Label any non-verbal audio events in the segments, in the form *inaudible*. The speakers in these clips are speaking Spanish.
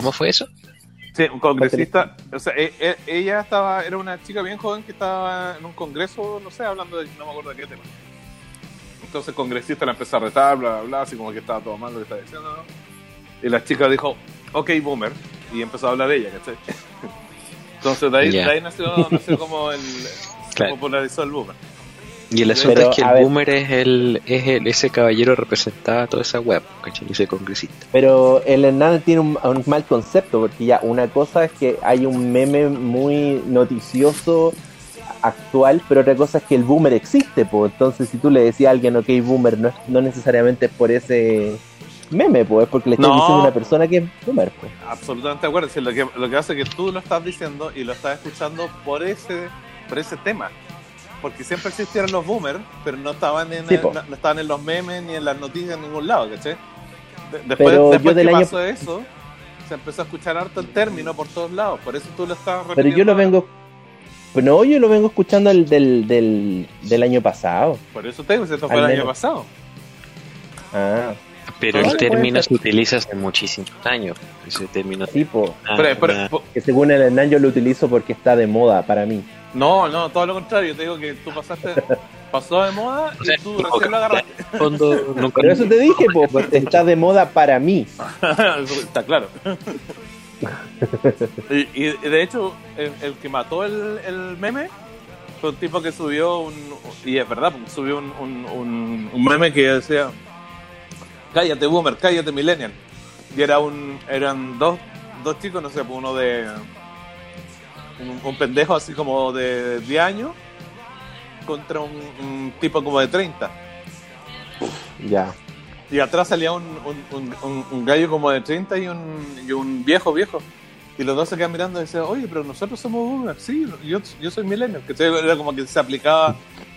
¿Cómo fue eso? Sí, un congresista, o sea, e- e- ella estaba, era una chica bien joven que estaba en un congreso, no sé, hablando de, no me acuerdo de qué tema. Entonces el congresista la empezó a retar, bla, bla, bla, así como que estaba todo mal lo que estaba diciendo, ¿no? Y la chica dijo, ok, boomer, y empezó a hablar ella, ¿cachai? *laughs* Entonces de ahí, de ahí nació, nació como el, *laughs* Claro. popularizó el boomer. Y el asunto Pero, es que el ver. boomer es el, es el, ese caballero representaba toda esa web, ¿cachai? Ese congresista. Pero el Hernán tiene un, un mal concepto, porque ya una cosa es que hay un meme muy noticioso actual, pero otra cosa es que el boomer existe, pues entonces si tú le decías a alguien, ok, boomer, no, es- no necesariamente es por ese meme, pues es porque le estás No. diciendo a una persona que es boomer, pues. Absolutamente de acuerdo. Lo, que, lo que hace es que tú lo estás diciendo y lo estás escuchando por ese, por ese tema. Porque siempre existieron los boomers, pero no estaban en, Sí, el- no, no estaban en los memes ni en las noticias en ningún lado, ¿cachai? De- después Pero después yo del que año- pasó eso, se empezó a escuchar harto el término por todos lados. Por eso tú lo estás Pero yo lo repitiendo. vengo, pues no, yo lo vengo escuchando el del, del, del año pasado. Por eso te digo, esto fue Al el año menos. pasado. Ah, Pero Vale, el término se utiliza hace muchísimos años. Ese término. sí, pues. Ah, Pero- pero- una- po- Que según el Hernán yo lo utilizo porque está de moda para mí. No, no, todo lo contrario. Te digo que tú pasaste, *laughs* pasó de moda y tú no, recién lo agarraste. *laughs* nunca- Pero eso te dije, pues, está de moda para mí. *laughs* Está claro. y, y de hecho, el, el que mató el, el meme fue un tipo que subió un. Y es verdad, porque subió un, un, un- un meme que decía: Cállate, boomer, cállate, millennial. Y era un, eran dos, dos chicos, no sé, pues uno de. Un, un pendejo así como de 10 años contra un, un tipo como de 30. Ya. Y atrás salía un, un, gallo como de 30 y un, y un viejo, viejo. Y los dos se quedan mirando y decían, oye, pero nosotros somos boomers. Sí, yo, yo soy millennial. Que era como que se aplicaba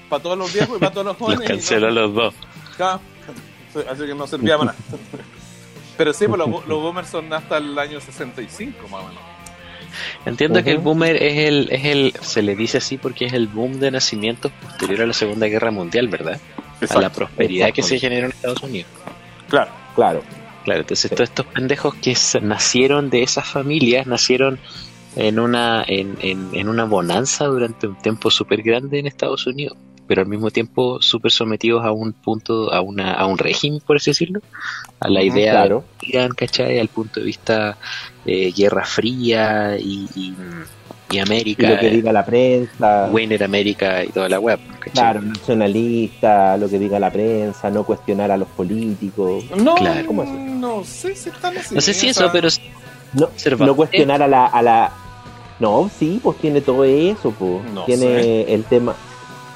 para todos los viejos y para todos los *laughs* Los jóvenes. no- canceló a los dos. *laughs* Así que no servía para nada. *laughs* Pero sí, pues los, los boomers son hasta el año 65, más o menos. Entiendo que el boomer es el, es el, se le dice así porque es el boom de nacimientos posterior a la Segunda Guerra Mundial, ¿verdad? A la prosperidad que se exacto. generó en Estados Unidos. Claro. Claro. Claro, entonces todos estos pendejos que nacieron de esas familias, nacieron en una, en, en, en una bonanza durante un tiempo súper grande en Estados Unidos, pero al mismo tiempo súper sometidos a un punto, a una, a un régimen, por así decirlo, a la idea claro. de Irán, ¿cachai? Al punto de vista eh, Guerra Fría y, y, y Y América, lo que diga la prensa. Winner América y toda la web, ¿cachai? Claro, nacionalista, lo que diga la prensa, no cuestionar a los políticos. No, Claro. ¿Cómo así? no sé si están así. No sé si eso, pero No, cuestionar a la, a la... No, sí, pues tiene todo eso, pues. No tiene sé. el tema...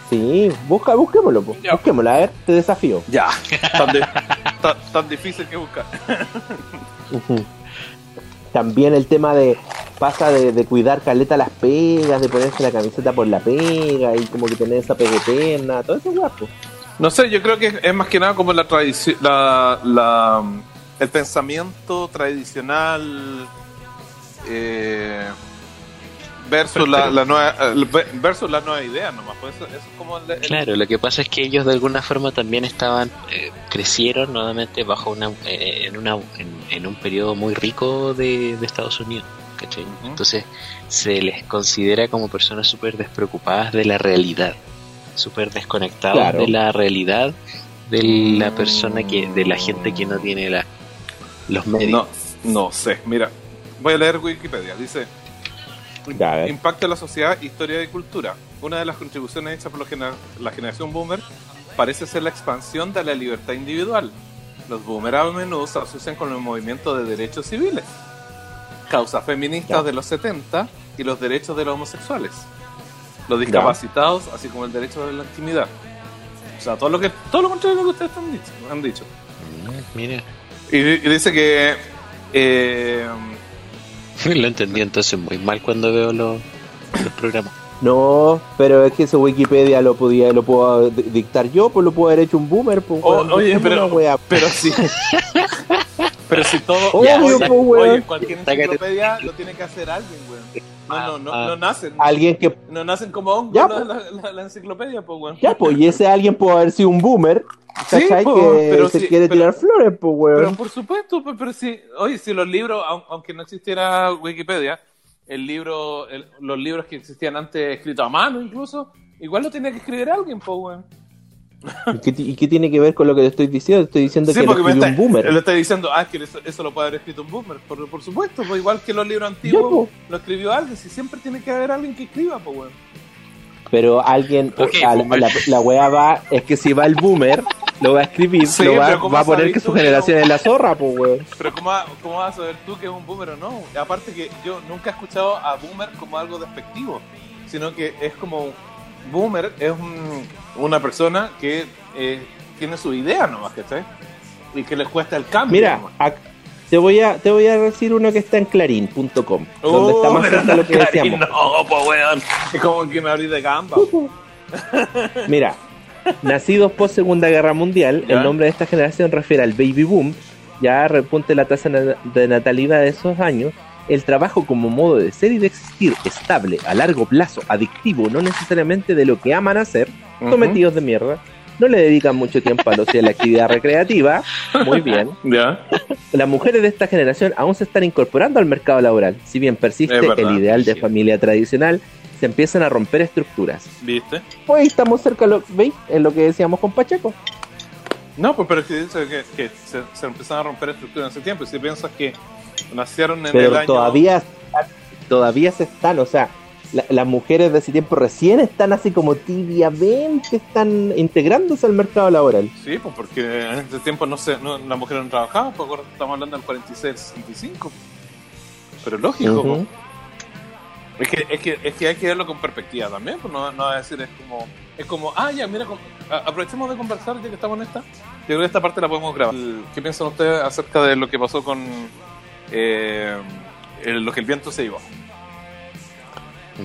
Sí, busca, busquémoslo, pues. Ya. Busquémoslo, a ver, te desafío. Ya, *laughs* tan, de- tan- tan difícil que buscar. *laughs* También el tema de pasa de, de cuidar caleta las pegas, de ponerse la camiseta por la pega y como que tener esa pega eterna, todo eso guapo. No sé, yo creo que es más que nada como la tradición, la, la, el pensamiento tradicional eh, versus la, la nueva versus la nueva idea nomás. Pues eso, eso es como el, el- Claro, lo que pasa es que ellos de alguna forma también estaban, eh, crecieron nuevamente bajo una, eh, en, una en, en un periodo muy rico de, de Estados Unidos. Entonces se les considera como personas súper despreocupadas de la realidad, súper desconectados Claro. de la realidad de la persona que, de la gente que no tiene la, los medios. no, no sé. Mira, voy a leer Wikipedia. Dice. Impacto en la sociedad, historia y cultura. Una de las contribuciones hechas por la, gener- la generación boomer parece ser la expansión de la libertad individual. Los boomer a menudo se asocian con el movimiento de derechos civiles, causas feministas Ya. de los 70 y los derechos de los homosexuales, los discapacitados, así como el derecho de la intimidad. O sea, todo lo que todo lo contrario de lo que ustedes han dicho. Han dicho. Mm, Mira, Y, y dice que eh, *laughs* lo entendí entonces muy mal cuando veo los, los programas. No, pero es que ese Wikipedia lo podía, lo puedo di- dictar yo, pues lo puedo haber hecho un boomer, pues. Oh, weón, oye, ¿cómo pero-? Pero *laughs* sí. Pero si todo. Obvio, oye, pues, weón. oye, cualquier Sácate- enciclopedia lo tiene que hacer alguien, weón. No, no, no, Ah. no nacen. Alguien que. No nacen como hongos Ya, la, pues. la, la- la enciclopedia, pues, weón. Ya, pues, y ese alguien puede haber sido un boomer. Sí, ¿Cachai? po, que pero se sí, quiere pero- tirar flores, pues, Pero weón. por supuesto, pues, pero sí, oye, si los libros, aun- aunque no existiera Wikipedia, el libro, el- los libros que existían antes escritos a mano incluso, igual lo tenía que escribir alguien, pues, weón. ¿Y qué, y qué tiene que ver con lo que te estoy diciendo? Estoy diciendo Sí, que lo porque me escribió está, un boomer. le está diciendo, ah, es que eso, eso lo puede haber escrito un boomer. Por, por supuesto, pues igual que los libros antiguos, lo escribió alguien. Si siempre tiene que haber alguien que escriba, pues, weón. Pero alguien, Ok, a la, la, wea va, es que si va el boomer, lo va a escribir, Sí, lo va, pero ¿cómo va a poner que su que generación no? es la zorra, pues, weón. Pero ¿cómo, ¿cómo vas a saber tú que es un boomer o no? Aparte que yo nunca he escuchado a boomer como algo despectivo, sino que es como boomer es un- una persona que eh, tiene su idea nomás, ¿cachai? Y que les cuesta el cambio. Mira, te voy a te voy a decir uno que está en clarín.com, donde está Oh, más pero cerca de lo que no, decíamos. No, pues weón. Es como que me abrí de gamba. *laughs* Mira, nacidos post Segunda Guerra Mundial, Ya. el nombre de esta generación refiere al baby boom, ya repunte la tasa de natalidad de esos años, el trabajo como modo de ser y de existir estable, a largo plazo, adictivo, no necesariamente de lo que aman hacer, sometidos de mierda, no le dedican mucho tiempo al ocio y a la actividad recreativa, muy bien. *laughs* Ya. Las mujeres de esta generación aún se están incorporando al mercado laboral, si bien persiste verdad, el ideal de sí. familia tradicional, se empiezan a romper estructuras. ¿Viste? Pues estamos cerca, lo, ¿veis? En lo que decíamos con Pacheco. No, pues pero es que que, que se, se empezaron a romper estructuras en ese tiempo. Y si piensas que nacieron en el Pero año... todavía, todavía se están, o sea, la- las mujeres de ese tiempo recién están así como tibiamente están integrándose al mercado laboral. Sí, pues porque en ese tiempo no se, no, las mujeres no trabajaban, pues ahora estamos hablando del 46, 65. Pero lógico, pues. es, que, es, que, es que hay que verlo con perspectiva también, pues no, no va a decir es como, es como, ah, ya, mira, aprovechemos de conversar ya que estamos en esta. Yo creo que esta parte la podemos grabar. El- ¿Qué piensan ustedes acerca de lo que pasó con eh, el- lo que el viento se llevó?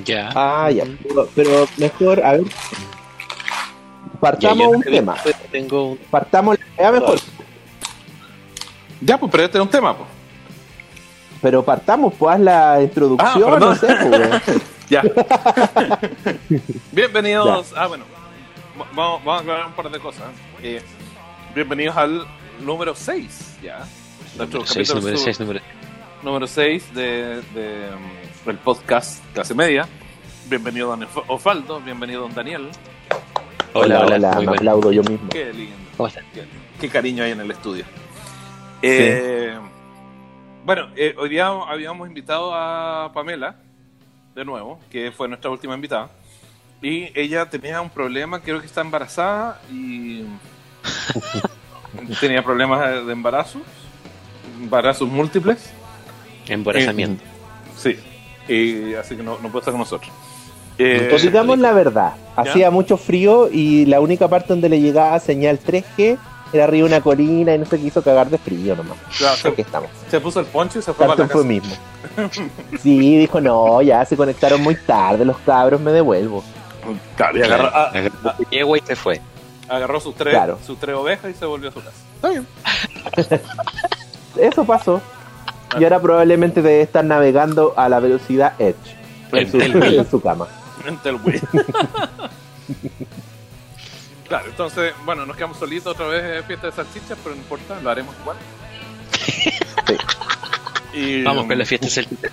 Ya. Ah, ya. Pero, pero mejor, a ver. Ya, Partamos un tema. Tengo un Partamos, ya mejor. Ya, pues, pero este es un tema, pues. Pero partamos, pues haz la introducción, Ah, no sé, pues. *laughs* Ya. *laughs* bienvenidos. Ah, bueno. Va- Vamos, vamos a aclarar un par de cosas. Eh, bienvenidos al número 6, ya. Nuestro número 6, capítulo número su- 6, número número 6 de, de, um, del podcast Clase Media. Bienvenido don Osvaldo, bienvenido don Daniel. Hola, hola, hola, me bueno. aplaudo yo mismo. Qué lindo. Qué, qué cariño hay en el estudio. Eh, Bueno, eh, hoy día habíamos invitado a Pamela, de nuevo, que fue nuestra última invitada. Y ella tenía un problema, creo que está embarazada y *laughs* tenía problemas de de embarazo, embarazos múltiples. Embarazamiento. Sí, y así que no, no puede estar con nosotros. Eh, Pues digamos la verdad, hacía mucho frío y la única parte donde le llegaba señal 3G era arriba de una colina y no se quiso cagar de frío nomás. claro, se, estamos. se puso el poncho y se fue Tanto para la fue casa. mismo. Sí, dijo, no, ya se conectaron muy tarde los cabros, me devuelvo. Claro, y agarró, a- Agarró su yegua y se fue. agarró sus tres, Claro. sus tres ovejas y se volvió a su casa. Está bien. *laughs* Eso pasó. Y ahora probablemente debe estar navegando a la velocidad Edge en su, en cama. Wii. *laughs* claro, entonces, bueno, nos quedamos solitos otra vez en fiesta de salchichas, pero no importa, lo haremos igual. *laughs* Y, Vamos con la fiesta celta.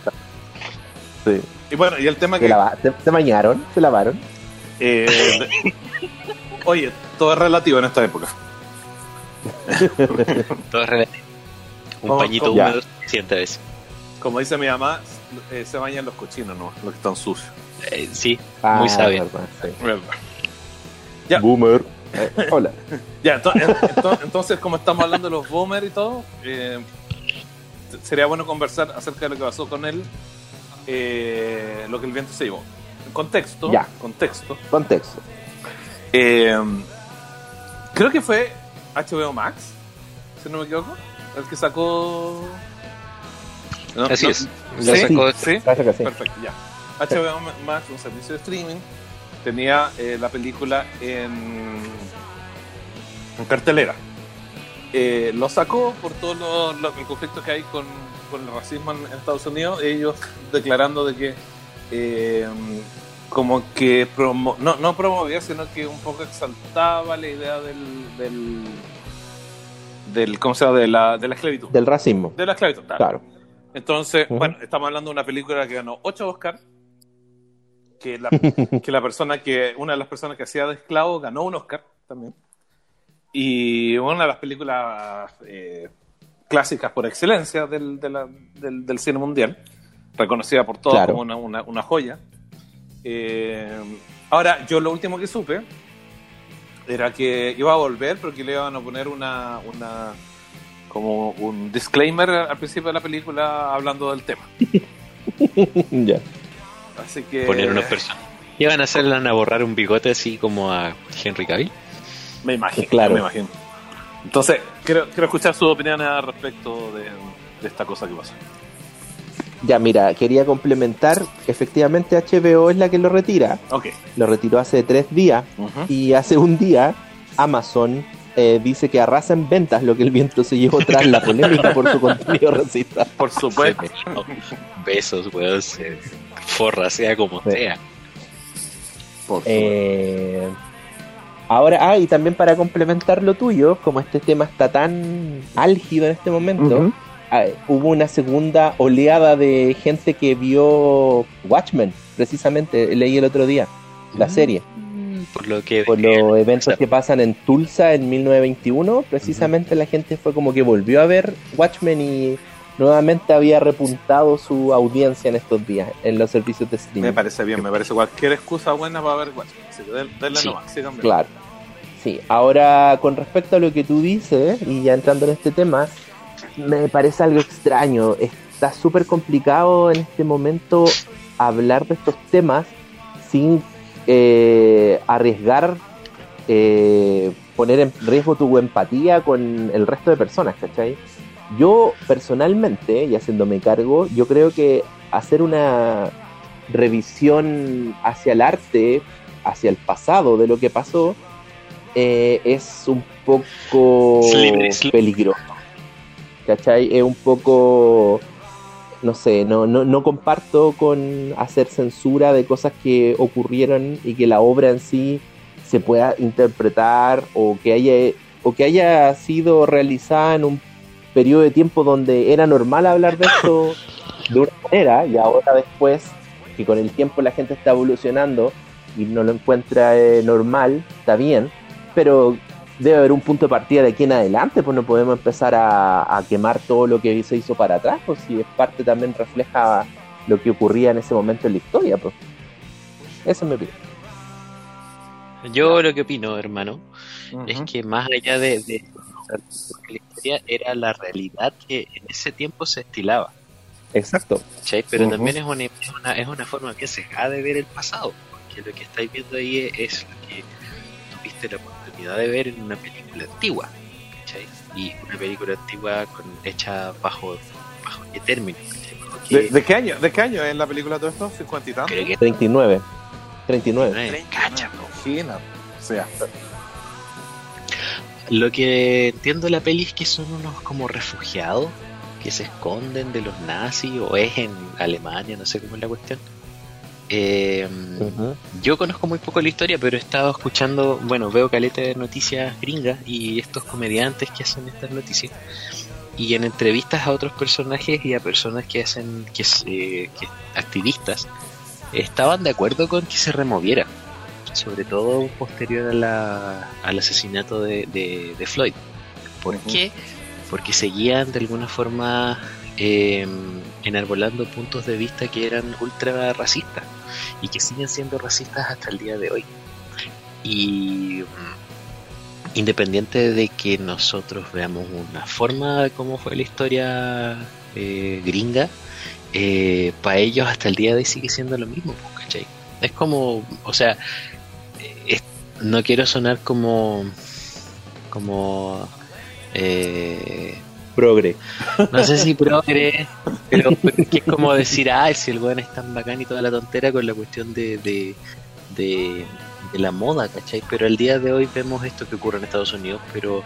Sí. Y bueno, y el tema Se, que. lava- se- se bañaron, se lavaron. eh, de- *laughs* oye, todo es relativo en esta época. Todo es relativo. Un Vamos, pañito ¿cómo? Ya. húmedo siente a veces. Como dice mi mamá, eh, se bañan los cochinos, no, los que están sucios. Eh, sí, Ah, muy sabio. Boomer. Eh, *laughs* hola. Ya, ento- en- ento- entonces, como estamos hablando de los boomers y todo, eh, sería bueno conversar acerca de lo que pasó con él, eh, lo que el viento se llevó. Contexto, Ya. contexto. Contexto. Eh, creo que fue HBO Max, si no me equivoco, el que sacó... No, Así no, es. ¿Sí? Sacó- ¿Sí? Parece que sí. Perfecto, ya. HBO Max, un servicio de streaming, tenía eh, la película en, en cartelera. Eh, lo sacó por todo lo, lo- el conflicto que hay con, con el racismo en, en Estados Unidos, ellos declarando de que eh, como que promo no, no promovía, sino que un poco exaltaba la idea del, del, del ¿cómo se llama? De la, de la esclavitud. Del racismo. De la esclavitud, claro. Claro. Entonces, bueno, estamos hablando de una película que ganó 8 Oscars, que la, *laughs* que la persona que, una de las personas que hacía de esclavo ganó un Oscar también. Y una de las películas eh, clásicas por excelencia del, de la- del, del cine mundial, reconocida por todos Claro. como una, una, una joya. Eh, ahora, yo lo último que supe era que iba a volver, pero que le iban a poner una, una como un disclaimer al principio de la película hablando del tema. *laughs* ya. Así que Poner unos personajes. Iban a hacerle a borrar un bigote así como a Henry Cavill. me imagino, Claro. me imagino. Entonces, quiero, quiero escuchar sus opiniones al respecto de, de esta cosa que pasó. Ya, mira, quería complementar. Efectivamente, HBO es la que lo retira. Ok. Lo retiró hace tres días. Y hace un día, Amazon eh, dice que arrasa en ventas lo que el viento se llevó tras la polémica por su *laughs* contenido racista. Por supuesto. Besos, weón. Se forra, sea como Sí. sea. Por supuesto. Eh, ahora, ah, y también para complementar lo tuyo, como este tema está tan álgido en este momento, ah, hubo una segunda oleada de gente que vio Watchmen, precisamente, leí el otro día, la Mm. serie, Por lo que. por los eventos que pasan en Tulsa en 1921, precisamente la gente fue como que volvió a ver Watchmen y nuevamente había repuntado su audiencia en estos días en los servicios de streaming. Me parece bien, me parece cualquier excusa buena para ver Watchmen. Así que den- denle Sí. nomás. Claro. Sí, ahora con respecto a lo que tú dices, y ya entrando en este tema, me parece algo extraño. Está súper complicado en este momento hablar de estos temas sin eh, arriesgar, eh, poner en riesgo tu empatía con el resto de personas, ¿cachai? Yo personalmente, y haciéndome cargo, yo creo que hacer una revisión hacia el arte, hacia el pasado de lo que pasó, eh, es un poco peligroso. ¿Cachai? Es un poco, no sé, no, no, no comparto con hacer censura de cosas que ocurrieron y que la obra en sí se pueda interpretar o que haya, o que haya sido realizada en un periodo de tiempo donde era normal hablar de esto de una manera y ahora después que con el tiempo la gente está evolucionando y no lo encuentra eh, normal, está bien, pero debe haber un punto de partida de aquí en adelante, pues no podemos empezar a, a quemar todo lo que se hizo para atrás, pues si es parte también refleja lo que ocurría en ese momento en la historia, pues. Eso es mi opinión. Yo lo que opino, hermano, es que más allá de, de la historia era la realidad que en ese tiempo se estilaba. Exacto. Pero también es una, es, una, es una forma que se ha de ver el pasado, porque lo que estáis viendo ahí es, es lo que tuviste la oportunidad de ver en una película antigua, ¿cachai? Y una película antigua con, hecha bajo, bajo qué término, ¿cachai? Bajo qué- ¿De, de qué año? ¿De qué año es la película todo esto? ¿50 y tanto? creo que 39. 39. eh, cacha, po. Imagina. O sea, Lo que entiendo de la peli es que son unos como refugiados que se esconden de los nazis o es en Alemania, no sé cómo es la cuestión. Eh. Yo conozco muy poco la historia, pero he estado escuchando, bueno, veo caleta de noticias gringas y estos comediantes que hacen estas noticias. Y en entrevistas a otros personajes y a personas que hacen, que, que activistas, estaban de acuerdo con que se removiera, sobre todo posterior a la- al asesinato de, de- de Floyd. ¿Por qué? Porque seguían de alguna forma eh, enarbolando puntos de vista que eran ultra racistas y que siguen siendo racistas hasta el día de hoy. Y mm, independiente de que nosotros veamos una forma de cómo fue la historia eh, gringa, para ellos hasta el día de hoy sigue siendo lo mismo, pues, ¿cachai? Es como, o sea, eh, no quiero sonar como, como, eh, Progre. no sé si progre, pero, que es como decir, ah, si el weón es tan bacán y toda la tontera con la cuestión de, de, de, de la moda, ¿cachai? Pero al día de hoy vemos esto que ocurre en Estados Unidos, pero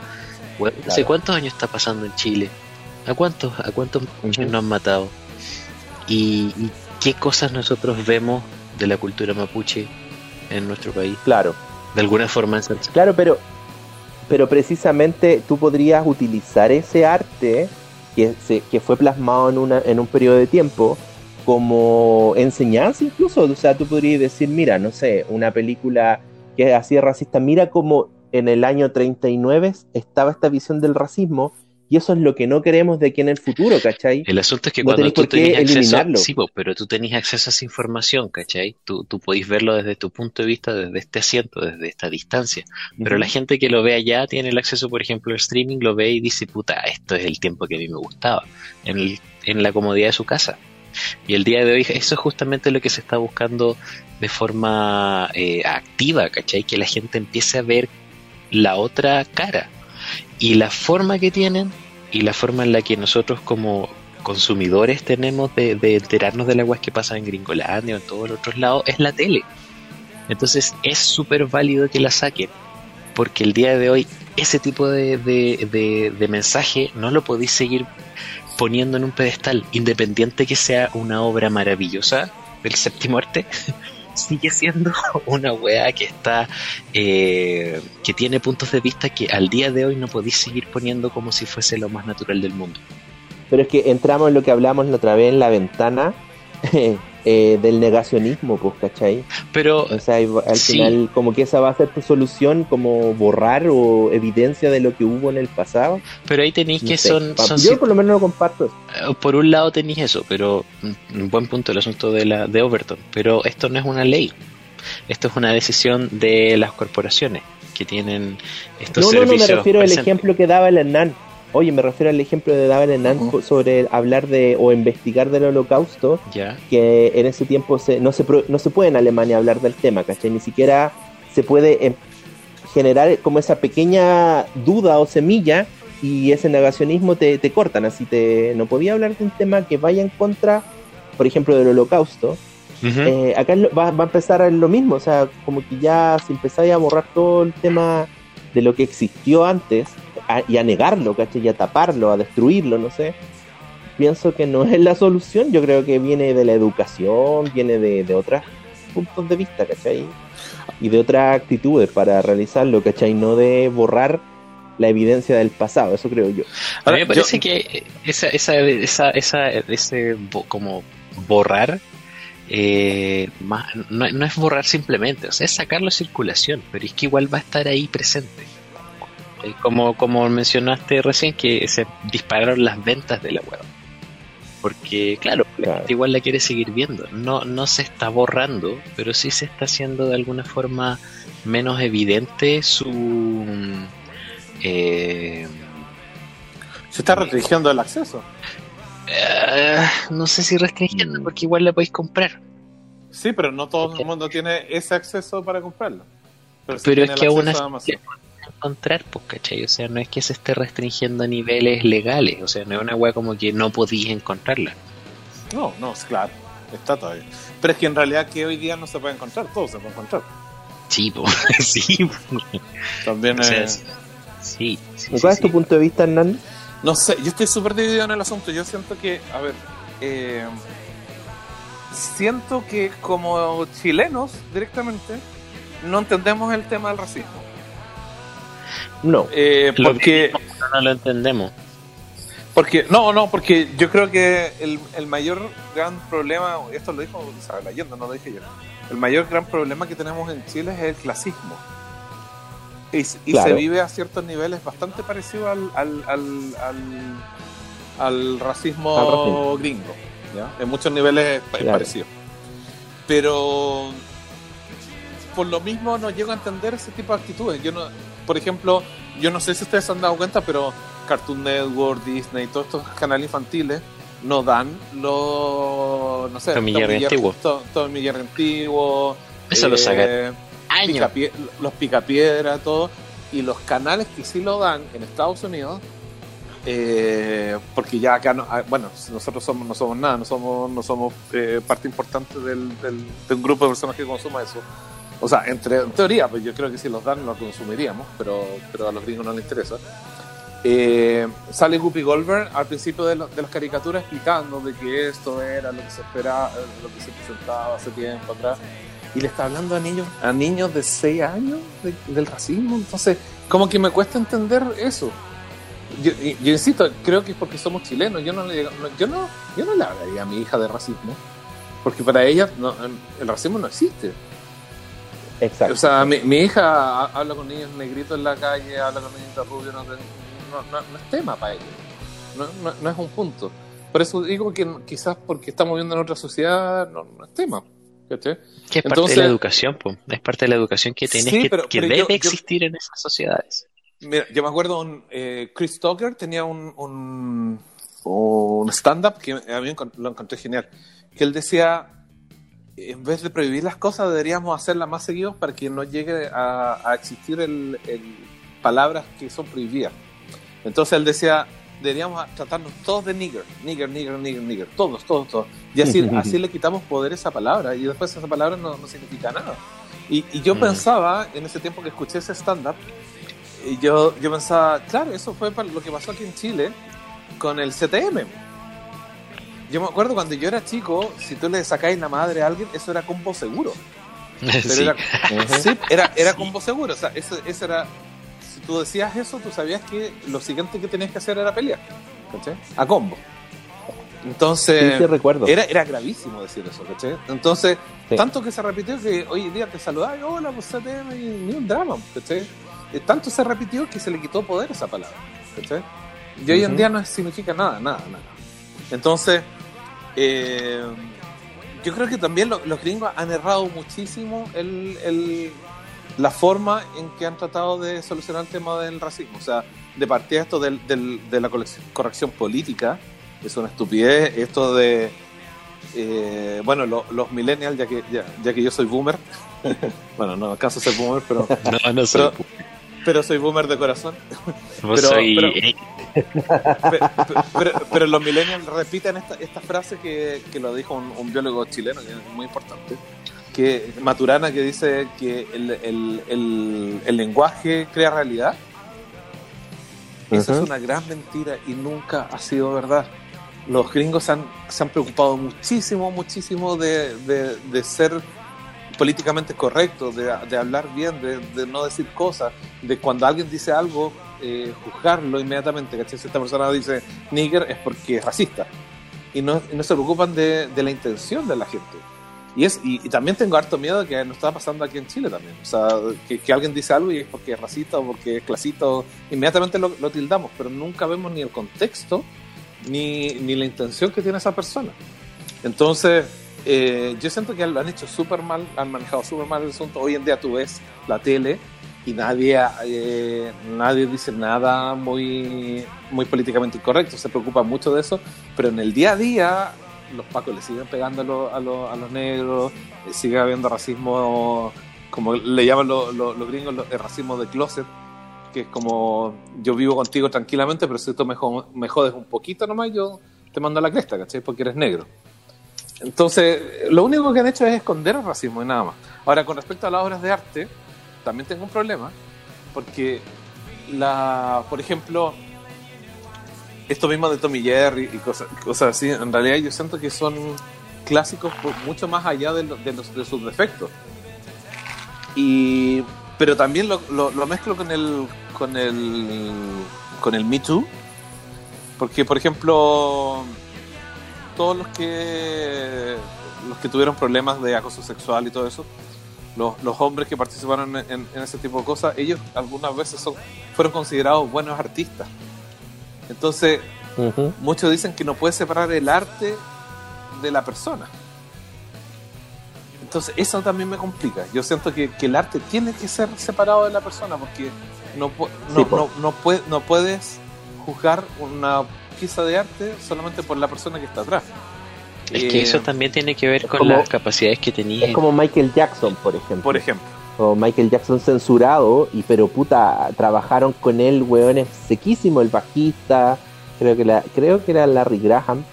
¿hace Claro. cuántos años está pasando en Chile? ¿A cuántos, a cuántos Ujú. nos han matado? ¿Y, y qué cosas nosotros vemos de la cultura mapuche en nuestro país. Claro. De alguna forma. Claro, pero, pero precisamente tú podrías utilizar ese arte que, se, que fue plasmado en, una, en un periodo de tiempo como enseñanza incluso. O sea, tú podrías decir, mira, no sé, una película que hacía racista, mira cómo en el año 39 estaba esta visión del racismo y eso es lo que no queremos de aquí en el futuro, ¿cachai? El asunto es que cuando tú tenías acceso, sí, pero tú tenías acceso a esa información, ¿cachai? Tú, tú podés verlo desde tu punto de vista, desde este asiento, desde esta distancia. Pero la gente que lo ve allá tiene el acceso, por ejemplo, al streaming, lo ve y dice, puta, esto es el tiempo que a mí me gustaba, en, el, en la comodidad de su casa. Y el día de hoy eso es justamente lo que se está buscando de forma eh, activa, ¿cachai? Que la gente empiece a ver la otra cara. Y la forma que tienen y la forma en la que nosotros como consumidores tenemos de, enterarnos de las weas que pasa en Gringolandia o en todos los otros lados es la tele. Entonces es súper válido que la saquen, porque el día de hoy ese tipo de, de, mensaje no lo podéis seguir poniendo en un pedestal, independiente que sea una obra maravillosa del séptimo arte, *laughs* sigue siendo *laughs* una weá que está eh, que tiene puntos de vista que al día de hoy no podéis seguir poniendo como si fuese lo más natural del mundo. Pero es que entramos en lo que hablamos la otra vez en la ventana *laughs* Eh, del negacionismo, pues, ¿cachai? Pero, o sea, al final, como que esa va a ser tu solución, como borrar o evidencia de lo que hubo en el pasado. Pero ahí tenéis que son, Yo por lo menos lo comparto. Eh, por un lado tenéis eso, pero un buen punto el asunto de, la, de Overton. Pero esto no es una ley. Esto es una decisión de las corporaciones que tienen estos servicios. No, no, me refiero al ejemplo que daba el Hernán Oye, me refiero al ejemplo de David Enan sobre hablar de o investigar del holocausto, que en ese tiempo se, no, se, no se puede en Alemania hablar del tema, ¿cachai? Ni siquiera se puede em, generar como esa pequeña duda o semilla y ese negacionismo te, te cortan, así te no podía hablar de un tema que vaya en contra, por ejemplo, del holocausto. Eh, acá va, va, a empezar lo mismo, o sea, como que ya se empezáis a borrar todo el tema de lo que existió antes, y a negarlo, ¿cachai? Y a taparlo, a destruirlo, no sé. Pienso que no es la solución, yo creo que viene de la educación, viene de, de otros puntos de vista, ¿cachai? Y de otras actitudes para realizarlo, ¿cachai? No de borrar la evidencia del pasado, eso creo yo. A mí me parece que esa, esa, esa, esa, ese como borrar eh, no, no, es borrar simplemente, o sea, es sacarlo a circulación, pero es que igual va a estar ahí presente. Eh, como, como mencionaste recién, que se dispararon las ventas de la web. Porque, claro, igual la quiere seguir viendo. No, no se está borrando, pero sí se está haciendo de alguna forma menos evidente su. Eh, se está restringiendo el acceso. Eh, no sé si restringiendo, mm. porque igual la podéis comprar. Sí, pero no todo el mundo tiene ese acceso para comprarlo. Pero, es que aún así, encontrar, pues, ¿cachai? O sea, no es que se esté restringiendo a niveles legales, o sea, no es una weá como que no podís encontrarla. No, no, es claro, está todavía. Pero es que en realidad que hoy día no se puede encontrar, todo se puede encontrar. Sí, pues, *laughs* sí. También es... Sí, ¿Cuál es tu punto de vista, Hernán? No sé, yo estoy súper dividido en el asunto. Yo siento que, a ver, eh, siento que como chilenos directamente no entendemos el tema del racismo. No. Eh, porque no lo entendemos. Porque, no, no, porque yo creo que el, el mayor gran problema, esto lo dijo Isabel Allende, no lo dije yo, el mayor gran problema que tenemos en Chile es el clasismo. Y, y se vive a ciertos niveles bastante parecido al, al, al, al, racismo, gringo. ¿ya? En muchos niveles es parecido. Pero por lo mismo no llego a entender ese tipo de actitudes. Yo no, por ejemplo, yo no sé si ustedes se han dado cuenta, pero Cartoon Network, Disney, todos estos canales infantiles no dan los, no sé, antiguo. Todo, el antiguo. Eso lo saca eh, años. los picapiedra, todo. Y los canales que sí lo dan en Estados Unidos, eh, porque ya acá, no, ah, bueno, nosotros somos, no somos nada, no somos, no somos eh, parte importante del, del, de un grupo de personas que consuma eso. O sea, entre, en teoría, pues yo creo que si los dan lo consumiríamos, pero, pero a los gringos no les interesa. eh, sale Guppy Goldberg al principio de, lo- de las caricaturas explicando de que esto era lo que se esperaba, eh, lo que se presentaba hace tiempo atrás. Y le está hablando a niños, a niños de 6 años de- del racismo. Entonces, como que me cuesta entender eso. Yo, yo insisto, creo que es porque somos chilenos. Yo no, le, yo no, yo no le hablaría a mi hija de racismo. Porque para ella no, el racismo no existe. Exacto. O sea, mi, mi hija ha- habla con niños negritos en la calle, habla con niños rubios, no, no, no- no es tema para ellos. No, no- no es un punto. Por eso digo que quizás porque estamos viviendo en otra sociedad, no, no es tema. Que es parte Entonces- de la educación, po. es parte de la educación que tienes Sí, que, pero- que pero debe yo- yo- existir en esas sociedades. Mira, yo me acuerdo, un, eh, Chris Tucker tenía un, un, un stand-up que a mí lo encontré genial. Que él decía, en vez de prohibir las cosas, deberíamos hacerlas más seguidos para que no llegue a, a existir el, el- palabras que son prohibidas. Entonces él decía, deberíamos tratarnos todos de nigger, nigger, nigger, nigger, nigger, todos, todos, todos. Y así, *laughs* así le quitamos poder a esa palabra y después esa palabra no, no significa nada. Y, y yo Mm. pensaba, en ese tiempo que escuché ese stand-up, yo, yo pensaba, claro, eso fue para lo que pasó aquí en Chile con el CTM. Yo me acuerdo cuando yo era chico, si tú le sacáis la madre a alguien, eso era combo seguro. *laughs* Pero Sí. era, sí, era, era combo seguro. O sea, eso, eso era. Si tú decías eso, tú sabías que lo siguiente que tenías que hacer era pelear. ¿Cachai? A combo. Entonces. Sí, sí, recuerdo. Era, era gravísimo decir eso, ¿cachai? Entonces, Sí. tanto que se repitió que hoy en día te saludaba y hola, pues y ni un drama, ¿cachai? Eh, Tanto se repitió que se le quitó poder a esa palabra, ¿cachai? Y hoy en día no significa nada, nada, nada. Entonces, eh, yo creo que también lo- los gringos han errado muchísimo el, el- la forma en que han tratado de solucionar el tema del racismo. O sea, de partida esto del- del- de la corrección política, es una estupidez. Esto de, eh, bueno, lo- los millennials, ya que, ya, ya que yo soy boomer, *laughs* bueno, no alcanzo a ser boomer, pero, *laughs* No, no soy. pero, pero soy boomer de corazón. vos pero- soy pero- eh, Pero, pero- pero los millennials repiten esta, esta frase que, que lo dijo un, un biólogo chileno, que es muy importante, que Maturana, que dice que el, el- el- el lenguaje crea realidad. Esa Ujú. es una gran mentira y nunca ha sido verdad. Los gringos se han, se han preocupado muchísimo, muchísimo de, de- de ser políticamente correctos, de, de hablar bien, de no decir cosas, de cuando alguien dice algo, eh, juzgarlo inmediatamente. ¿cachai? Si esta persona dice nigger es porque es racista. Y no, no se preocupan de, de la intención de la gente. Y, es, y, también tengo harto miedo que nos está pasando aquí en Chile también. O sea, que, alguien dice algo y es porque es racista o porque es clasista, o- inmediatamente lo, lo tildamos, pero nunca vemos ni el contexto ni, ni la intención que tiene esa persona. Entonces, eh, yo siento que lo han hecho súper mal, han manejado súper mal el asunto. Hoy en día tú ves la tele y nadie, eh, nadie dice nada muy, muy políticamente incorrecto, se preocupa mucho de eso, pero en el día a día los pacos le siguen pegando a, lo- a lo- a los negros, eh, sigue habiendo racismo, como le llaman lo- lo- los gringos, el racismo de closet, que es como yo vivo contigo tranquilamente, pero si tú me, jo- me jodes un poquito nomás, yo te mando la cresta, ¿cachai? Porque eres negro. Entonces, lo único que han hecho es esconder el racismo y nada más. Ahora, con respecto a las obras de arte, también tengo un problema, porque, la, por ejemplo, esto mismo de Tommy Jerry y cosas, cosas así, en realidad yo siento que son clásicos mucho más allá de, de de sus defectos. Y, pero también lo, lo- lo mezclo con el, con el, con el Me Too, porque, por ejemplo, todos los que los que tuvieron problemas de acoso sexual y todo eso, los, los hombres que participaron en, en- en ese tipo de cosas, ellos algunas veces son, fueron considerados buenos artistas. Entonces, muchos dicen que no puedes separar el arte de la persona. Entonces, eso también me complica. Yo siento que, que el arte tiene que ser separado de la persona porque no, no, Sí, no, no, no puedes juzgar una pieza de arte solamente por la persona que está atrás. Es que Eh, eso también tiene que ver con como- las capacidades que tenía. Es como Michael Jackson, por ejemplo. Por ejemplo. o Michael Jackson censurado, y pero puta, trabajaron con él, weones sequísimo, el bajista, creo que la, creo que era Larry Graham,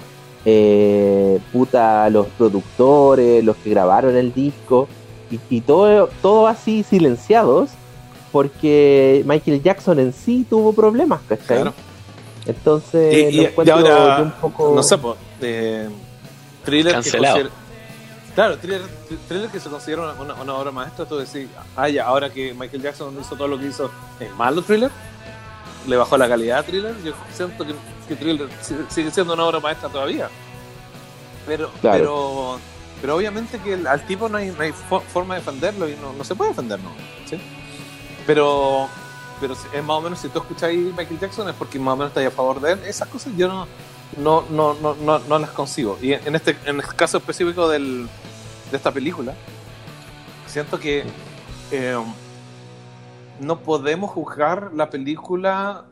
eh, puta, los productores, los que grabaron el disco, y, y todo, todo así silenciados, porque Michael Jackson en sí tuvo problemas, ¿cachai? Claro. Entonces, Y, lo y- ahora, un poco... no sé, pues, eh, thriller Cancelado. que Claro, thriller, thriller que se considera una, una- una obra maestra, tú decís, ah, ya, ahora que Michael Jackson hizo todo lo que hizo, ¿es malo thriller? ¿Le bajó la calidad a thriller? Yo siento que, que thriller sigue- siendo una obra maestra todavía. Pero, Claro. pero, pero obviamente que el- al tipo no hay, no hay fo- forma de defenderlo y no, no se puede defender, ¿no? ¿Sí? Pero, pero es más o menos, si tú escucháis Michael Jackson es porque más o menos estás a favor de él. Esas cosas yo no, no, no, no, no, no las consigo. Y en este, en el caso específico del, de esta película, siento que eh, no podemos juzgar la película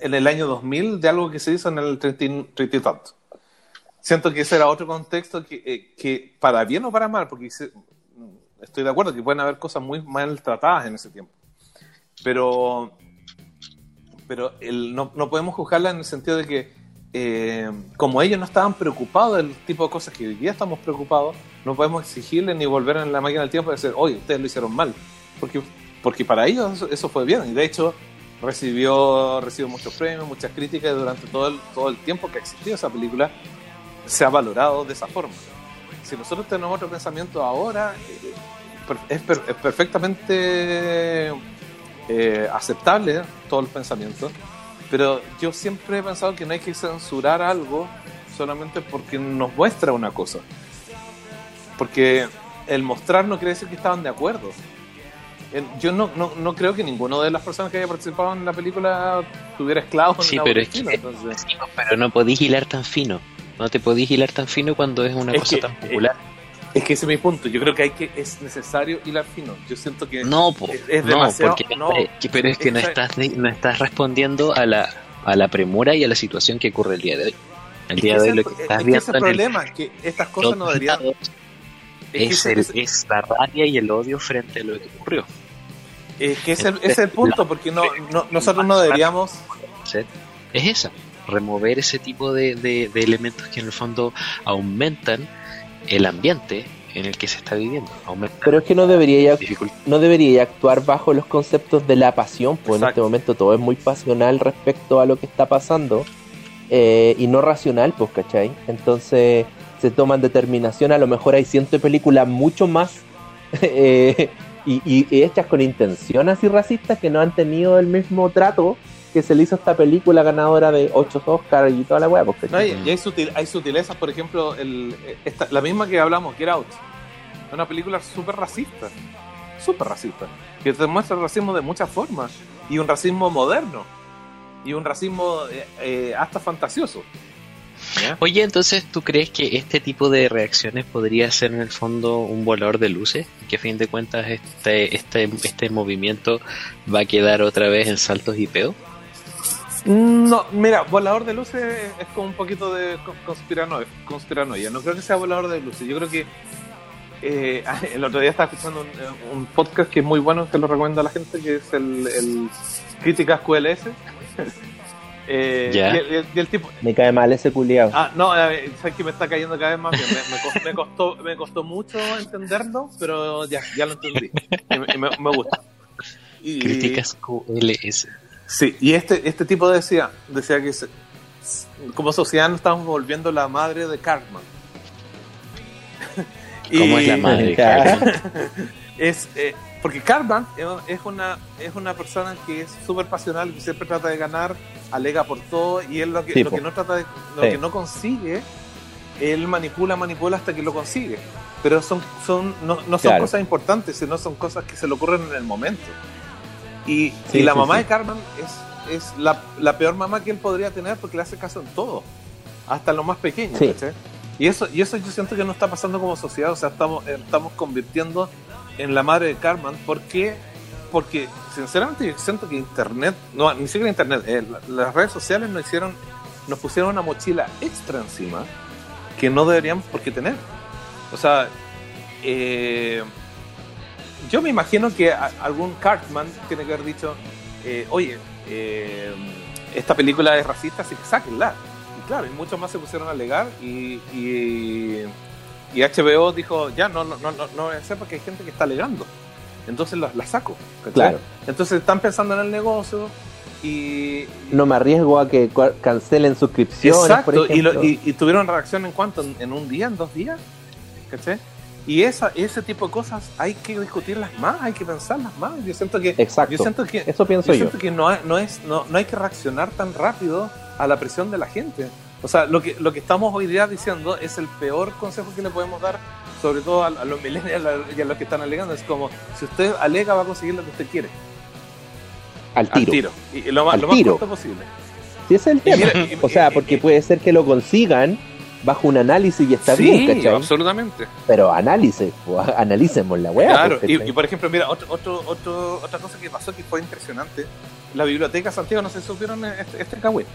en el año 2000 de algo que se hizo en el 30 y- 30 y tanto. Siento que ese era otro contexto que, eh, que para bien o para mal, porque estoy de acuerdo que pueden haber cosas muy mal tratadas en ese tiempo. Pero, pero el, no, no podemos juzgarla en el sentido de que, eh, como ellos no estaban preocupados del tipo de cosas que hoy día estamos preocupados, no podemos exigirle ni volver en la máquina del tiempo y decir, oye, ustedes lo hicieron mal. Porque, porque para ellos eso, fue bien. Y de hecho, recibió, recibió muchos premios, muchas críticas durante todo el, todo el tiempo que existió esa película se ha valorado de esa forma. Si nosotros tenemos otro pensamiento ahora, eh, es perfectamente eh, aceptable todos los pensamientos, pero yo siempre he pensado que no hay que censurar algo solamente porque nos muestra una cosa. Porque el mostrar no quiere decir que estaban de acuerdo. Yo no, no, no creo que ninguno de las personas que haya participado en la película tuviera esclavos Sí, pero es que- entonces- Pero no podís hilar tan fino. No te podís hilar tan fino cuando es una Es cosa que- tan popular. Es que ese es mi punto. Yo creo que hay que es necesario hilar fino. Yo siento que No, po, es- es no, demasiado- porque no. pero es que no Es- estás no estás respondiendo a la a la premura y a la situación que ocurre el día de hoy. El es día de hoy lo es que el- estás es viendo es el en el- problema, que estas cosas no deberían. Es es, el- es la rabia y el odio frente a lo que ocurrió. es que ese ese es el punto, porque no, no- nosotros no deberíamos. Es esa, remover ese tipo de, de- de elementos que en el fondo aumentan el ambiente en el que se está viviendo. Aumentan Pero es que no debería no debería actuar bajo los conceptos de la pasión, pues en este momento todo es muy pasional respecto a lo que está pasando eh, y no racional, pues, ¿cachai? Entonces se toman determinación, a lo mejor hay cientos de películas mucho más *laughs* eh, y, y- y hechas con intención así racistas que no han tenido el mismo trato que se le hizo a esta película ganadora de 8 Oscars y toda la weá, pues, No, ¿cachai? y, hay, sutil- hay sutilezas, por ejemplo, el, esta- la misma que hablamos, Get Out. Es una película súper racista. Súper racista. Que te muestra el racismo de muchas formas. Y un racismo moderno. Y un racismo eh, eh, hasta fantasioso. ¿Ya? Oye, entonces, ¿tú crees que este tipo de reacciones podría ser en el fondo un volador de luces? Que a fin de cuentas este, este, este movimiento va a quedar otra vez en saltos y peos. No, mira, volador de luces es como un poquito de co- conspiranoia. conspiranoia. No creo que sea volador de luces. Yo creo que eh, *laughs* el otro día estaba escuchando un, un podcast que es muy bueno, que lo recomiendo a la gente, que es el, el Críticas QLS. *laughs* Eh, Ya. y, el, y el- y el tipo. Me cae mal ese culiado. Ah, no, eh, sabes que me está cayendo cada vez más bien. Me, me costó, me, costó, me costó mucho entenderlo, pero ya, ya lo entendí. Y me, y me- me gusta. Y- Críticas QLS. Sí, y este, este tipo decía, decía que se- como sociedad nos estamos volviendo la madre de Cartman. *laughs* ¿Cómo es la madre? Carmen? *laughs* Es, eh, porque Cartman es una, es una persona que es súper pasional, que siempre trata de ganar, alega por todo, y él lo que, Sí, lo po. que no trata de, lo Sí. que no consigue, él manipula, manipula hasta que lo consigue. Pero son, son, no, no son Claro. cosas importantes, sino son cosas que se le ocurren en el momento. Y, Sí, y la sí, mamá sí. de Carmen es, es la, la peor mamá que él podría tener porque le hace caso en todo, hasta lo más pequeño. Y eso, y eso yo siento que no está pasando como sociedad, o sea, estamos, eh, estamos convirtiendo en la madre de Carmen. ¿Por qué? Porque, sinceramente, yo siento que Internet, no, ni siquiera Internet, eh, la- las redes sociales nos hicieron, nos pusieron una mochila extra encima que no deberíamos por qué tener. O sea, eh, yo me imagino que a- algún Cartman tiene que haber dicho, eh, oye, eh, esta película es racista, así que sáquenla. Y claro, y muchos más se pusieron a alegar y, y, y HBO dijo, ya, no, no, no, no, no voy a hacer porque hay gente que está alegando. entonces las la saco. ¿cachai? Claro. Entonces están pensando en el negocio y... No me arriesgo a que cancelen suscripciones, por Exacto, y, lo- y- y tuvieron reacción en cuánto, en, en un día, en dos días, ¿cachai? Y esa, ese tipo de cosas hay que discutirlas más, hay que pensarlas más. Yo siento que, Exacto. yo siento que, Eso pienso yo yo. siento que no, no, es, no, no hay que reaccionar tan rápido a la presión de la gente. O sea, lo que, lo que estamos hoy día diciendo es el peor consejo que le podemos dar, sobre todo a, a los millennials y a los que están alegando. Es como, si usted alega, va a conseguir lo que usted quiere. Al Al tiro. tiro. Y, y lo, más, Al lo más tiro. corto posible. Si ese es el tema. mira, o sea, porque puede ser que lo consigan bajo un análisis y está sí, bien, ¿cachai? absolutamente. Pero análisis, pues, *laughs* analicemos la weá. Claro, pues, y, por ejemplo, mira, otro, otro, otro, otra cosa que pasó que fue impresionante. La Biblioteca Santiago, no sé si supieron este, este cagüey,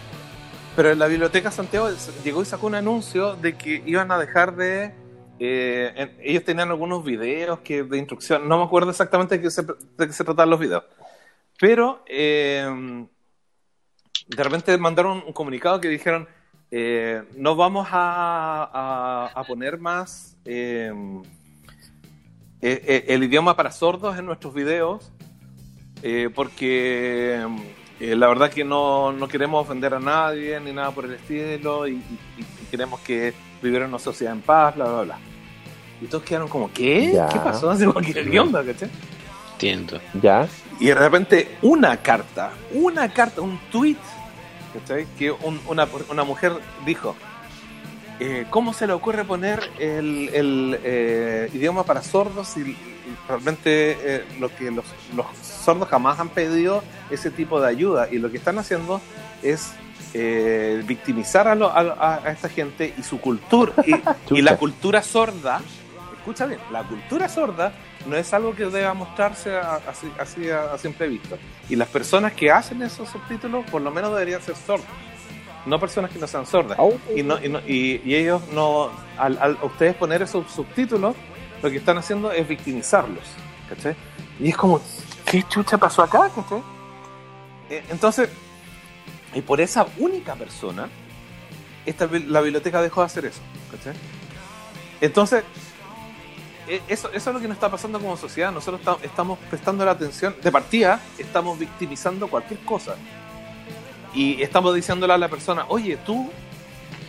pero la Biblioteca Santiago llegó y sacó un anuncio de que iban a dejar de... eh, en- ellos tenían algunos videos que de instrucción, no me acuerdo exactamente de qué se, de qué se trataban los videos, pero eh, de repente mandaron un comunicado que dijeron, eh, no vamos a, a- a poner más... eh, eh, eh, el idioma para sordos en nuestros videos, eh, porque eh, la verdad que no, no queremos ofender a nadie ni nada por el estilo y, y- y queremos que vivir en una sociedad en paz, bla, bla, bla. Y todos quedaron como, ¿qué? Ya. ¿Qué pasó? Así como, ¿qué, qué onda? cachai? Entiendo. Ya, Y de repente una carta, una carta, un tweet, ¿cachai? Que un- una, una mujer dijo, eh, ¿cómo se le ocurre poner el, el, eh, idioma para sordos y, realmente eh, lo que los, los sordos jamás han pedido ese tipo de ayuda y lo que están haciendo es victimizar a, lo- a- a esta gente y su cultura y, la cultura sorda escucha bien, la cultura sorda no es algo que deba mostrarse así, así a, a simple vista. Y las personas que hacen esos subtítulos, por lo menos deberían ser sordos, no personas que no sean sordas. Au. Y, no, y, no- y- y ellos no, al, al ustedes poner esos subtítulos, lo que están haciendo es victimizarlos. ¿cachai? Y es como, ¿qué chucha pasó acá? ¿cachai? Eh, Entonces, y por esa única persona, esta, la biblioteca dejó de hacer eso. ¿cachai? Entonces, eso, eso es lo que nos está pasando como sociedad. Nosotros esta- estamos prestando la atención, de partida, estamos victimizando cualquier cosa. Y estamos diciéndole a la persona, oye, tú,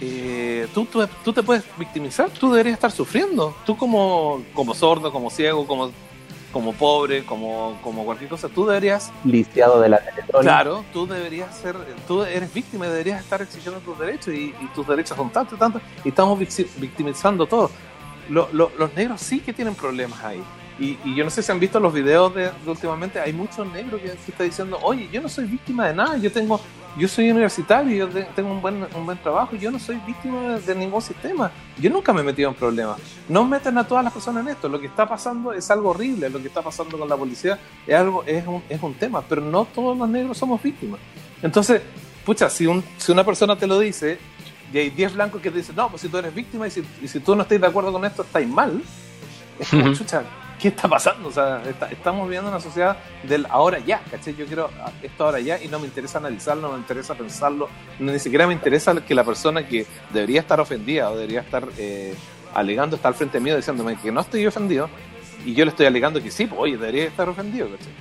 eh, tú, tú, tú te puedes victimizar, tú deberías estar sufriendo. Tú como, como sordo, como ciego, como, como pobre, como, como cualquier cosa, tú deberías lisiado de la Teletón. Claro, tú deberías ser, tú eres víctima y deberías estar exigiendo tus derechos y, y tus derechos son tantos, tantos, y estamos victi- victimizando todo. Lo- lo- los negros sí que tienen problemas ahí. Y, yo no sé si han visto los videos de, últimamente, hay muchos negros que, que están diciendo, oye, yo no soy víctima de nada, yo tengo, yo soy universitario, yo te- tengo un buen, un buen trabajo, yo no soy víctima de ningún sistema, yo nunca me he metido en problemas. No metan a todas las personas en esto, lo que está pasando es algo horrible, lo que está pasando con la policía es algo, es un, es un tema, pero no todos los negros somos víctimas. Entonces, pucha, si, un, si una persona te lo dice, y hay 10 blancos que te dicen, no, pues si tú eres víctima y si, y si tú no estás de acuerdo con esto, estáis mal, es como, chucha, ¿qué está pasando? O sea, está- estamos viviendo una sociedad del ahora ya, ¿cachai? Yo quiero esto ahora ya y no me interesa analizarlo, no me interesa pensarlo, ni siquiera me interesa que la persona que debería estar ofendida o debería estar eh, alegando está al frente mío diciéndome que no estoy ofendido y yo le estoy alegando que sí, pues oye, debería estar ofendido, ¿cachai?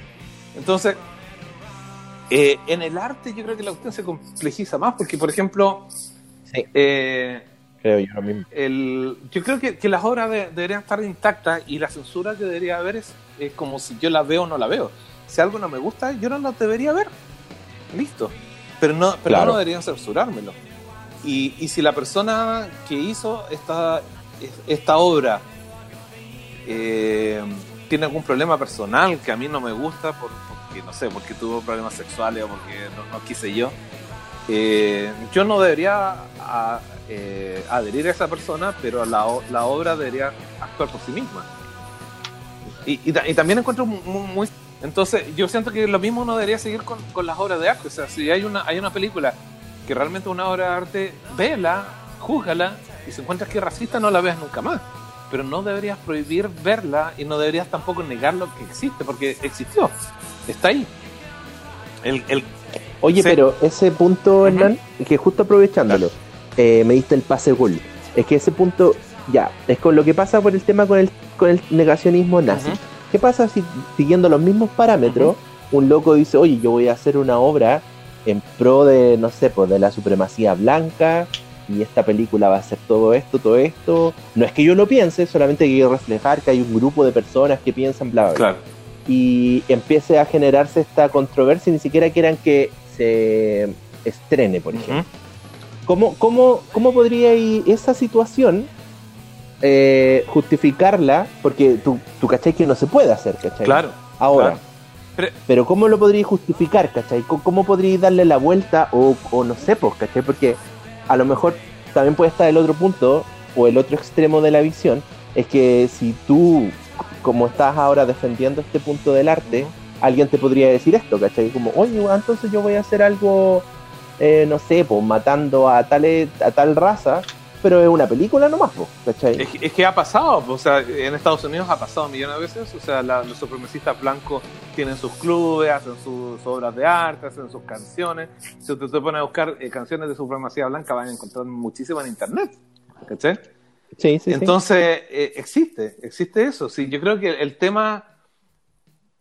Entonces, eh, en el arte yo creo que la cuestión se complejiza más porque, por ejemplo, Sí. eh, Creo yo lo mismo. el, yo creo que, que las obras de- deberían estar intactas y la censura que debería haber es, es como si yo la veo o no la veo. Si algo no me gusta, yo no lo debería ver. Listo. Pero no, pero Claro. no deberían censurármelo. Y, y si la persona que hizo esta, esta obra eh, tiene algún problema personal que a mí no me gusta, por- porque no sé, porque tuvo problemas sexuales o porque no, no quise yo, eh, yo no debería eh, adherir a esa persona, pero la, la obra debería actuar por sí misma. Y, y ta- y también encuentro mu- mu- muy, Entonces, yo siento que lo mismo no debería seguir con, con las obras de arte. O sea, si hay una, hay una película que realmente es una obra de arte, vela, júzgala, y si encuentras que es racista, no la veas nunca más. Pero no deberías prohibir verla y no deberías tampoco negar lo que existe, porque existió. Está ahí. El, Oye, Sí. pero ese punto, Hernán, que justo aprovechándolo, eh, me diste el pase gol. Es que ese punto, ya, es con lo que pasa por el tema con el, con el negacionismo nazi. ¿qué pasa si siguiendo los mismos parámetros, un loco dice, oye, yo voy a hacer una obra en pro de, no sé, pues de la supremacía blanca, y esta película va a ser todo esto, todo esto. No es que yo lo piense, solamente quiero reflejar que hay un grupo de personas que piensan bla, bla. Claro. Y empiece a generarse esta controversia, ni siquiera quieran que se estrene, por ejemplo. ¿Cómo, cómo, cómo podría ir esa situación eh, justificarla? Porque tú, tú cachai que no se puede hacer, ¿cachai? Claro. Ahora. claro. Pero- Pero ¿cómo lo podríais justificar, cachai? ¿Cómo, podríais darle la vuelta o, o no sé, pues, cachai? Porque a lo mejor también puede estar el otro punto o el otro extremo de la visión, es que si tú, como estás ahora defendiendo este punto del arte, alguien te podría decir esto, ¿cachai? Como, oye, entonces yo voy a hacer algo, eh, no sé, pues matando a tal, a tal raza, pero es una película nomás, pues, ¿cachai? Es, es que ha pasado, o sea, en Estados Unidos ha pasado millones de veces, o sea, los supremacistas blancos tienen sus clubes, hacen sus obras de arte, hacen sus canciones. Si usted se pone a buscar eh, canciones de supremacía blanca, van a encontrar muchísimas en internet, ¿cachai? Sí, sí, sí. Entonces, eh, existe, existe eso. Sí, yo creo que el tema,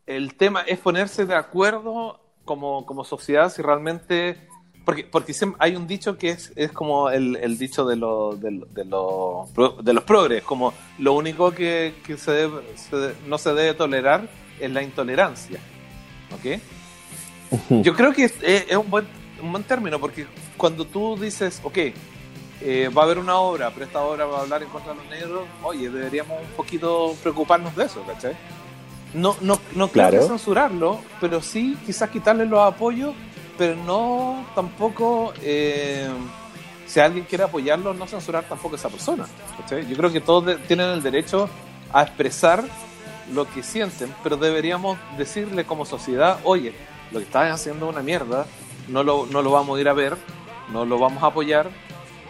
el tema es ponerse de acuerdo como, como sociedad si realmente, porque, porque hay un dicho que es, es como el, el dicho de, lo- de, de, lo- de los progres, como lo único que, que se debe- se- no se debe tolerar es la intolerancia. ¿Ok? Yo creo que es, es- es un, buen, un buen término, porque cuando tú dices, ok, eh, va a haber una obra, pero esta obra va a hablar en contra de los negros, oye, deberíamos un poquito preocuparnos de eso, ¿cachai? No, no, no creo Claro. que censurarlo, pero sí quizás quitarle los apoyos, pero no tampoco, eh, si alguien quiere apoyarlo, no censurar tampoco a esa persona. ¿cachai? Yo creo que todos tienen el derecho a expresar lo que sienten, pero deberíamos decirle como sociedad, oye, lo que estás haciendo es una mierda, no lo, no lo vamos a ir a ver, no lo vamos a apoyar,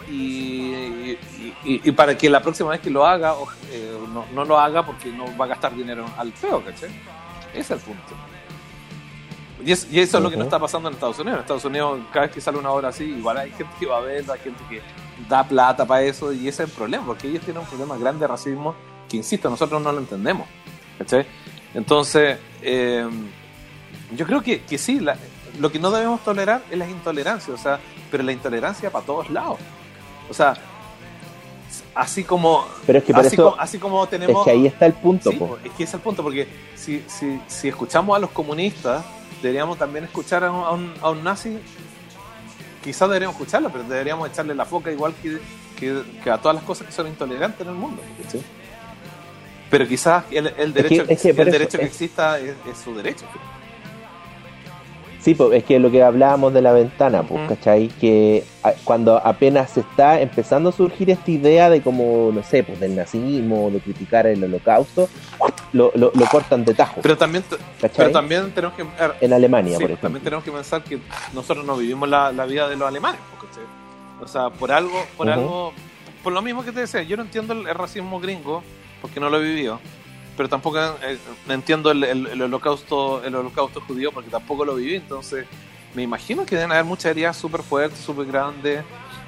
y, y- y- para que la próxima vez que lo haga, o- eh, no, no lo haga porque no va a gastar dinero al feo, ¿cachai? Ese es el punto. Y, es- y eso es lo que no está pasando en Estados Unidos. En Estados Unidos, cada vez que sale una obra así, igual hay gente que va a ver, hay gente que da plata para eso, y ese es el problema, porque ellos tienen un problema grande de racismo que, insisto, nosotros no lo entendemos. ¿cachai? Entonces, eh, yo creo que, que sí, la- lo que no debemos tolerar es la intolerancia, o sea, pero la intolerancia para todos lados. O sea, así como, Pero es que así, eso, como así como es tenemos... que ahí está el punto, Sí, po. po, es que es el punto, porque si, si, si escuchamos a los comunistas, deberíamos también escuchar a un, a un, a un nazi. Quizás deberíamos escucharlo, pero deberíamos echarle la foca igual que, que, que a todas las cosas que son intolerantes en el mundo. Pero quizás el, el derecho, es que el eso derecho que es- exista es, es su derecho. Sí, pues es que lo que hablábamos de la ventana, pues. ¿cachai? Que a- cuando apenas se está empezando a surgir esta idea de como, no sé, pues del nazismo, de criticar el holocausto, lo, lo, lo cortan de tajo, Pero también, pero también tenemos que... en Alemania, Sí, por ejemplo. también tenemos que pensar que nosotros no vivimos la, la vida de los alemanes. ¿cachai? O sea, por algo, por algo, por lo mismo que te decía, yo no entiendo el, el racismo gringo porque no lo he vivido, pero tampoco eh, entiendo el, el- el holocausto, el holocausto judío porque tampoco lo viví. Entonces, me imagino que deben haber muchas heridas súper fuertes, súper grandes.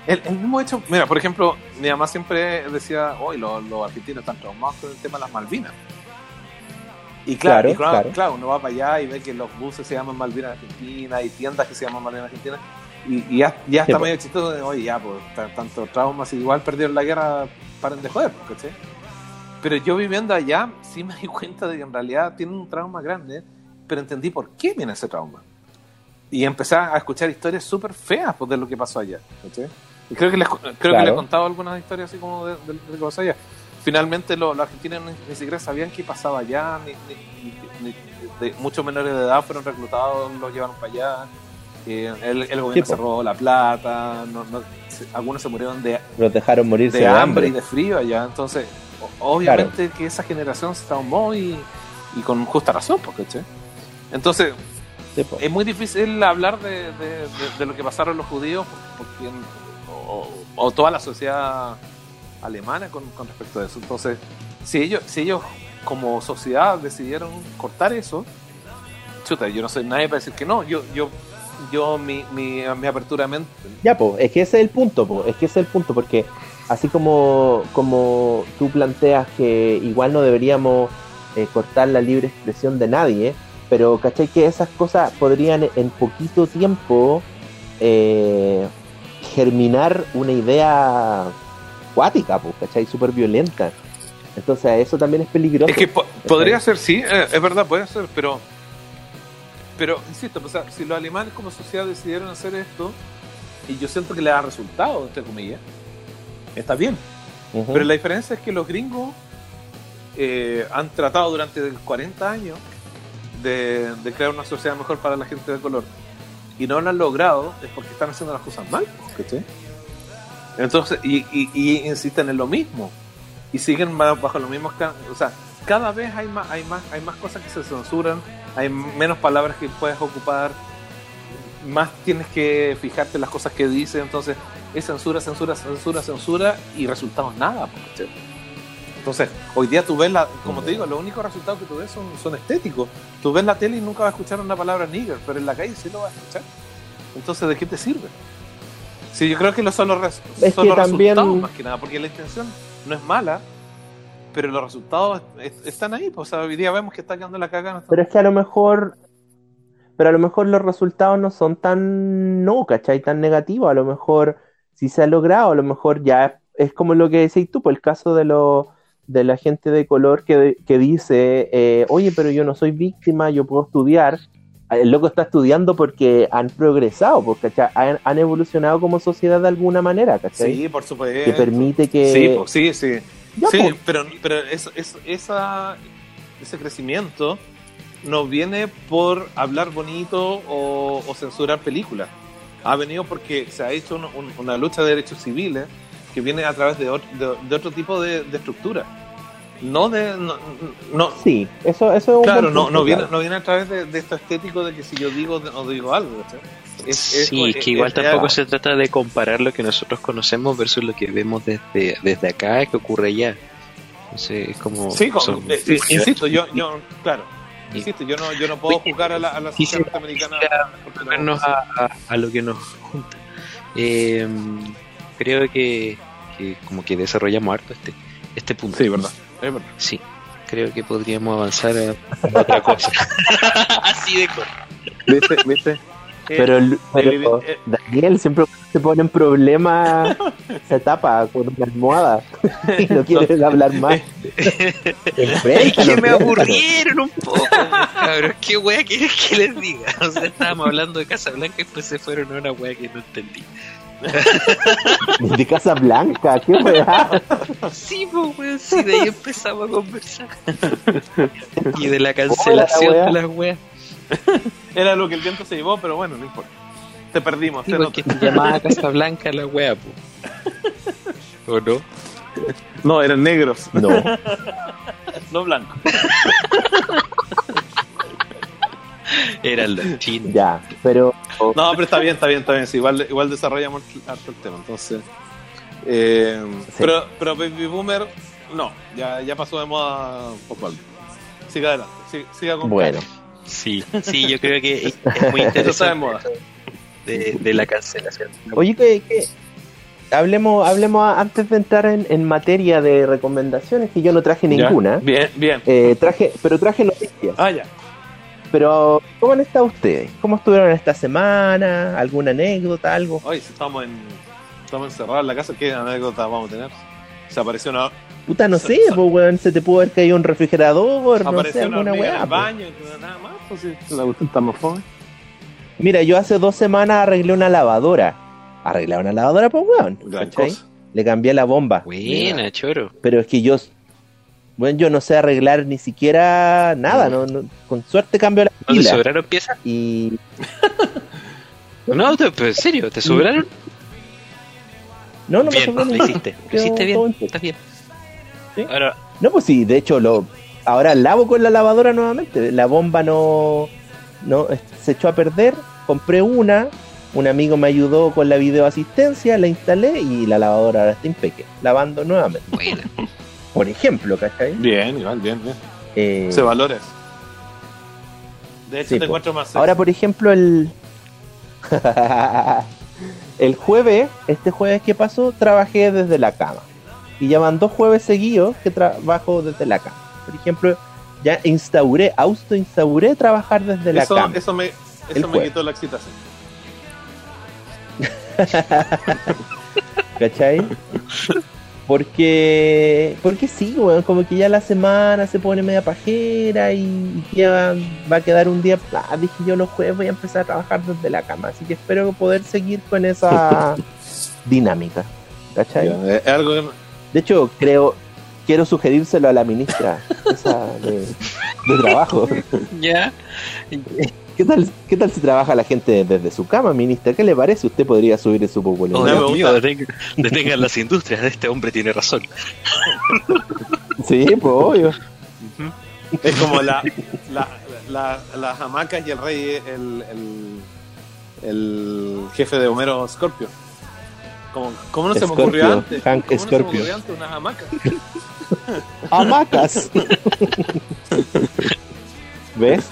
El, el mismo hecho, mira, por ejemplo, mi mamá siempre decía, hoy los, los argentinos están traumados con el tema de las Malvinas. Y claro, Claro, y claro, claro. uno va para allá y ve que los buses se llaman Malvinas Argentina y tiendas que se llaman Malvinas Argentina. Y, y ya, ya Sí, está medio chistoso de, oye, ya, pues, t- tantos traumas, igual perdieron la guerra, paren de joder, ¿cachai? Pero yo viviendo allá, sí me di cuenta de que en realidad tienen un trauma grande, pero entendí por qué viene ese trauma. Y empecé a escuchar historias súper feas pues, de lo que pasó allá. Y creo que les, creo que les he contado algunas historias así como de, de- de lo que pasó allá. Finalmente lo- los argentinos ni, ni siquiera sabían qué pasaba allá, ni, de, muchos menores de edad fueron reclutados, los llevaron para allá. Eh, el, el gobierno se robó la plata, no- no- se- algunos se murieron de, Los dejaron morirse de de, hambre y hambre. de frío allá. Entonces, obviamente que esa generación se traumó y, y con justa razón, porque Entonces, Sí, po. es muy difícil hablar de, de- de- de lo que pasaron los judíos porque, o, o toda la sociedad alemana con, con respecto a eso. Entonces, si ellos, si ellos como sociedad decidieron cortar eso, chuta, yo no soy nadie para decir que no. Yo, yo, yo mi, mi, mi apertura mente. Ya, pues, es que ese es el punto, po, es que ese es el punto, porque así como, como tú planteas que igual no deberíamos eh, cortar la libre expresión de nadie, pero ¿cachai? Que esas cosas podrían en poquito tiempo eh, germinar una idea cuática, pues, ¿cachai? Súper violenta. Entonces eso también es peligroso. Es que po- podría ser, sí, eh, es verdad, puede ser, pero. Pero, insisto, o sea, si los alemanes como sociedad decidieron hacer esto, y yo siento que le da resultado, entre comillas, está bien. Pero la diferencia es que los gringos eh, han tratado durante 40 años de, de crear una sociedad mejor para la gente de color. Y no lo han logrado, es porque están haciendo las cosas mal. ¿cachai? Entonces, y, y- y insisten en lo mismo. Y siguen ba- bajo los mismos. O sea, cada vez hay más, hay, más, hay más cosas que se censuran, hay menos palabras que puedes ocupar, más tienes que fijarte en las cosas que dice. Entonces, es censura, censura, censura, censura y resultados nada. ¿cachai? Entonces, hoy día tú ves, la, como te digo, los únicos resultados que tú ves son, son estéticos. Tú ves la tele y nunca vas a escuchar una palabra nigger, pero en la calle sí lo vas a escuchar. Entonces, ¿de qué te sirve? Sí, yo creo que lo son los, res- Es son los también- resultados más que nada, porque la intención no es mala, pero los resultados est- están ahí. Pues, o sea, hoy día vemos que está quedando la cagada. Pero es que a lo mejor, pero a lo mejor los resultados no son tan, no, ¿cachai? Tan negativos. A lo mejor si se ha logrado, a lo mejor ya es como lo que decís tú, por el caso de los de la gente de color que, que dice, eh, oye, pero yo no soy víctima, yo puedo estudiar. El loco está estudiando porque han progresado, porque han, han evolucionado como sociedad de alguna manera, ¿cachai? Sí, por supuesto. que permite que... Sí, pues, sí, sí. Ya, sí, pues. pero, pero es, es- esa, ese crecimiento no viene por hablar bonito o, o censurar películas. Ha venido porque se ha hecho un- un- una lucha de derechos civiles que viene a través de, ot- de- de otro tipo de, de estructura. No de. No, no- Sí, eso, eso es un claro, no, punto, no, viene, claro. no viene a través de, de esto estético de que si yo digo o digo algo. sí, es que igual es- tampoco se trata de comparar lo que nosotros conocemos versus lo que vemos desde, desde acá que ocurre allá. Entonces, es como. Sí, son- eh, insisto, yo, yo, claro, insisto, yo no, yo no puedo juzgar a la, a la sociedad norteamericana. volvernos a, a- a lo que nos junta. Eh, creo que, que como que desarrollamos harto este, este punto. Sí, verdad, es verdad. Sí, creo que podríamos avanzar a otra cosa. *laughs* Así de corto. ¿Viste? ¿Viste? Pero, el- pero el- eh, Daniel siempre se pone en problemas *laughs* se tapa con una almohada y no quiere hablar más. *laughs* Es que me aburrieron un poco, *laughs* cabrón. ¿Qué wea quieres que les diga? O sea, estábamos hablando de Casa Blanca y después se fueron a una wea que no entendí. De Casa Blanca, qué weá. Sí, pues, sí, de ahí empezamos a conversar. Y de la cancelación Hola, de las weas. *laughs* Era lo que el viento se llevó, pero bueno, no importa. Te perdimos, Sí, te porque se llamaba *laughs* Casa Blanca la wea, pues. *laughs* ¿O no? No, eran negros, No, no blancos. Eran los chinos. ya, pero No, pero está bien, está bien, está bien. Sí, igual, igual desarrollamos harto el tema, entonces. eh, pero, pero Baby Boomer, no, ya, ya pasó de moda. Siga adelante, siga, siga con bueno. Sí, sí, yo creo que es muy interesante de, de la cancelación. Oye, que, que- hablemos, hablemos a- antes de entrar en, en materia de recomendaciones, que yo no traje Ya. ninguna. Bien, bien. Eh, traje, pero traje noticias. Ah, ya. Pero, ¿cómo han estado ustedes? ¿Cómo estuvieron esta semana? ¿Alguna anécdota, algo? Hoy si estamos en estamos encerrados en la casa, ¿qué anécdota vamos a tener? Se apareció una, Puta, no sé, sa- pues, weón, se te pudo haber caído un refrigerador, no sé, apareció una alguna hormiga en weá. el pues. baño, nada más, pues la cuestión está más fome. Mira, yo hace dos semanas arreglé una lavadora. Arreglé una lavadora, pues, weón. Le cambié la bomba. Buena, choro. Pero es que yo, bueno, yo no sé arreglar ni siquiera nada, no, no- con suerte cambio la ¿No te pila. sobraron piezas? Y *laughs* No, te- pero en serio, ¿te sobraron? no, no me bien, sobró lo hiciste. Lo hiciste bien, estás bien. Sí. Ahora, No, pues sí, de hecho lo ahora lavo con la lavadora nuevamente. La bomba no, no se echó a perder. Compré una, un amigo me ayudó con la videoasistencia, la instalé y la lavadora ahora está impeque, lavando nuevamente. buena. *laughs* Por ejemplo, ¿cachai? Bien, igual, bien, bien. Eh, Se valora. De hecho, Sí, te po. encuentro más ahora, por ejemplo, el *laughs* el jueves, este jueves que pasó, trabajé desde la cama. Y ya van dos jueves seguidos que trabajo desde la cama. Por ejemplo, ya instauré, auto instauré trabajar desde la Eso, cama. eso me, eso me quitó la excitación. *laughs* ¿Cachai? Porque, porque sí, weón, como que ya la semana se pone media pajera y, ya va a quedar un día, ah, dije yo los jueves voy a empezar a trabajar desde la cama, así que espero poder seguir con esa *laughs* dinámica, ¿cachai? Ya, Es algo que no- De hecho, creo, quiero sugerírselo a la ministra esa de, de trabajo. *laughs* Ya. ¿Qué tal, ¿Qué tal si trabaja la gente desde su cama, ministra? ¿Qué le parece? Usted podría subir en su Oh, popularidad. me gusta. mío, detengan, detengan las industrias. Este hombre tiene razón. Sí, pues obvio. Es como la, la, la- las hamacas y el rey, el, el, el jefe de Homero Scorpio. Como, ¿Cómo no se me Scorpio, ocurrió antes? Hank ¿Cómo no se me Scorpio. ocurrió antes unas hamacas? Hamacas. ¿Ves?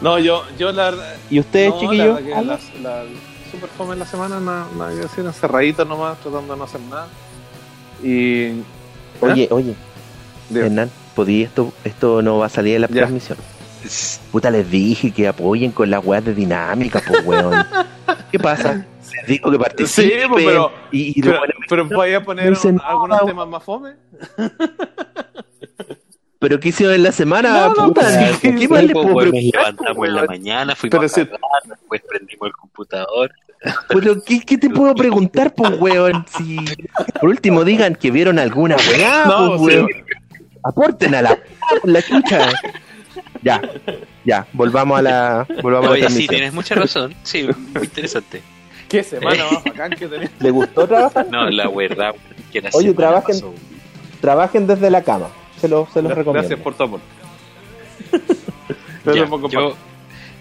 No, yo, yo la. ¿Y ustedes, no, chiquillos? La, la, la- super fome en la semana, nada, nada que decir, encerradito nomás, tratando de no hacer nada. Y. Oye, oye, Hernán, ¿podí esto, esto no va a salir en la Ya. transmisión? Puta, les dije que apoyen con las weas de dinámica, pues weón. *laughs* ¿Qué pasa? Les digo que participen. Sí, pues, pero- y, y pero, pero voy a poner algunos nada, temas más fome. ¿Pero qué hicieron en la semana? No, no, puta, ¿qué, sí, más les Pues, puedo bueno, nos preguntar? levantamos en la mañana, fuimos Pero a si- después prendimos el computador. Pero, ¿qué, qué te puedo preguntar, pues weón? Si por último digan que vieron alguna weá, No, pues sí. weón. Aporten a la, la chucha. Ya, ya, volvamos a la, volvamos a la Oye, sí, tienes mucha razón. Sí, muy interesante. ¿Qué semana más bacán que tenía? ¿Le gustó trabajar? No, la verdad, que la Oye, trabajen- pasó. Trabajen desde la cama. Se los se los recomiendo. Gracias por tu aporte. *laughs* Ya, yo,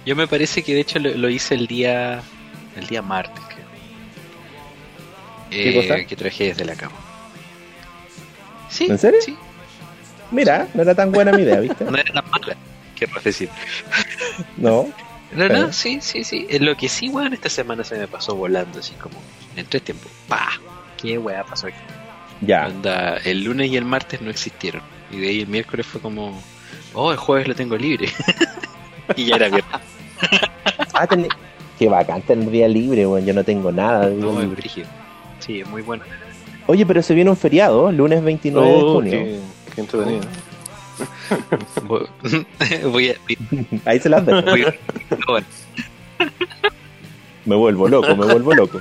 yo me parece que de hecho lo, lo hice el día el día martes, creo. ¿Qué Eh, cosa? Que trabajé desde la cama. Sí, ¿En serio? Sí, Mira, no era tan buena mi idea, ¿viste? *laughs* no era tan mala, decir. No. *laughs* No, Pero- no, sí, sí, sí. Lo que sí, weón, esta semana se me pasó volando, así como en tres tiempos. ¡Pah! ¿Qué weá pasó aquí? Ya. Anda, el lunes y el martes no existieron. Y de ahí el miércoles fue como, oh, el jueves lo tengo libre. *laughs* y ya era viernes. *laughs* Ah, ten- Qué bacán tener día libre, weón. Yo no tengo nada de No, es libre. brígido. Sí, es muy bueno. Oye, pero se viene un feriado, lunes 29 de Oh, junio. qué, qué entretenido. *laughs* voy a. Ahí se las dejo. voy a- bueno, Me vuelvo loco, me vuelvo loco.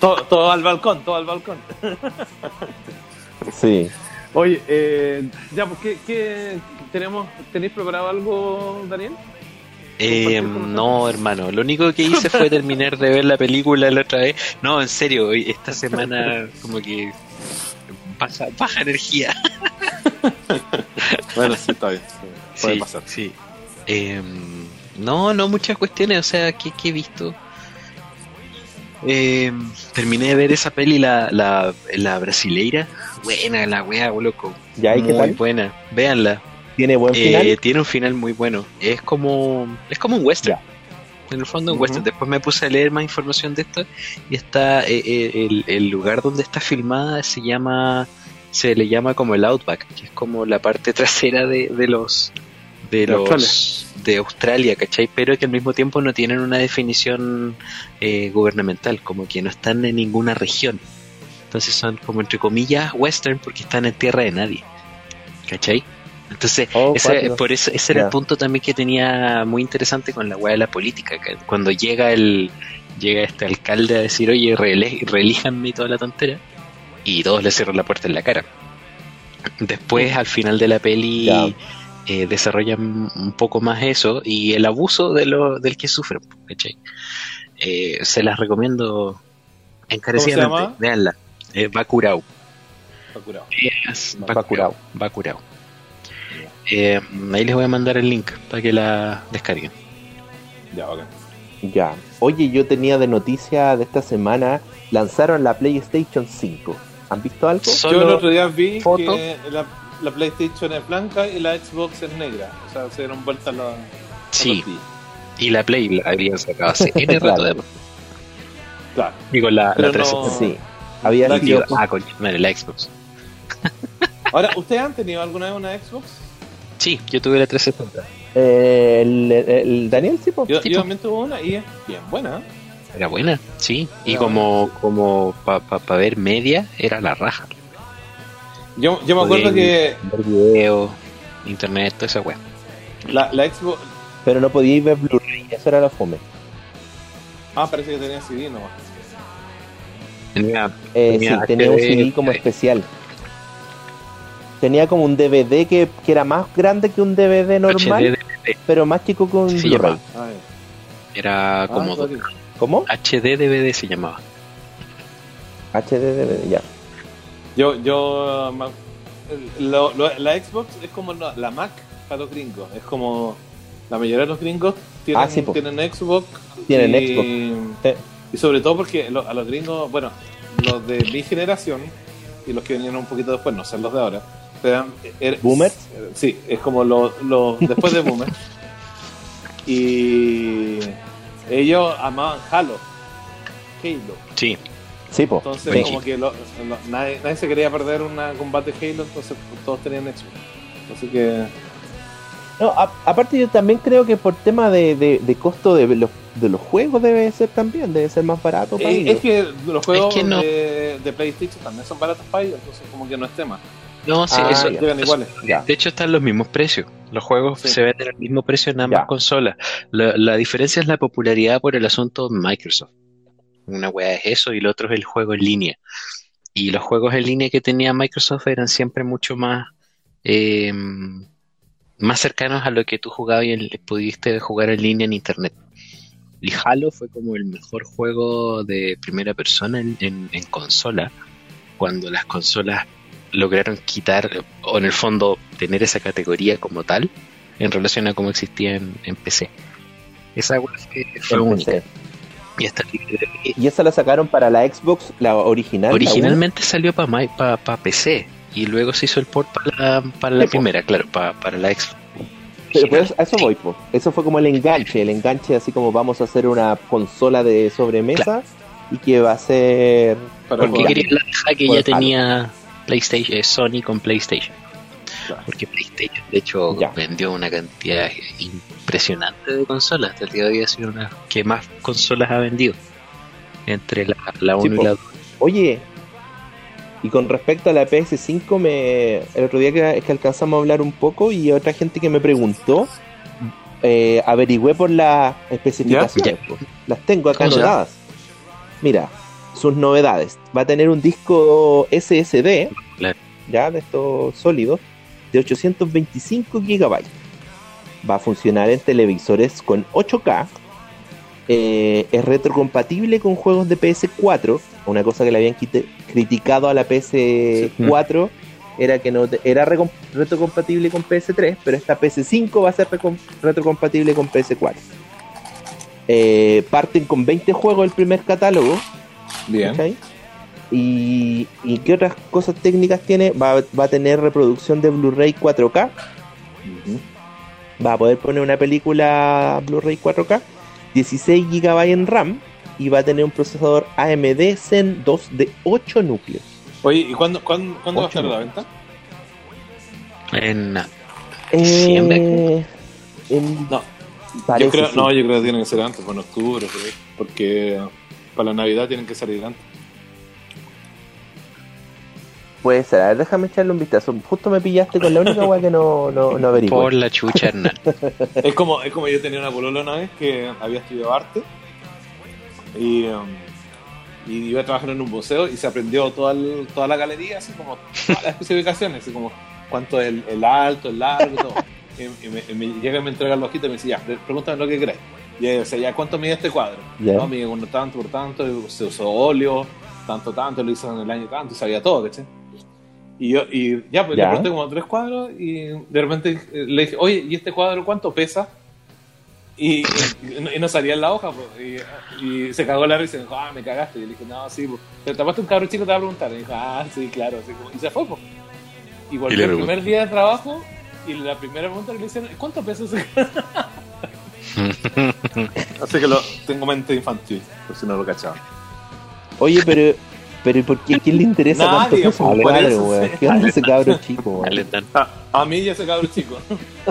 Todo, todo al balcón, todo al balcón. Sí. Oye, eh, ya, pues, ¿qué, qué tenemos? ¿Tenéis preparado algo, Daniel? eh, no, hermano. Lo único que hice fue terminar de ver la película la otra vez. No, en serio, hoy- esta semana como que baja, baja energía. *laughs* Bueno, sí, está bien. Puede sí, pasar. Sí. Eh, no, no muchas cuestiones, o sea, ¿qué, qué he visto? Eh, terminé de ver esa peli, la, la, la brasileira. Buena la wea, loco. ¿Ya? ¿Y qué muy tal? buena. Véanla. ¿Tiene buen final? Eh, tiene un final muy bueno. Es como es como un western. En el fondo western. Después me puse a leer más información de esto y está eh, eh, el, el lugar donde está filmada se llama se le llama como el outback, que es como la parte *laughs* trasera de, de los de De los Australia. de Australia, ¿cachai? Pero que al mismo tiempo no tienen una definición eh, gubernamental, como que no están en ninguna región. Entonces son como entre comillas western porque están en tierra de nadie. ¿Cachai? Entonces, Oh, ese, por eso, ese era el punto también que tenía muy interesante con la weá de la política. que cuando llega el llega este alcalde a decir, oye, reele- reelíjanme y toda la tontera, y todos le cierran la puerta en la cara. Después, al final de la peli, Ya. eh, desarrollan un poco más eso y el abuso de lo, del que sufren. Eh, se las recomiendo encarecidamente. Veanla. Eh, Bacurau. Está curado. Es Bacurau. Bacurau. Eh, ahí les voy a mandar el link para que la descarguen. Ya, bacán. Ya. Oye, yo tenía de noticia de esta semana, lanzaron la PlayStation 5. ¿Han visto algo? Yo el otro día vi que la, la PlayStation es blanca y la Xbox es negra. O sea, se dieron vuelta la. sí, y la Play la habrían sacado hace N rato Claro. de Claro. Digo, la, la 3 no- Sí. Había La sido... Ah, coño, madre, la Xbox. Ahora, ¿ustedes han tenido alguna vez una Xbox? Sí, yo tuve la 360. Eh, el, el Daniel, sí, po. Yo, Sí, yo po. también tuve una y es bien buena. Era buena, sí. Y como, como para ver media, era la raja. Yo, yo me acuerdo que Ver video, internet, toda esa weá. la, la Xbox. Pero no podíais ver Blu-ray, eso era la fome. Ah, parece que tenía CD nomás. Tenía, Eh, Tenía sí, tenía un CD como eh. especial. Tenía como un DVD que, que era más grande que un DVD normal, HD, pero más chico que un Sí, Blu-ray. Ah, era ya. como Ah. ¿Cómo? HD DVD se llamaba. HD DVD, ya. Yo, yo, ma- lo- lo- la Xbox es como la, la Mac para los gringos. Es como la mayoría de los gringos tienen, Ah, sí, tienen Xbox. Tienen y, Xbox. Sí. Y sobre todo porque lo- a los gringos, bueno, los de mi generación y los que vinieron un poquito después, no sé los de ahora. Eran- er- eh, Sí, es como los los después de Boomers. *laughs* Y ellos amaban Halo. Halo. Sí, Sí, po. Entonces, como que lo- lo- nadie, nadie se quería perder un combate Halo, entonces todos tenían Xbox. Así que, No, a- aparte yo también creo que por tema de, de, de costo de los, de los juegos debe ser también, debe ser más barato para eh, ellos. es que los juegos que no. de, de PlayStation también son baratos para ellos, entonces como que no es tema. No, sí, Ah, eso, ya. Llegan eso- iguales. Ya. De hecho, están los mismos precios. Los juegos Sí. se venden al mismo precio en ambas Ya. consolas. La, la diferencia es la popularidad por el asunto Microsoft. Una weá es eso y lo otro es el juego en línea. Y los juegos en línea que tenía Microsoft eran siempre mucho más, eh, más cercanos a lo que tú jugabas y el- pudiste jugar en línea en internet. Y Halo fue como el mejor juego de primera persona en, en- en consola, cuando las consolas lograron quitar, o en el fondo tener esa categoría como tal, en relación a cómo existía en, en PC. Esa fue, fue En única. PC. Y Y esa la sacaron para la Xbox, la original. la originalmente salió para PC y luego se hizo el port para la, para la Sí, po. primera, claro, para, para la Xbox. Pero pues, a eso voy, po. Eso fue como el enganche, el enganche así como vamos a hacer una consola de sobremesa y que va a ser... Para Porque quería la que ya tenía PlayStation, eh, Sony con PlayStation. Claro. Porque PlayStation, de hecho, Ya. vendió una cantidad impresionante de consolas. Hasta el día de hoy ha sido una que más consolas ha vendido. Entre la, la 1 Sí, y la 2. Oye, y con respecto a la PS5, me, el otro día que, que alcanzamos a hablar un poco y otra gente que me preguntó, eh, averigüé por las especificaciones. Las tengo acá anotadas. Mira, sus novedades. Va a tener un disco SSD, Claro. ya de estos sólidos, de 825 GB. Va a funcionar en televisores con 8K. Eh, es retrocompatible con juegos de PS4. Una cosa que le habían criticado a la PS4 era que no era retrocompatible con PS3, pero esta PS5 va a ser retrocompatible con PS4. Eh, parten con 20 juegos el primer catálogo. Bien. ¿cachai? Y, y qué otras cosas técnicas tiene? Va, va a tener reproducción de Blu-ray 4K. Va a poder poner una película Blu-ray 4K. 16 GB en RAM. Y va a tener un procesador AMD Zen 2 de 8 núcleos. Oye, ¿y cuándo, cuándo, cuándo va a estar a la venta? En Diciembre, Eh, en- No, yo creo, sí. no, yo creo que tienen que ser antes, en octubre, porque para la Navidad tienen que salir antes. A ver, déjame echarle un vistazo. Justo me pillaste con la única weá que no, no, no averigué. por la chucha, Hernán. *laughs* Es como, es como yo tenía una polola una vez que había estudiado arte y, um, y iba a trabajar en un museo y se aprendió toda, el- toda la galería, así como todas las especificaciones, así como cuánto es el, el alto, el largo, todo. Y, y me, y me llega y me entrega el ojito y me dice, ya, pregúntame lo que crees. Y ella decía, ya, ¿cuánto mide este cuadro? Ya. No, mide uno tanto por tanto, se usó óleo, tanto, tanto, lo hizo en el año tanto, y sabía todo, ¿cachai? Y yo, y ya, pues Ya. le pregunté como tres cuadros y de repente eh, le dije, oye, ¿y este cuadro cuánto pesa? Y, y- y no salía en la hoja, pues, y, y se cagó la risa y me dijo, ah, me cagaste. Y yo le dije, no, sí, pues, te tapaste un cabro chico, te va a preguntar. Y dijo, ah, sí, claro. Así como- y se fue, pues. Y volvió el primer día de trabajo y la primera pregunta que le hicieron, ¿cuánto pesa ese *laughs* *laughs* Así que lo, tengo mente infantil, por si no lo cachaban. Oye, pero Pero ¿y por qué? ¿A quién le interesa Nadie, tanto eso? Claro, eso, sí. ¿Qué onda ese cabro *laughs* chico. A, a mí y a ese cabro chico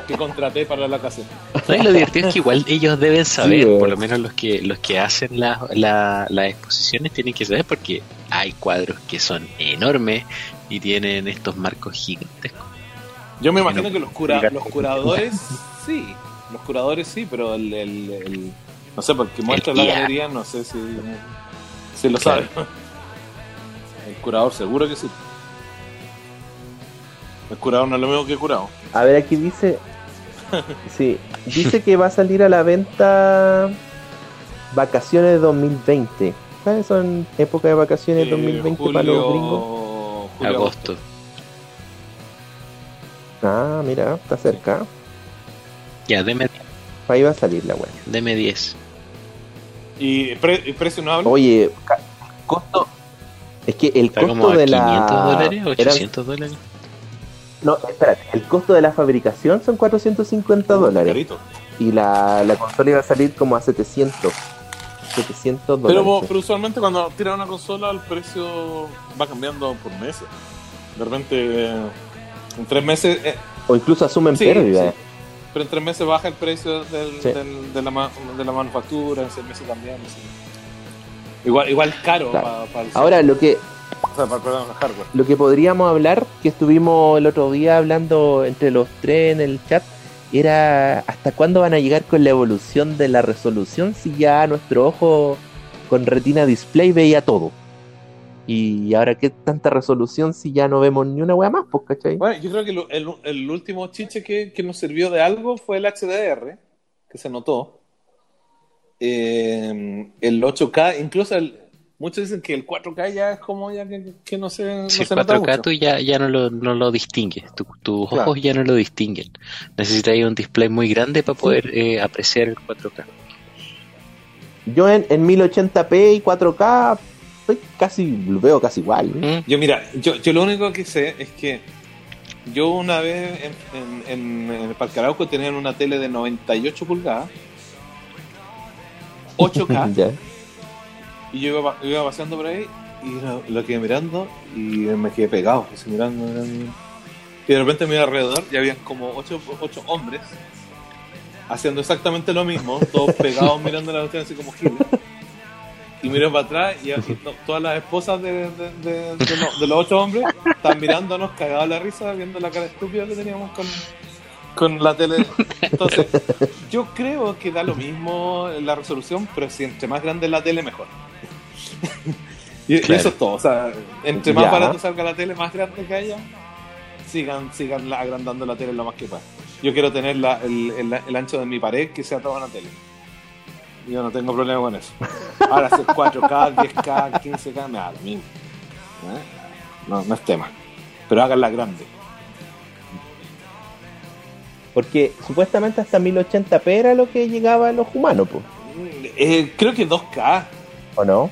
que contraté para la casa. No, y lo divertido es que igual ellos deben saber, Sí, por lo menos los que los que hacen la- la- las exposiciones tienen que saber porque hay cuadros que son enormes y tienen estos marcos gigantescos. Yo me imagino que los, cura- los curadores sí, los curadores sí, pero el, el- el- no sé, porque muestra la galería, no sé si, si lo Claro. sabe. *laughs* El curador seguro que sí. El curador no es lo mismo que curado. A ver, aquí dice. *laughs* Sí, dice que va a salir a la venta vacaciones 2020. ¿Sabes? Son época de vacaciones Eh, 2020 para los gringos. julio, Agosto. Ah, mira, está cerca. Ya, deme, Ahí va a salir la web. deme 10. ¿Y, pre- y precio no habla? Oye, costo. Es que el Está costo como a de 500 la. dólares, eran- 800 dólares. No, espérate, el costo de la fabricación son 450 dólares. Carito. Y la, la consola iba a salir como a 700. 700 dólares. Pero, pero usualmente cuando tiran una consola el precio va cambiando por meses. De repente, eh, en tres meses, eh, o incluso asumen sí, pérdidas. sí. Pero en tres meses baja el precio del, Sí. del- de, la, ma- de la manufactura, en seis meses también. sí. Igual, igual caro Claro. para, el, Ahora, lo que, o sea, para, perdón, el hardware. lo que podríamos hablar, que estuvimos el otro día hablando entre los tres en el chat, era hasta cuándo van a llegar con la evolución de la resolución si ya nuestro ojo con retina display veía todo. Y ahora qué tanta resolución si ya no vemos ni una wea más, pues, ¿cachai? Bueno, yo creo que lo- el, el último chiche que, que nos sirvió de algo fue el HDR, que se notó. Eh, el 8K, incluso el, muchos dicen que el 4K ya es como ya que, que no se, no Si el se nota 4K mucho. tú ya, ya no, lo, no lo distingues, tu- tus Claro. ojos ya no lo distinguen. Necesitas un display muy grande para poder eh, apreciar el 4K. Yo en, en 1080p y 4K estoy casi, lo veo casi igual. Yo mira, yo, yo lo único que sé es que yo una vez en, en, en, en el Parque Arauco tenían una tele de 98 pulgadas, *laughs* 8K, Ya. y yo iba, iba paseando por ahí y lo, lo quedé mirando y me quedé pegado, así mirando, mirando. Y de repente iba alrededor y había como 8 ocho, ocho hombres haciendo exactamente lo mismo, todos pegados *laughs* mirando la cuestión así como giles. Y miré para atrás y no, todas las esposas de, de, de- de los, de los ocho hombres estaban mirándonos cagados la risa, viendo la cara estúpida que teníamos con, con la tele. Entonces, yo creo que da lo mismo la resolución, pero si entre más grande la tele, mejor. *laughs* y, eso es todo. O sea, entre más Ya. barato salga la tele, más grande que haya, sigan, sigan agrandando la tele lo más que puedan. Yo quiero tener la- el, el- el ancho de mi pared que sea toda una tele. Yo no tengo problema con eso. Ahora, si es 4K, 10K, 15K, me da lo mismo. ¿Eh? No, no es tema. Pero háganla grande. Porque supuestamente hasta 1080p era lo que llegaba a los humanos, pues. Eh, creo que 2K. ¿O no?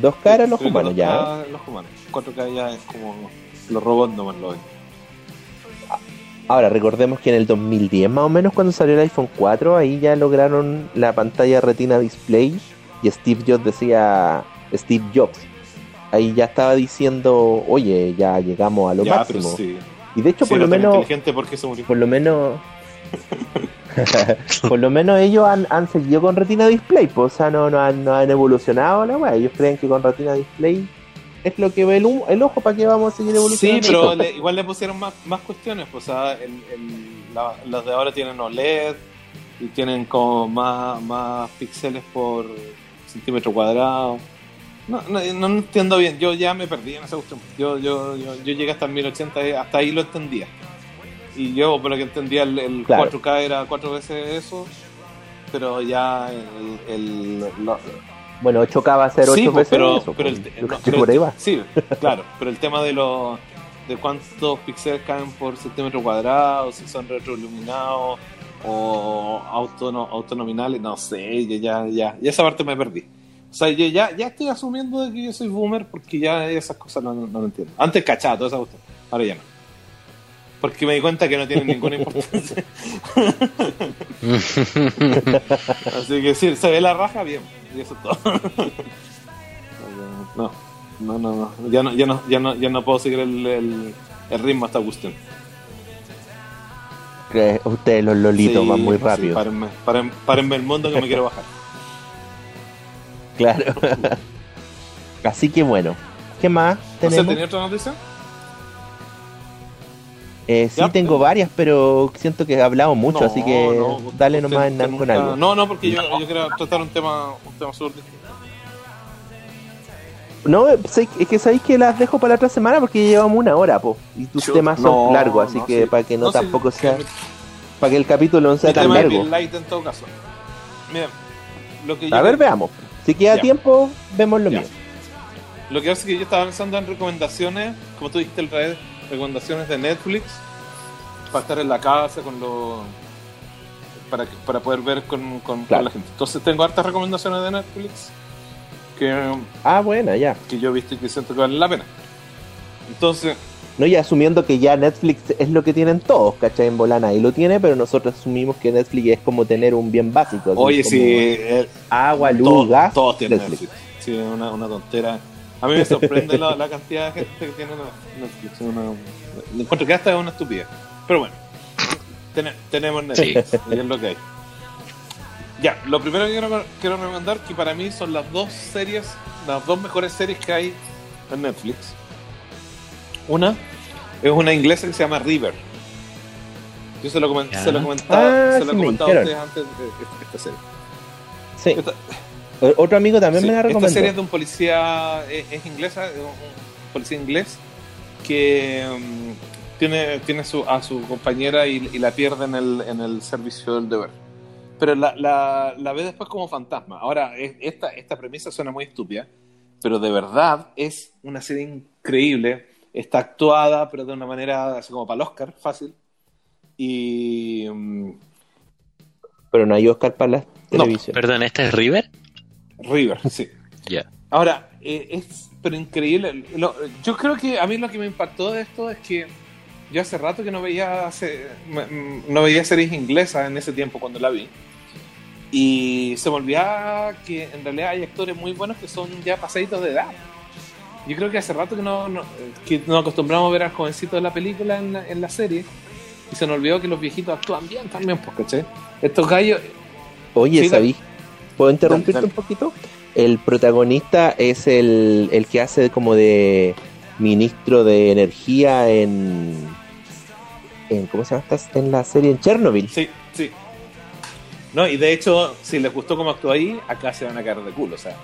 2K eran los Creo humanos, 2K ya. Los humanos. 4K ya es como los robots nomás lo ven. Ahora, recordemos que en el 2010, más o menos, cuando salió el iPhone 4, ahí ya lograron la pantalla Retina Display y Steve Jobs decía, Steve Jobs, ahí ya estaba diciendo, oye, ya llegamos a lo ya, máximo. sí. Y de hecho, Sí, por lo menos, porque se murió. por lo menos, *laughs* por lo menos ellos han, han seguido con Retina Display, pues, o sea, no, no, han, no han evolucionado la weá. Ellos creen que con Retina Display es lo que ve el, ojo, ¿para qué vamos a seguir Sí, evolucionando? pero le- igual le pusieron más, más cuestiones. Pues, o sea, el- el- la- los de ahora tienen OLED y tienen como más, más píxeles por centímetro cuadrado. No, no, no entiendo bien. Yo ya me perdí en esa cuestión. Yo, yo, yo, yo llegué hasta el 1080, y hasta ahí lo entendía. Y yo, por lo que entendía, el, el Claro. 4K era cuatro veces eso. Pero ya el, Bueno, 8K va a ser 8 Sí, pues, veces pero, eso, pero el, no, pero por ahí va. Sí, claro, pero el tema de los de cuántos píxeles caen por centímetro cuadrado, si son retroiluminados o autono, autonominales, no sé, ya, ya, ya esa parte me perdí. O sea, yo ya, ya estoy asumiendo de que yo soy boomer porque ya esas cosas no, no, entiendo. Antes cachaba toda esa cuestión, ahora ya no. Porque me di cuenta que no tienen ninguna importancia. *laughs* Así que sí, se ve la raja bien, y eso es todo. no, No, no, no. Ya no, ya no, ya no, ya no puedo seguir el, el, el ritmo hasta cuestión. Ustedes los lolitos Sí, van muy sí, rápido. párenme, párenme, párenme el mundo que me quiero bajar. *laughs* Claro. *laughs* Así que bueno. ¿Qué más ¿No sé, tenemos? tenía otra noticia? Eh, sí, tengo varias, pero siento que he hablado mucho, No, así que no, dale nomás en con nunca- algo. No, no, porque yo, yo quiero tratar un tema, un tema súper distinto. No, es que sabéis que las dejo para la otra semana porque llevamos una hora, po. Y tus temas son no, largos, así no, que sí. para que no, No, sí, tampoco sea. Para que el capítulo no sea tan tema es largo. light en todo caso. Mira, lo que yo, A ver, veamos. Si queda Ya. tiempo, vemos lo Ya. mío. lo que hace que yo estaba pensando en recomendaciones, como tú dijiste el vez, recomendaciones de Netflix para estar en la casa con los para, para poder ver con, con- con Claro. la gente. Entonces tengo hartas recomendaciones de Netflix que, Ah, buena, ya. que yo he visto y que siento que valen la pena. Entonces, No, y asumiendo que ya Netflix es lo que tienen todos, ¿cachai? En Bolana y lo tiene, pero nosotros asumimos que Netflix es como tener un bien básico. oye, como si eh, Agua, luz, gas, todos tienen Netflix. Netflix. Sí, una, una tontera. A mí me sorprende la, la cantidad de gente que tiene Netflix. Una, encuentro que hasta es una estupidez. Pero bueno, ten- tenemos Netflix y es lo que hay. Ya, lo primero que quiero, quiero recomendar que para mí son las dos series, las dos mejores series que hay en Netflix. Una es una inglesa que se llama River. Yo se lo, comen- Ya. se lo comentaba, Ah, se lo sí me comentaba a ustedes antes de esta serie. Sí. Esta- Otro amigo también Sí, me la esta recomendó. serie es de un policía, es, es inglesa, es un policía inglés que mm, tiene, tiene su, a su compañera y, y la pierde en el, en el servicio del deber. Pero la, la, la ve después como fantasma. Ahora, es- esta, esta premisa suena muy estúpida, pero de verdad es una serie increíble. Está actuada, pero de una manera así como para el Oscar, fácil. Y. mm, Pero no hay Oscar para la No, televisión. Perdón, ¿esta es River? River, sí. Ya. Ahora, eh, es pero increíble. Lo- yo creo que a mí lo que me impactó de esto es que yo hace rato que no veía m- no veía series inglesas en ese tiempo cuando la vi. Y se me olvidaba que en realidad hay actores muy buenos que son ya pasaditos de edad. Yo creo que hace rato que no, no- que nos acostumbramos a ver al jovencito de la película en la, en la serie. Y se nos olvidó que los viejitos actúan bien también, pues, ¿cachai? Estos gallos, Oye, Sí, ¿sabí? ¿Puedo interrumpirte Dale, dale. un poquito? El protagonista es el, el que hace como de ministro de energía en, en ¿cómo se llama? En la serie en Chernobyl. Sí, sí. No, y de hecho, si les gustó cómo actuó ahí, acá se van a caer de culo. O sea,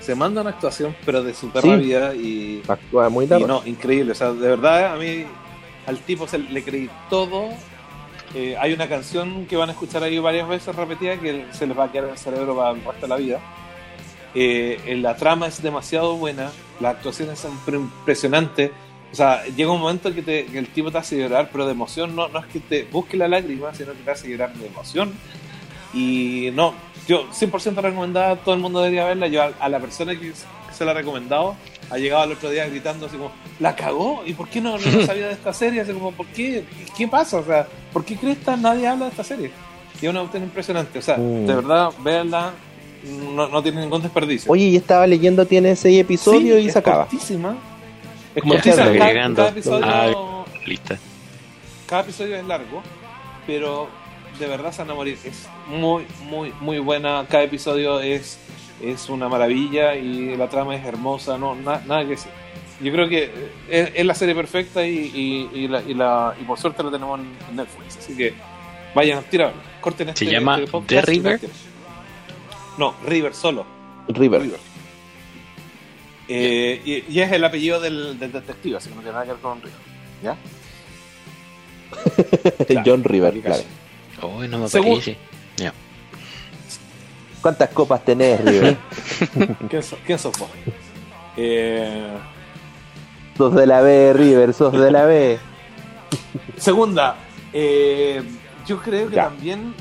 se manda una actuación, pero de super Sí. rabia y, Actúa muy y tarde. no, increíble. O sea, de verdad, a mí, al tipo se le creí todo. Eh, hay una canción que van a escuchar ahí varias veces repetida que se les va a quedar en el cerebro para el resto de la vida. Eh, eh, la trama es demasiado buena, las actuaciones son pre- impresionantes. O sea, llega un momento que, te- que el tipo te hace llorar, pero de emoción, no, no es que te busque la lágrima, sino que te hace llorar de emoción. Y no, yo 100% recomendada, todo el mundo debería verla. Yo a, a la persona que se la ha recomendado, ha llegado al otro día gritando así como, la cagó, ¿y por qué no, no *laughs* sabía de esta serie? Así como, ¿por qué? ¿Qué, pasa? O sea, ¿por qué crees que nadie habla de esta serie? Y es una cuestión impresionante, o sea, Mm. de verdad, véanla, no, no tiene ningún desperdicio. Oye, yo estaba leyendo, tiene seis episodios Sí, y es se acaba. cortísima. Es Como cortísima, cada, Llegando. cada episodio, Ah. Lista. cada episodio es largo, pero de verdad se van a morir. Es muy, muy, muy buena. Cada episodio es, es una maravilla y la trama es hermosa. No, na- nada que decir. Yo creo que es, es la serie perfecta y, y, y la, y, la- y por suerte la tenemos en Netflix. Así que vayan, tíralo. Corten este, llama este podcast The River? corten. No, River solo. River. River. Eh, y, y es el apellido del, del detective, así que no tiene nada que ver con River. ¿Ya? *laughs* Claro, John River, claro. Uy, no me Según- parece. ¿Cuántas copas tenés, River? ¿Quién, sos, quién sos vos? Eh, sos de la B, River, sos de la B. *laughs* segunda, eh, yo creo que Ya. también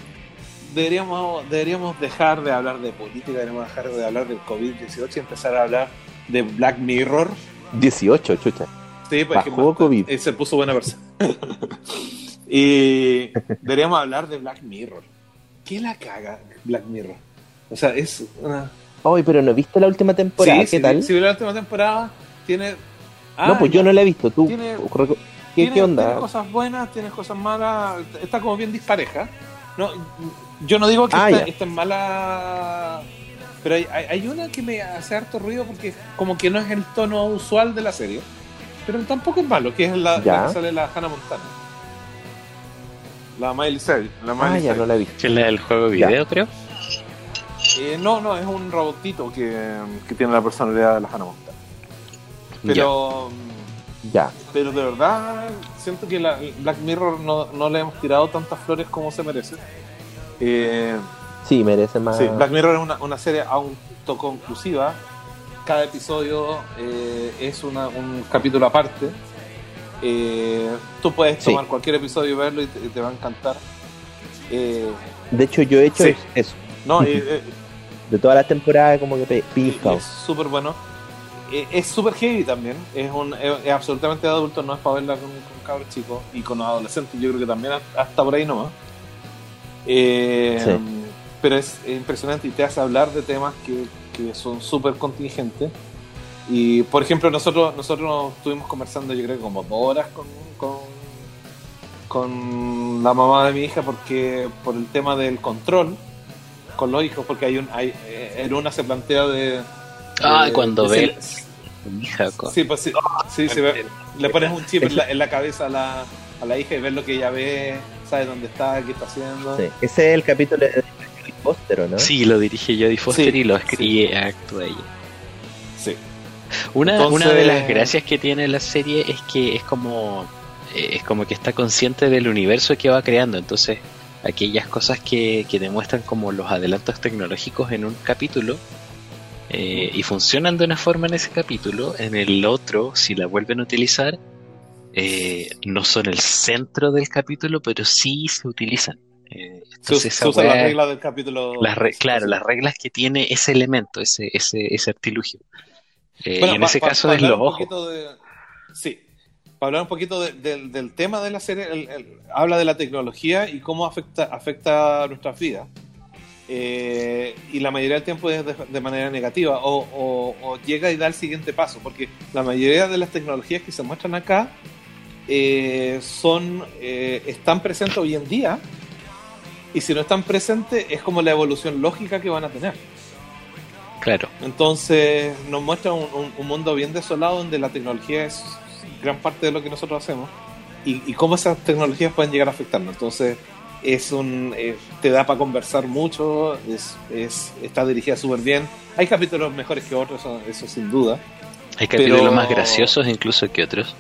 deberíamos, deberíamos dejar de hablar de política, deberíamos dejar de hablar del COVID-18 y empezar a hablar de Black Mirror. 18, chucha. Sí, pues, Bajó que- COVID. eh, se puso buena persona. *laughs* y deberíamos hablar de Black Mirror. ¿Qué la caga Black Mirror? O sea, es una... Ay, pero no viste la última temporada, Sí, ¿qué sí, tal? Si vi la última temporada, tiene. no, pues yo no la he visto. ¿Tú Tiene- ¿qué, tiene, qué onda? Tiene cosas buenas, tiene cosas malas. Está como bien dispareja. No, yo no digo que Ah, esta, ya. esta es mala. Pero hay, hay- hay una que me hace harto ruido porque como que no es el tono usual de la serie. Pero tampoco es malo, que es la, la Ya. que sale la Hannah Montana. La Miley Cyrus. La Ah, Miley ya Cyrus. no la he visto. Que es la del juego video, creo. Eh, no, no, es un robotito que, que tiene la personalidad de la Hannah Montana. Pero, Ya. pero de verdad siento que la Black Mirror no, no le hemos tirado tantas flores como se merece. Eh, Sí, merece más. sí, Black Mirror es una, una serie autoconclusiva. Cada episodio eh, es una- un capítulo aparte. Eh, tú puedes Sí. tomar cualquier episodio y verlo y te, te va a encantar. Eh, De hecho, yo he hecho Sí. eso. No, *laughs* eh, De todas las temporadas, como que picado. Es súper bueno. Eh, Es súper heavy también. Es, un, es, es absolutamente de adulto, no es para verla con, con cabros chicos y con adolescentes. Yo creo que también hasta por ahí nomás. Eh, Sí. Pero es impresionante y te hace hablar de temas que, que son súper contingentes. Y por ejemplo, nosotros nosotros estuvimos conversando, yo creo que como dos horas con, con, con la mamá de mi hija porque por el tema del control con los hijos, porque hay un hay, eh, en una se plantea de Ah, de- cuando de- ve mi hija con- Sí, pues sí, sí, sí, ve- le pones un chip en la, en la cabeza a la, a la hija y ves lo que ella ve, sabe dónde está, qué está haciendo. Sí. Ese es el capítulo de Jodie Foster, ¿o no? Sí, lo dirige Jodie Foster Sí, y lo escribe, actúa ella. Sí. Una, Entonces- una de las gracias que tiene la serie es que es como eh, es como que está consciente del universo que va creando. Entonces, aquellas cosas que, que demuestran como los adelantos tecnológicos en un capítulo eh, y funcionan de una forma en ese capítulo, en el otro, si la vuelven a utilizar, eh, no son el centro del capítulo, pero sí se utilizan. Eh, entonces, se esa usa la weá- regla del capítulo. las re- claro, las reglas que tiene ese elemento, ese, ese, ese artilugio. Bueno, y en pa- ese pa- caso pa es ojos. poquito de- sí, para hablar un poquito de- del- del tema de la serie, el- el- habla de la tecnología y cómo afecta, afecta nuestras vidas. Eh, y la mayoría del tiempo es de, de manera negativa o, o- o llega y da el siguiente paso, porque la mayoría de las tecnologías que se muestran acá eh, son eh, están presentes hoy en día y si no están presentes es como la evolución lógica que van a tener. Claro, Entonces nos muestra un, un- un mundo bien desolado donde la tecnología es gran parte de lo que nosotros hacemos y, y cómo esas tecnologías pueden llegar a afectarnos. Entonces es un eh, te da para conversar mucho, es, es- está dirigida súper bien. Hay capítulos mejores que otros, eso, eso sin duda. hay capítulos Pero- más graciosos incluso que otros.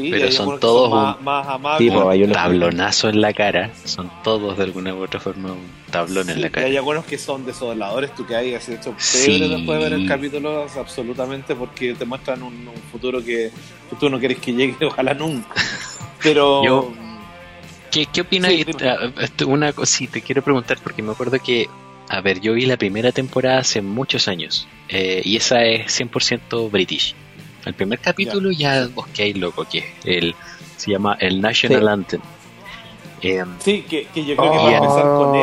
Sí, Pero son todos más, un- más amables. Pues, hay Un tablonazo en la cara, son todos de alguna u otra forma un tablón en Sí, la y cara. hay algunos que son desoladores, tú que hay así hecho Sí. después de ver el capítulo, absolutamente, porque te muestran un, un futuro que, que tú no quieres que llegue, *laughs* ojalá nunca. Pero *laughs* Yo- ¿Qué, qué opinas? Sí. Ah, una cosa, sí, te quiero preguntar porque me acuerdo que, a ver, yo vi la primera temporada hace muchos años eh, y esa es 100% British. El primer capítulo ya, vos que hay loco, que es el, se llama el National Sí. Anthem. Eh, sí, que, que yo creo que Oh, para empezar con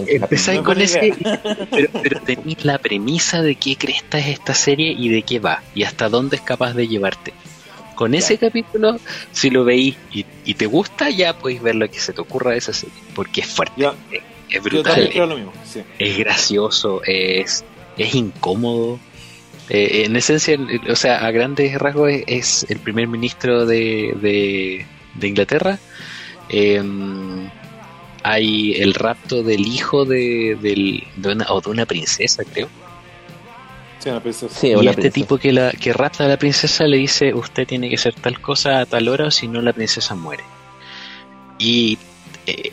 ese, Empezáis con ese, pero, pero tenéis la premisa de qué cresta es esta serie y de qué va y hasta dónde es capaz de llevarte. Con ese capítulo, si lo veis y, y te gusta, ya podéis ver lo que se te ocurra de esa serie, porque es fuerte, Ya. es, es yo brutal, también es, creo lo mismo. Sí. es gracioso, es, es incómodo. Eh, en esencia, o sea, a grandes rasgos es, es el primer ministro de, de, de Inglaterra. Em, hay el rapto del hijo de, del- de una, o de una princesa, creo. Sí, una princesa. Sí, y una este princesa. tipo que, la, que rapta a la princesa le dice, usted tiene que hacer tal cosa a tal hora o si no la princesa muere. Y eh,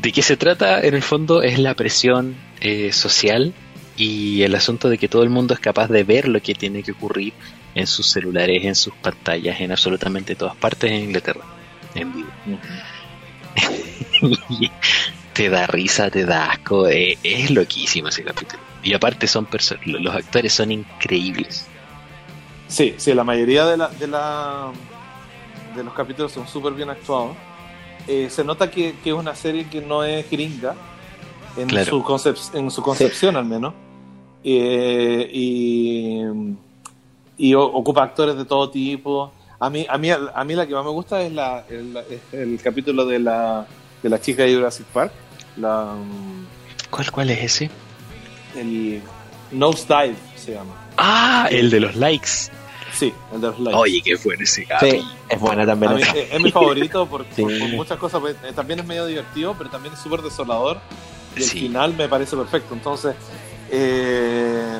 de qué se trata en el fondo es la presión eh, social y el asunto de que todo el mundo es capaz de ver lo que tiene que ocurrir en sus celulares, en sus pantallas, en absolutamente todas partes en Inglaterra, en vivo. *laughs* Te da risa, te da asco, eh, es loquísimo ese capítulo. Y aparte son los actores son increíbles. Sí, sí, la mayoría de, la, de, la, de los capítulos son súper bien actuados. Eh, se nota que, que es una serie que no es gringa, en, Claro. su, concep- en su concepción al menos. Eh, y, y ocupa actores de todo tipo. A mí, a mí, a mí la que más me gusta es, la, el, es el capítulo de la, de la chica de Jurassic Park. La, mm, ¿Cuál, cuál es ese? el Nose Dive se llama. Ah, el de los likes. Sí, el de los likes. Oye, qué bueno ese Sí, es buena también mí- es, es mi favorito por, *laughs* Sí. por- por muchas cosas. pues, eh, También es medio divertido, pero también es súper desolador. Y el Sí. final me parece perfecto. Entonces, eh,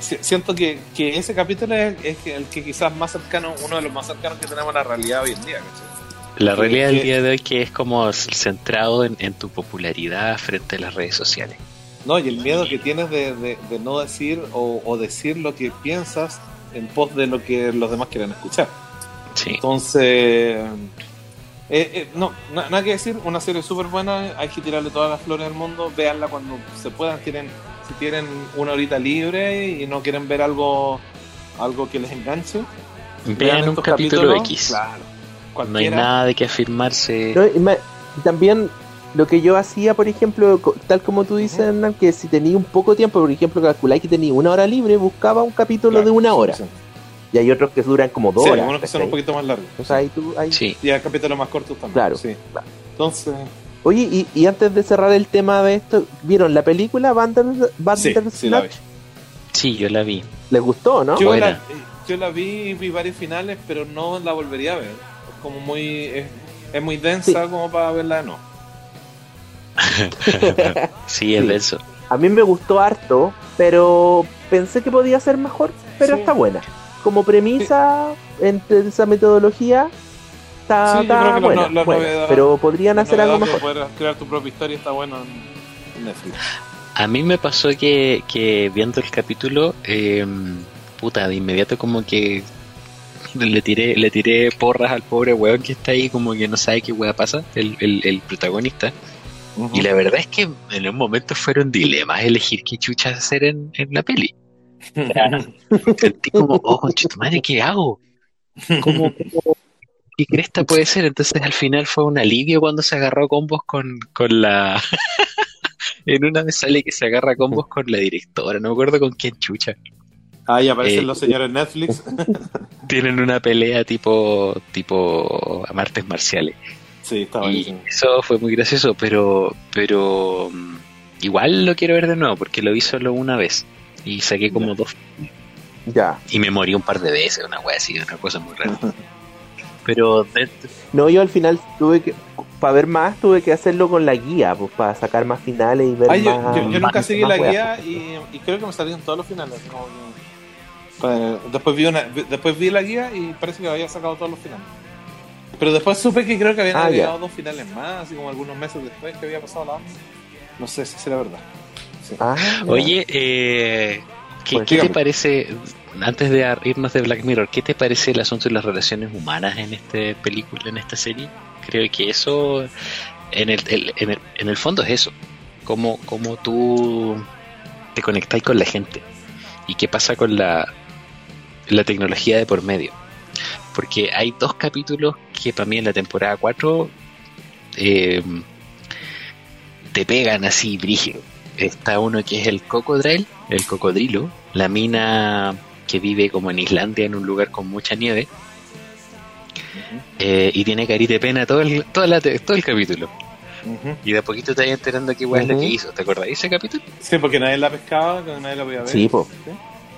Sí. siento que, que ese capítulo es, es el que quizás más cercano, uno de los más cercanos que tenemos a la realidad hoy en día. ¿cachai? La realidad del día de hoy que es como centrado en, en tu popularidad frente a las redes sociales. No, y el miedo que tienes de, de- de no decir o, o decir lo que piensas en pos de lo que los demás quieren escuchar. Sí. Entonces, eh, eh, no, na- nada que decir, una serie súper buena, hay que tirarle todas las flores del mundo, véanla cuando se puedan, tienen, si tienen una horita libre y no quieren ver algo, algo que les enganche, Vean un capítulo capítulos, X. Claro, No hay nada de que afirmarse. No, también lo que yo hacía, por ejemplo, co- tal como tú dices. Hernán, que si tenía un poco de tiempo, por ejemplo, calculáis que tenía una hora libre, buscaba un capítulo Claro, de una hora. Sí, Y hay otros que duran como dos Sí, horas. algunos que son un poquito más largos. O sea, ahí tú, ahí- Sí. Y hay capítulos más cortos también. Claro. Sí. Entonces, Oye, y, y antes de cerrar el tema de esto, ¿vieron la película Banders, sí, Bandersnatch? sí la vi. Sí, yo la vi. ¿Les gustó, no? Yo la, yo la vi, vi varios finales, pero no la volvería a ver. Es como muy. Es, es muy densa como para verla de nuevo. *laughs* Sí, es Sí. denso. A mí me gustó harto, pero pensé que podía ser mejor, pero Sí. está buena. Como premisa, entre esa metodología, está, Sí, yo está creo que la buena, no- la buena, novedad- pero podrían hacer algo mejor. Poder crear tu propia historia está bueno en Netflix. A mí me pasó que, que viendo el capítulo, eh, puta, de inmediato como que le tiré, le tiré porras al pobre weón que está ahí, como que no sabe qué weá pasa, el, el, el protagonista. Y la verdad es que en un momento fueron dilemas elegir qué chucha hacer en, en la peli. *laughs* Sentí como, oh, conchetumare, ¿qué hago? ¿Cómo, cómo- qué cresta puede ser? Entonces al final fue un alivio cuando se agarró combos con, con la... *laughs* en una vez sale que se agarra combos con la directora, no me acuerdo con quién chucha. Ahí aparecen Eh, los señores Netflix. *laughs* Tienen una pelea tipo, tipo a martes marciales. sí, está Y buenísimo. eso fue muy gracioso, pero, pero mm, igual lo quiero ver de nuevo porque lo vi solo una vez y saqué como Ya. dos Ya. y me morí un par de veces, una wea así, una cosa muy rara. *laughs* Pero de- No, yo al final tuve que, para ver más, tuve que hacerlo con la guía, pues para sacar más finales y ver Ay, yo, más. yo- yo nunca más- seguí más la weas. guía y, y creo que me salieron todos los finales. como que- después, vi una, después vi la guía y parece que había sacado todos los finales. Pero después supe que creo que habían Ah, agregado ya. dos finales más, así como algunos meses después que había pasado la. No sé si será verdad. Sí. Ah, oye, eh, ¿qué, Pues, qué te parece, antes de irnos de Black Mirror, qué te parece el asunto de las relaciones humanas en esta película, en esta serie? Creo que eso, en el, el- en el, en el fondo es eso, cómo, cómo tú te conectáis con la gente y qué pasa con la, la tecnología de por medio. Porque hay dos capítulos que para mí en la temporada 4 eh, te pegan así, brígido. Está uno que es el cocodrilo, el cocodrilo, la mina que vive como en Islandia, en un lugar con mucha nieve, eh, y tiene carita de pena todo el, toda la te- todo el capítulo. Y de a poquito te vas enterando qué igual es lo que hizo. ¿Te acordás de ese capítulo? Sí, porque nadie la pescaba, que nadie la podía ver. Sí, po.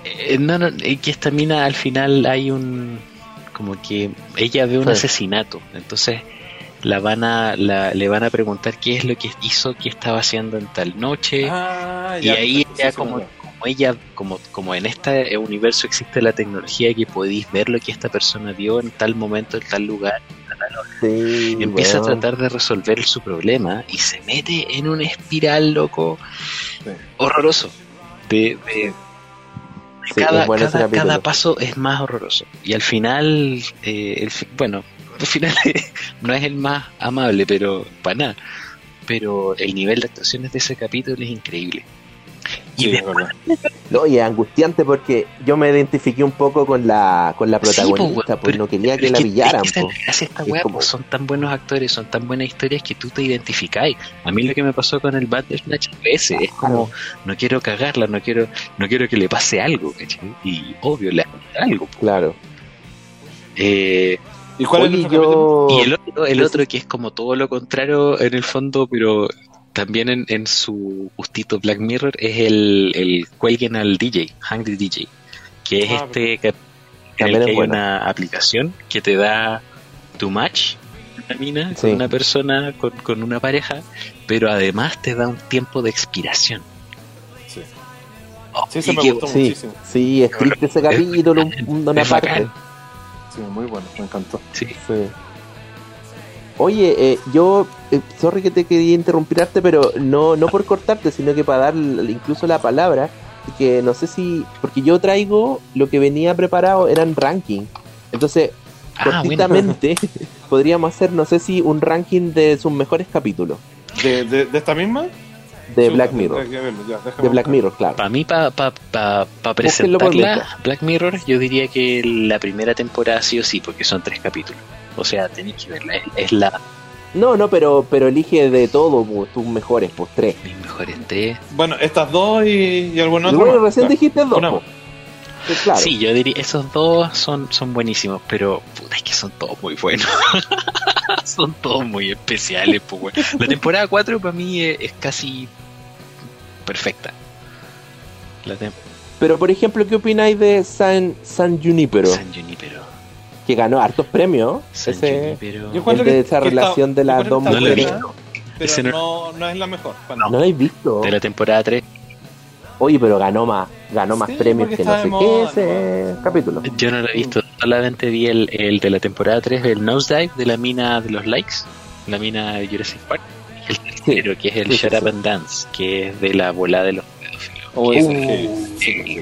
Eh, no, no, eh, que esta mina al final hay un. Como que ella ve un Sí. asesinato. Entonces la van a, la, le van a preguntar qué es lo que hizo, qué estaba haciendo en tal noche. Ah, y ya, ahí sí, como, ella, como, como en este universo existe la tecnología que podéis ver lo que esta persona vio en tal momento, en tal lugar, Sí, empieza weón. a tratar de resolver su problema y se mete en una espiral loco Sí. horroroso. De, de- Sí, cada, bueno paso es más horroroso. Y al final, eh, el bueno, final *laughs* no es el más amable, pero para nada. Pero el nivel de actuaciones de ese capítulo es increíble. Y Sí, es. No, y es angustiante porque yo me identifiqué un poco con la, con la Sí, po, protagonista, weón, pues pero- no quería que es la pillaran. es que es gracia de esta Es weá, como- pues, son tan buenos actores, son tan buenas historias que tú te identificáis. A mí lo que me pasó con el Bandersnatch ese, es como no quiero cagarla, no quiero, no quiero que le pase algo, ¿cachai? Y obvio, la, algo. Claro. Eh, ¿Y cuál Oye, es el otro yo- y el otro, el otro que es como todo lo contrario en el fondo, pero también en, en su gustito Black Mirror, es el, el cuelguen al DJ, Hungry DJ, que es Ah, este que, en el es que hay bueno. una aplicación que te da tu match, una mina, Sí. con una persona, con, con una pareja, pero además te da un tiempo de expiración. Sí. Oh, Sí, me gustó Sí, muchísimo. sí, es triste ese capítulo, un- una es parte. bacán. Sí, muy bueno, me encantó. sí. Sí. Oye, eh, yo, eh, sorry que te quería interrumpirte, pero no, no por cortarte, sino que para dar incluso la palabra, que no sé si, porque yo traigo lo que venía preparado eran ranking, entonces Ah, bueno. *laughs* podríamos hacer, no sé si un ranking de sus mejores capítulos ¿De, de, de esta misma? De Black Mirror, de Black. Mirror, claro. Para mí, para pa, pa, presentarla. Black Mirror, yo diría que la primera temporada sí o sí, porque son tres capítulos. O sea, tenéis que verla. Es, es la No, no, pero, pero elige de todo, pues, tus mejores, pues tres. mis mejores tres. Bueno, estas dos y, y alguna otra. bueno, recién Claro. dijiste dos, pues. Claro. Sí, yo diría, esos dos son, son buenísimos, pero puta, es que son todos muy buenos. *laughs* son todos muy especiales, pues, weón. La temporada 4 para mí es, es casi perfecta. La tem- Pero por ejemplo, ¿qué opináis de San, San Junipero? San Junipero. Que ganó hartos premios. San Ese, Junipero. Yo el de que- esa que está- relación de las dos No lo he mujeres. visto. Pero Ese no- no, no es la mejor. mí. ¿No lo habéis visto? De la temporada 3. Oye, pero ganó más, ganó más Sí, premios que no sé qué ese capítulo. Yo no lo he visto, solamente vi el, el de la temporada 3, el Nosedive de la mina de los likes, la mina de Jurassic Park. Y el tercero, que es el sí, sí, Shut Up sí. and Dance, que es de la bola de los pedófilos. O Que ese es- sí.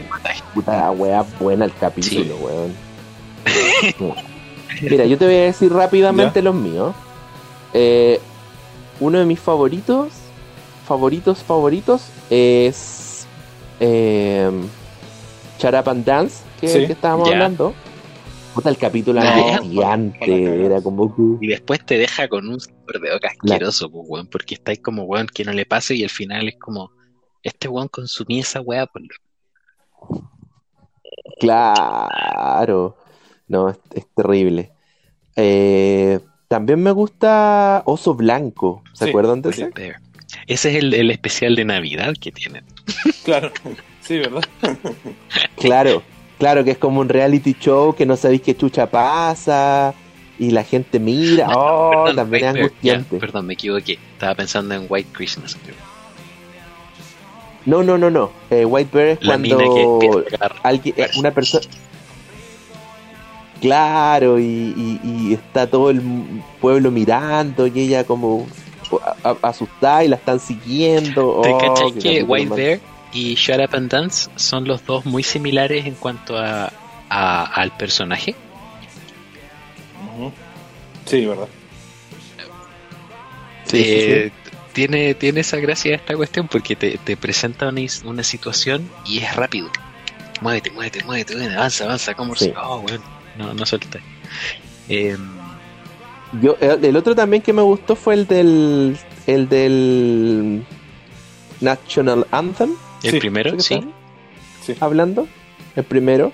Puta la wea buena el capítulo, Sí. weón. *laughs* Mira, yo te voy a decir rápidamente los míos. Eh, uno de mis favoritos, favoritos, favoritos es eh, Shut Up and Dance, que, Sí. que estábamos Ya. hablando. Puta, el capítulo No, era como. Y después te deja con un sabor de boca asqueroso, pues, weón, porque estáis como, weón, que no le pase y al final es como, este weón consumía esa weá, pues, Claro. No, es, es terrible. Eh, también me gusta Oso Blanco. ¿Se Sí, acuerdan de ese? Ese es el, el especial de Navidad que tienen. Claro. Sí, ¿verdad? Claro, claro que es como un reality show que no sabéis qué chucha pasa y la gente mira. *laughs* Oh, Perdón, también es angustiante. ya, perdón, me equivoqué. Estaba pensando en White Christmas, creo. No, no, no, no. Eh, White Bear es La mina que cuando alguien, eh, una persona. Claro, y, y- y está todo el pueblo mirando y ella como asustada y la están siguiendo. ¿Te Oh, que capítulo White Bear y Shut Up and Dance son los dos muy similares en cuanto a, a- al personaje? Sí, ¿verdad? Sí, sí, Eh, Tiene, tiene esa gracia esta cuestión porque te, te presenta una, is- una situación y es rápido. Muévete, muévete, muévete, avanza, avanza, como Sí. si- Oh, bueno, no, no suelta. Eh, Yo, el, el otro también que me gustó fue el del el del National Anthem, el Sí, primero, ¿sí hablando, el primero.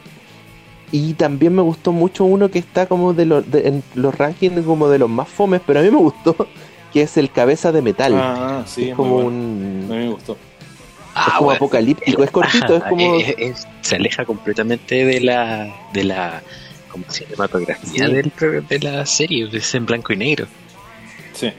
Y también me gustó mucho uno que está como de, los de- en los rankings como de los más fomes, pero a mí me gustó, *laughs* que es el Cabeza de Metal. Ah, sí, es es como bueno. un A mí me gustó. es Ah, como bueno. apocalíptico, es *laughs* cortito, es Ajá, como es- es- se aleja completamente de la de la como cinematografía Sí. del pro- de la serie, es en blanco y negro. Sí.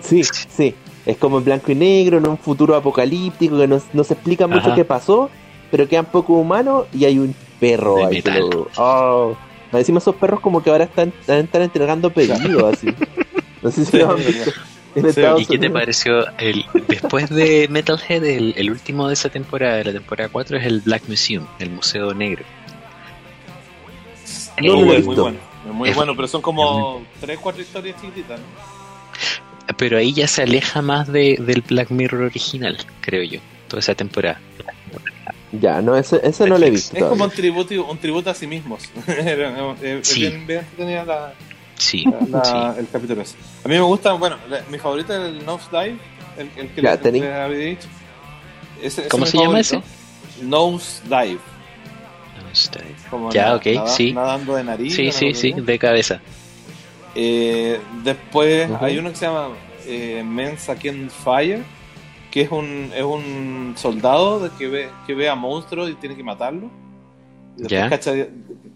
Sí, sí. Es como en blanco y negro, en un futuro apocalíptico que no, no se explica mucho Ajá. qué pasó, pero quedan poco humanos y hay un perro De ahí. que lo- oh. Encima esos perros como que ahora están, están entregando pedidos así. *laughs* No sé si Sí, lo han visto Sí. ¿Y qué te pareció el después de Metalhead, el, el último de esa temporada, de la temporada 4, es el Black Museum, el Museo Negro? No Muy lo he bueno, visto. muy bueno. Es Muy Es- bueno, pero son como tres, cuatro historias chiquititas. ¿no? Pero ahí ya se aleja más de, del Black Mirror original, creo yo, toda esa temporada. Ya, no, ese, ese no lo he visto. Es como un todavía. tributo, un tributo a sí mismos. *laughs* Eh, Sí. bien, bien tenía la, Sí, la- sí. el capítulo ese. A mí me gusta, bueno, la- mi favorito es el Nose Dive, el, el que Ya, les- había dicho. Ese- ese ¿Cómo es se llama favorito. Nose Dive. Como Ya, na- ok, nada- sí. nadando de nariz. Sí, sí, sí, de cabeza. Eh, después hay uno que se llama eh, Men's Against Fire, que es un, es un soldado de que, ve, que ve a monstruos y tiene que después cacha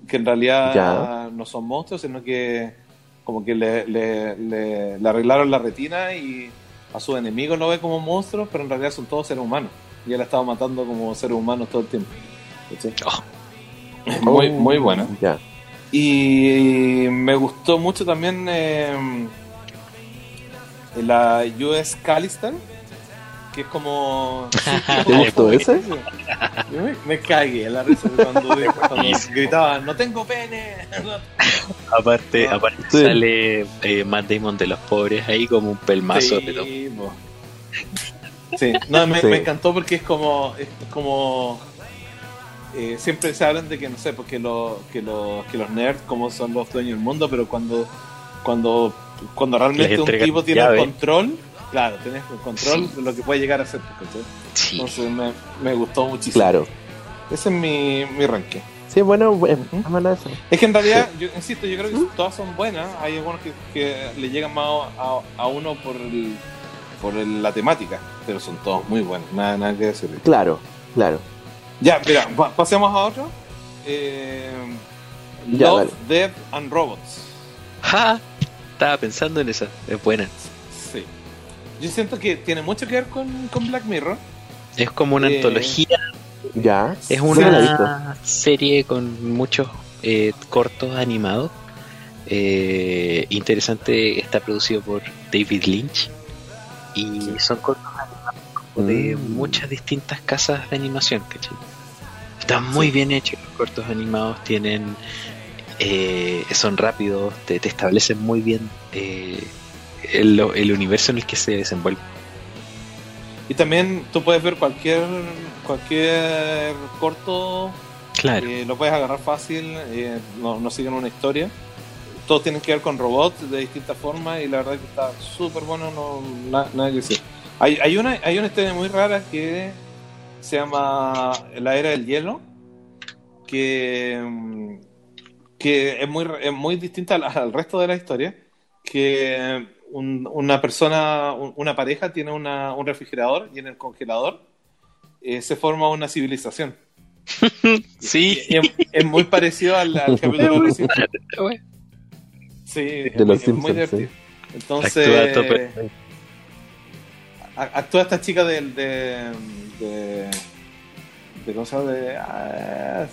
que en realidad Ya. no son monstruos, sino que como que le, le, le- le arreglaron la retina y a sus enemigos lo ve como monstruos, pero en realidad son todos seres humanos. Y él ha estado matando como seres humanos todo el tiempo. Oh. Muy, muy buena. Ya. Y me gustó mucho también eh, la US Callister, que es como. *laughs* ¿Te gustó ese? Me, me cagué la risa cuando, *laughs* cuando gritaban: ¡No tengo pene! Aparte, Ah, aparte sí. sale eh, Matt Damon de los pobres ahí como un pelmazo de todo. Sí, no, me, Sí. me encantó porque es como. Es como eh, siempre se hablan de que, no sé, porque lo, que, los que los nerds como son los dueños del mundo, pero cuando cuando cuando realmente un tipo tiene el llave. control, claro, tienes el control Sí. de lo que puede llegar a ser. Sí. Entonces me, me gustó muchísimo. Claro. Ese es mi, mi ranking. Sí, bueno, bueno, eso. Es que en realidad, yo insisto, yo creo que todas son buenas. Hay algunos que, que le llegan más a, a uno por el, por el- la temática, pero son todos muy buenos. Nada, nada que decir. Claro, claro. Ya, mira, pa- pasemos a otro. Eh, Ya, Love, dale. Death and Robots. ¡Ja! Estaba pensando en esa. Es buena. Sí. Yo siento que tiene mucho que ver con, con Black Mirror. Es como una Eh, antología. Ya. Es una serie con muchos eh, cortos animados. Eh, interesante, está producido por David Lynch. Y son cortos animados como de Mm. muchas distintas casas de animación, ¿cachai? Están muy bien hechos los cortos animados, tienen eh, son rápidos, te, te establecen muy bien eh, el, el universo en el que se desenvuelve. Y también tú puedes ver cualquier cualquier corto Claro, Eh, lo puedes agarrar fácil, no, no siguen una historia. Todos tienen que ver con robots de distintas formas y la verdad que está súper bueno, no, na- nada que decir. Hay, hay, una, hay una historia muy rara que se llama La Era del Hielo, que, que es, muy, es muy distinta al, al resto de la historia, que un- una persona, un- una pareja tiene una- un refrigerador y en el congelador eh, se forma una civilización. *laughs* sí. Y es, es muy parecido al, al *laughs* capítulo de los Simpsons. Sí, es De muy, los es muy Simpsons, divertido. Entonces, actúa esta chica del de, de, de ¿cómo se llama? De, ah,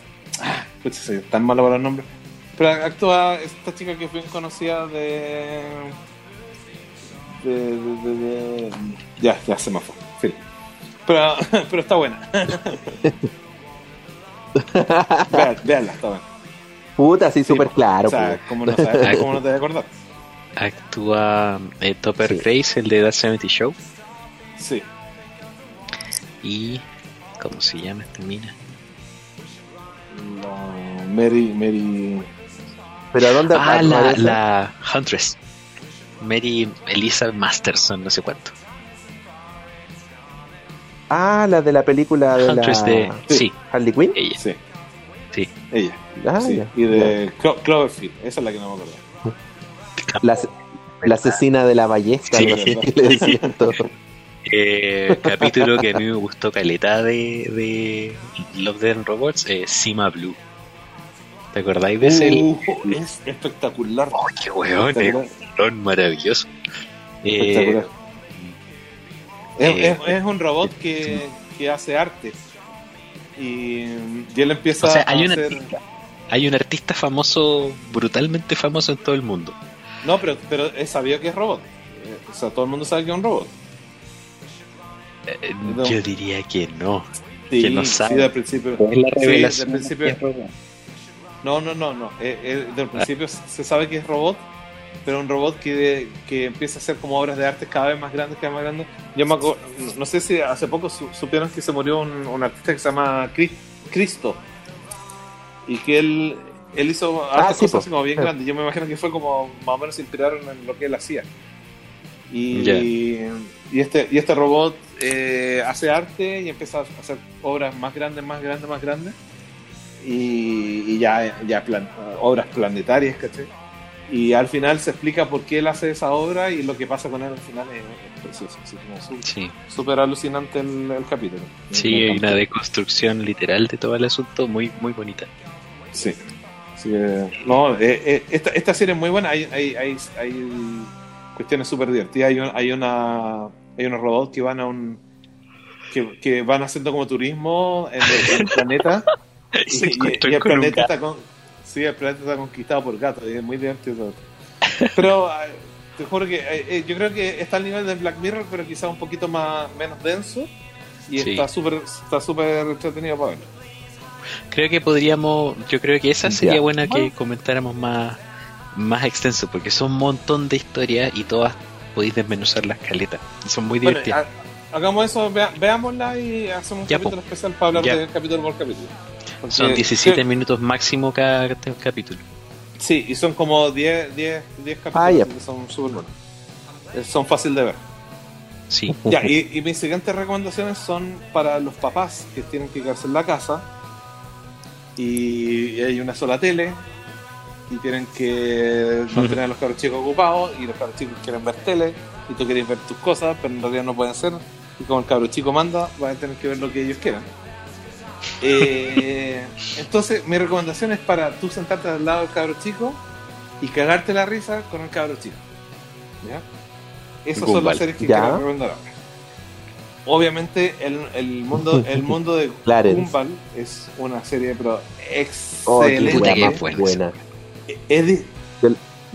soy tan malo para los nombres. Pero actúa esta chica que fue conocida de de, de, de- de- ya, ya se me fue. Fin. Pero, *laughs* pero está buena. *laughs* Vean- Veanla, está buena. Puta, sí, súper Sí, claro. O sea, po. ¿cómo no, sabes, ¿cómo no te vas a acordar? Actúa eh, Topper Sí. Grace, el de That 70 Show. Sí. Y. ¿Cómo se llama esta mina? No, Mary, Mary. Pero ¿a dónde Ah, la, la Huntress. Mary Elisa Masterson, no sé cuánto. Ah, la de la película de Huntress la de. Sí, Harley Quinn. ella. Sí. Sí. Ella. Ah, sí. Y de Clo- Cloverfield. Esa es la que no me acuerdo. La, la asesina de la ballesta, Sí. le decían todo. *laughs* Eh, capítulo que a mí me gustó caleta de, de Love Death and Robots, eh, Sima Blue. ¿Te acordáis de ese? Uh, es espectacular. ¡Oh, qué weón! Es un maravilloso. Eh, espectacular. Eh, es- es un robot que, que hace arte. Y, y él empieza O sea, hay a un hacer. artista. hay un artista famoso, brutalmente famoso en todo el mundo. No, pero, pero es sabido que es robot. Eh, O sea, todo el mundo sabe que es un robot. Eh, No. Yo diría que no. Sí, Que no sí, sabe. del principio. Es la Sí, revelación. del principio. No, no, no, no. Eh, eh, del principio se sabe que es robot, pero un robot que, que empieza a hacer como obras de arte cada vez más grandes, cada vez más grandes. Yo me acuerdo, no, no sé si hace poco su- supieron que se murió un, un artista que se llama Cri- Cristo y que él, él hizo sí, cosas así como bien Sí. grandes. Yo me imagino que fue como más o menos se inspiraron en lo que él hacía. Y, Ya. y este y este robot eh, hace arte y empieza a hacer obras más grandes, más grandes, más grandes. y, y ya, ya plan- obras planetarias, ¿cachai? Y al final se explica por qué él hace esa obra y lo que pasa con él al final es, precioso. su- Sí, súper alucinante el, el capítulo. sí, hay una deconstrucción literal de todo el asunto muy, muy bonita. Sí. Así que, no, eh, eh, esta, esta serie es muy buena. Hay, hay, hay, hay cuestiones súper divertidas. Hay, un- hay una hay unos robots que van a un que, que van haciendo como turismo en el, en el *laughs* planeta y, y- el planeta está con, sí, el planeta está conquistado por gatos y es muy divertido. Pero *laughs* eh, te juro que eh, eh, yo creo que está al nivel de Black Mirror, pero quizá un poquito más menos denso y Sí. está súper está súper entretenido para verlo. Creo que podríamos, yo creo que esa sería Ya. buena que comentáramos más, más extenso, porque son un montón de historias y todas podéis desmenuzar las caletas. Y son muy Bueno, divertidas. ha- hagamos eso, vea- veámosla y hacemos un Ya, capítulo po. especial para hablar Ya. de capítulo por capítulo. Porque- son 17 sí, minutos máximo cada cada capítulo. Sí, y son como 10, 10, 10 capítulos, Ah, que son súper buenos. Eh, Son fáciles de ver. Sí, Ya, y, y mis siguientes recomendaciones son para los papás que tienen que quedarse en la casa y hay una sola tele y tienen que mantener a los cabros chicos ocupados y los cabros chicos quieren ver tele y tú quieres ver tus cosas, pero en realidad no pueden ser y como el cabro chico manda, van a tener que ver lo que ellos quieran. Eh, *laughs* entonces, mi recomendación es para tú sentarte al lado del cabro chico y cagarte la risa con el cabro chico. ¿Ya? Esas son las series que Ya. quiero recomendar ahora. Obviamente, el, el mundo, el mundo de. *laughs* Gumball es una serie, pero Oh, qué excelente. Buena. buena. Es, di-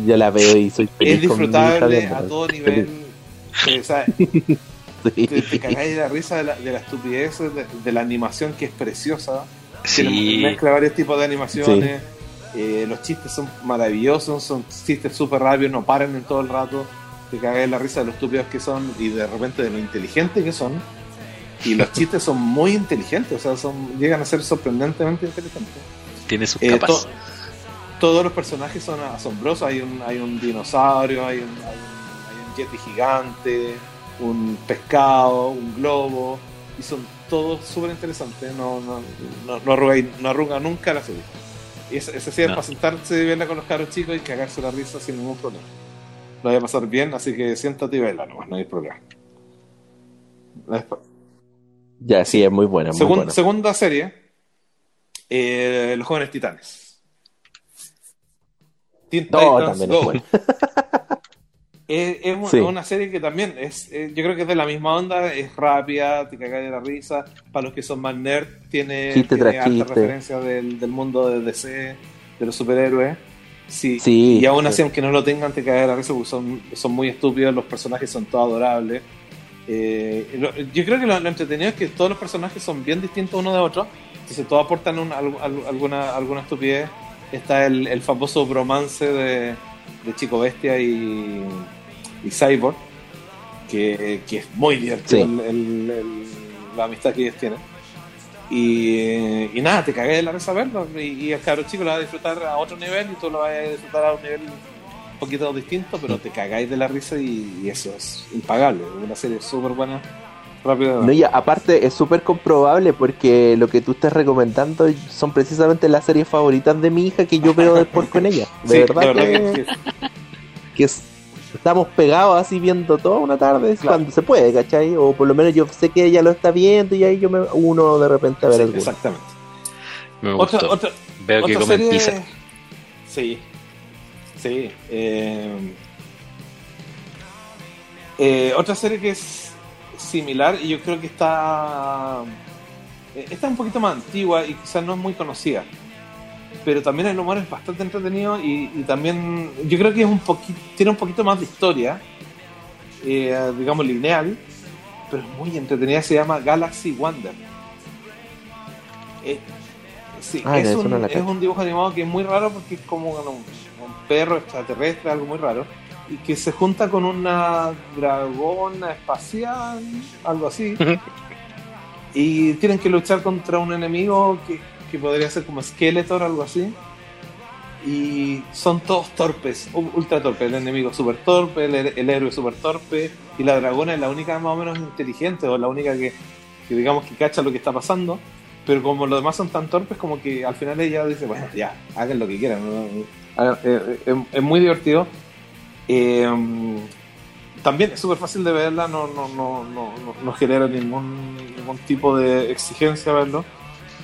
Yo la veo y soy feliz es disfrutable a todo nivel. O sea, *laughs* Sí. te, te cagáis de la risa de la, de la estupidez, de, de la animación que es preciosa. Mezcla varios tipos de animaciones. eh, los chistes son maravillosos, son chistes súper rápidos, no paran en todo el rato. Te de la risa de lo estúpidos que son y de repente de lo inteligentes que son. Y los *laughs* chistes son muy inteligentes, o sea, son, llegan a ser sorprendentemente inteligentes. tiene sus Eh, capas. to- todos los personajes son asombrosos. Hay un, hay un dinosaurio, hay un, hay un, hay un yeti gigante, un pescado, un globo, y son todos súper interesantes. No, no, no, no, arruga, no arruga nunca la serie. Y serie es No. para sentarse y verla con los caros chicos y cagarse la risa sin ningún problema. Lo voy a pasar bien, así que siéntate y vela nomás, no hay problema. Ya, sí, es muy buena. Muy Segun- buena. Segunda serie, eh, Los Jóvenes Titanes. Teen No, Titans Go. es buena. *laughs* Es, es un- Sí. una serie que también es, yo creo que es de la misma onda, es rápida, te cagas de la risa. Para los que son más nerd, tiene, Chiste tiene alta referencia del, del mundo de DC, de los superhéroes. Sí, Sí, y aún sí. así, aunque no lo tengan, te cagas de la risa porque son, son muy estúpidos, los personajes son todos adorables. Eh, lo- yo creo que lo, lo entretenido es que todos los personajes son bien distintos uno de otro, entonces todos aportan un- al- al- alguna, alguna estupidez. Está el, el famoso bromance de, de Chico Bestia y, y Cyborg, que, que es muy divertido Sí. el- el- el- la amistad que ellos tienen. Y, y nada, te cagué de la risa verlo. Y, y el cabro chico lo va a disfrutar a otro nivel y tú lo vas a disfrutar a un nivel un poquito distinto, pero te cagáis de la risa y, y eso es impagable. Una serie súper buena, No, y aparte es súper comprobable porque lo que tú estás recomendando son precisamente las series favoritas de mi hija que yo veo después con ella. De *laughs* Sí, verdad, la que, verdad que- que- que es- estamos pegados así viendo toda una tarde Claro. cuando se puede, ¿cachai? O por lo menos yo sé que ella lo está viendo y ahí yo me uno de repente a ver sí, alguno. exactamente. Me Otra, gustó. otra, Veo que otra comen serie. pizza. Sí. Sí. eh, eh, otra serie que es similar y yo creo que está. eh, Esta es un poquito más antigua y quizás no es muy conocida. Pero también el humor es bastante entretenido y, y también yo creo que es un poquito, tiene un poquito más de historia, eh, digamos lineal, pero es muy entretenida. Se llama Galaxy Wonder. Eh, sí, Ah, es, un, no la es cacho. un dibujo animado que es muy raro porque es como un, un perro extraterrestre, algo muy raro, y que se junta con una dragona espacial, algo así, y tienen que luchar contra un enemigo que, que podría ser como Skeletor, algo así. Y son todos torpes, ultra torpes. El enemigo súper torpe, el, el héroe súper torpe, y la dragona es la única más o menos inteligente, o la única que, que digamos que cacha lo que está pasando. pero como los demás son tan torpes, como que al final ella dice, bueno, ya, hagan lo que quieran. ¿no? Eh, eh, es muy divertido. Eh, también es súper fácil de verla, no, no, no, no, no genera ningún, ningún tipo de exigencia verlo.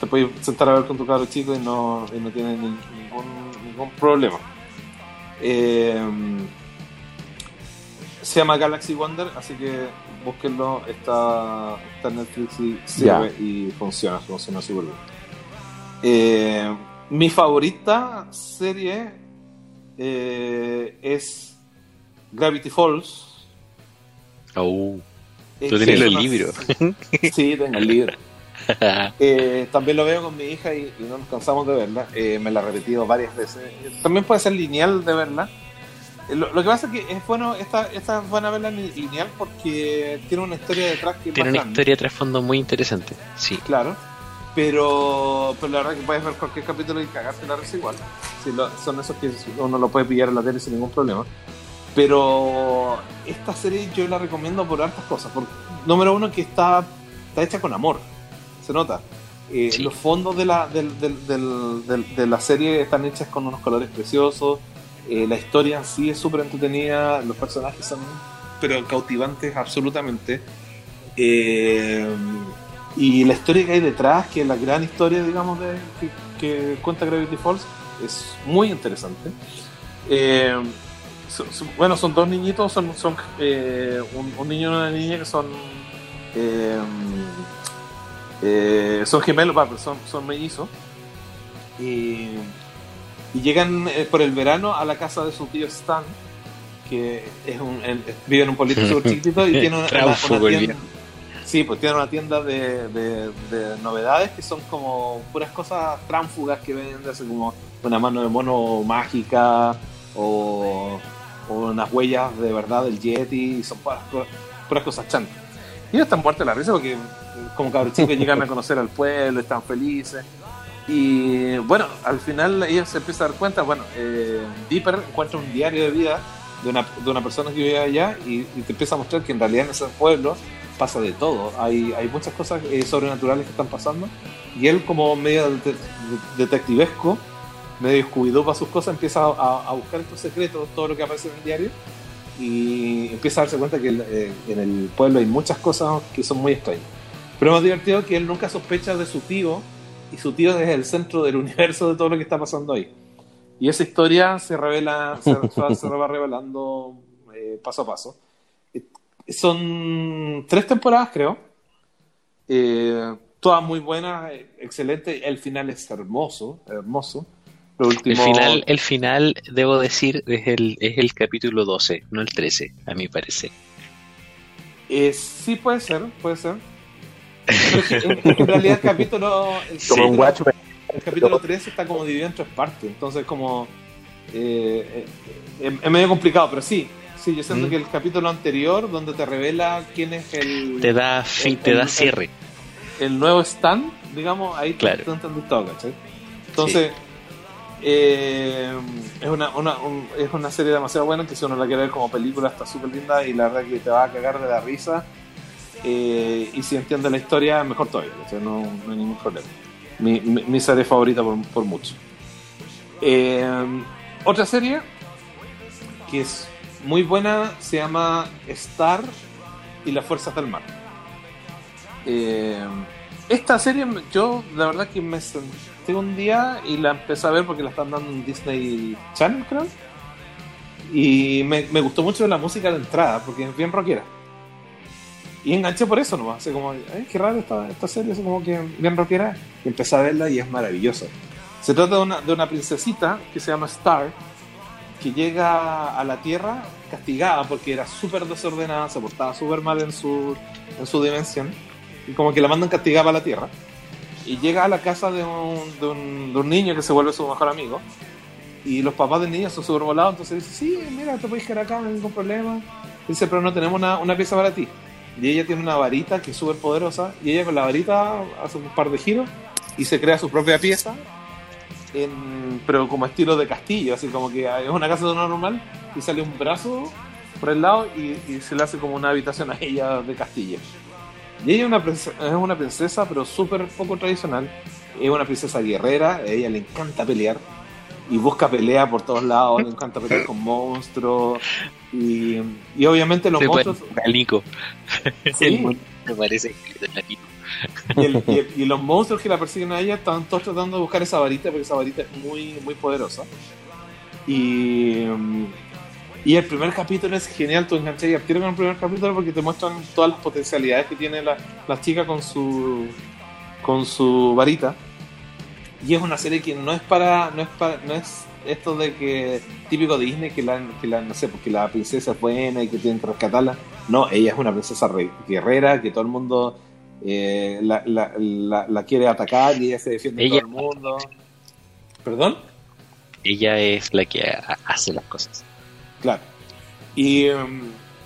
Te puedes sentar a ver con tu cabro chico y no, y no tiene ningún, ningún problema. Eh, se llama Galaxy Wonder, así que búsquenlo, está, está en Netflix y sirve y funciona, funciona súper bien. Eh, mi favorita serie eh, es Gravity Falls. Oh, tú tienes el libro. Sí, tengo el libro. *laughs* Eh, también lo veo con mi hija y, no nos cansamos de verla. Eh, me la he repetido varias veces. También puede ser lineal de verla. Eh, lo, que pasa es que es bueno, esta, esta es buena verla lineal porque tiene una historia detrás que Tiene una historia de trasfondo muy interesante, sí. Claro. Pero, pero la verdad que puedes ver cualquier capítulo y cagarte la risa igual. son esos que uno lo puede pillar en la tele sin ningún problema. Pero esta serie yo la recomiendo por hartas cosas. Por, número uno, que está, está hecha con amor se nota. Eh, Los fondos de la, de la serie están hechas con unos colores preciosos. Eh, la historia en sí es súper entretenida. Los personajes son pero cautivantes absolutamente. Eh, y la historia que hay detrás, que es la gran historia, digamos, de, que, cuenta Gravity Falls, es muy interesante. Bueno, son dos niñitos, son, son un, un, niño y una niña que son eh, son gemelos, son, son mellizos. Y, y llegan eh, por el verano a la casa de su tío Stan, que es un, vive en un pueblito súper *laughs* chiquitito y tiene una, tienda. Sí, pues tiene una tienda de, de, novedades que son como puras cosas tránfugas que venden, así como una mano de mono mágica o, o unas huellas de verdad del Yeti, y son puras, puras cosas chantas. Y ellos están muertos de la risa porque como cabros chicos *laughs* llegan a conocer al pueblo, están felices. Y bueno, al final ellos se empiezan a dar cuenta, bueno, eh, Dipper encuentra un diario de vida de una, de una persona que vive allá y, te empieza a mostrar que en realidad en ese pueblo pasa de todo. Hay, hay muchas cosas eh, sobrenaturales que están pasando y él como medio detectivesco, medio descuidó para sus cosas, empieza a, a, buscar estos secretos, todo lo que aparece en el diario y empieza a darse cuenta que eh, en el pueblo hay muchas cosas que son muy extrañas. Pero más divertido que él nunca sospecha de su tío y su tío es el centro del *laughs* universo de todo lo que está pasando ahí. Y esa historia se revela, se, va revelando eh, paso a paso. Eh, son tres temporadas, creo. todas muy buenas, excelente. El final es hermoso, hermoso el, final, el final, debo decir, es el, es el capítulo 12, no el 13, a mi parecer. Eh, sí, puede ser, puede ser. en, realidad el capítulo... El, *laughs* el capítulo 13 está como dividido en tres partes, entonces como... Eh, eh, es medio complicado, pero sí, Sí, yo siento mm. que el capítulo anterior, donde te revela quién es el. Te da fin, te da cierre. El, nuevo stand, digamos, ahí claro. te, te, todo, ¿cachai? Entonces, eh, es, una, es una serie demasiado buena que si uno la quiere ver como película está súper linda y la verdad que te va a cagar de la risa. Eh, y si entiendes la historia, mejor todavía, no, hay ningún problema. Mi, serie favorita por, mucho. Eh, otra serie que es muy buena se llama Star y las Fuerzas del Mar. esta serie, yo la verdad que me un día y la empecé a ver porque la están dando en Disney Channel, creo. Y me, gustó mucho la música de entrada, porque es bien rockera. Y enganché por eso nomás, así como, ay, qué raro esta, esta serie, así como que bien rockera. Y empecé a verla y es maravillosa. Se trata de una, de una princesita que se llama Star, que llega a la Tierra castigada porque era súper desordenada, se portaba súper mal en su, en su dimensión, y como que la mandan castigada a la Tierra y llega a la casa de un, de un, de un niño que se vuelve su mejor amigo. Y los papás del niño son súper volados, entonces dice, sí, mira, te puedes quedar acá, no hay ningún problema. Dice, pero no tenemos una, una pieza para ti. Y ella tiene una varita que es súper poderosa, y ella con la varita hace un par de giros y se crea su propia pieza, en, pero como estilo de castillo, así como que es una casa normal y sale un brazo por el lado y, y, se le hace como una habitación a ella de castillo. Y ella es una princesa, es una princesa pero súper poco tradicional. Es una princesa guerrera, a ella le encanta pelear y busca pelea por todos lados, le encanta pelear con monstruos y, y obviamente los Se monstruos... Nico. *laughs* Sí. Me parece. Y, el- y el- y los monstruos que la persiguen a ella están todos tratando de buscar esa varita porque esa varita es muy, muy poderosa. Y, y el primer capítulo es genial, tú enganchas y con el primer capítulo porque te muestran todas las potencialidades que tiene la, la chica con su, con su varita. Y es una serie que no es para, no es para, no es esto de que típico de Disney que la, que la no sé, porque la princesa es buena y que tienen que rescatarla. No, ella es una princesa re- guerrera que todo el mundo eh, la, la, la, quiere atacar y ella se defiende de Ella- todo el mundo. ¿Perdón? Ella es la que ha- hace las cosas. Claro. Y, um,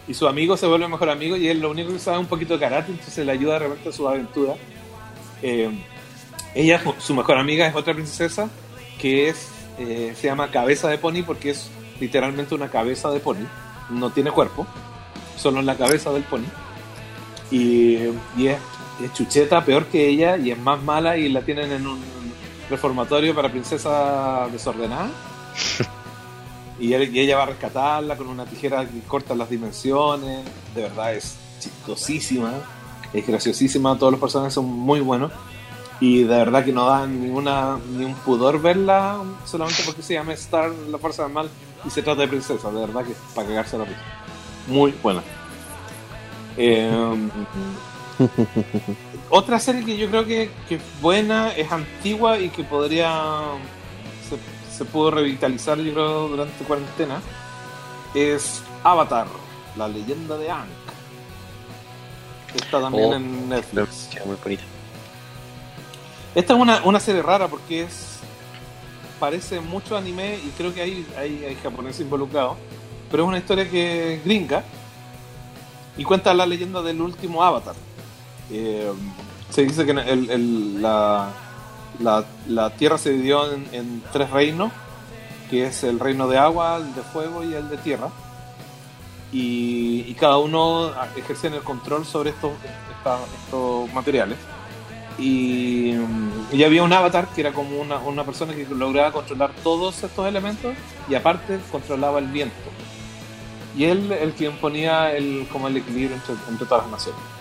y su amigo se vuelve mejor amigo y él lo único que sabe es un poquito de karate, entonces le ayuda de repente a su aventura. Eh, ella, su mejor amiga, es otra princesa que es eh, se llama Cabeza de Pony porque es literalmente una cabeza de pony. No tiene cuerpo, solo en la cabeza del pony. Y, y es, es chucheta, peor que ella, y es más mala y la tienen en un reformatorio para princesa desordenada. *laughs* Y, él- y ella va a rescatarla con una tijera que corta las dimensiones. De verdad es chistosísima, es graciosísima. Todos los personajes son muy buenos. Y de verdad que no dan ninguna, ni un pudor verla solamente porque se llama Star, la fuerza del mal, y se trata de princesa. De verdad que es para cagarse la risa. Muy buena. Eh, *laughs* otra serie que yo creo que, que es buena, es antigua y que podría. Se, pudo revitalizar, yo creo, durante cuarentena. Es Avatar, la leyenda de Aang. Está también Oh, en Netflix. muy bonita. Esta es una, una serie rara porque es. Parece mucho anime y creo que hay, hay, hay japoneses involucrados. Pero es una historia que es gringa y cuenta la leyenda del último Avatar. Eh, se dice que el- el- la, la, la tierra se dividió en, tres reinos, que es el reino de agua, el de fuego y el de tierra. Y, cada uno ejercía el control sobre estos, estos materiales. Y, y había un avatar que era como una, una persona que lograba controlar todos estos elementos y aparte controlaba el viento. Y él el que imponía el, como el equilibrio entre, entre todas las naciones.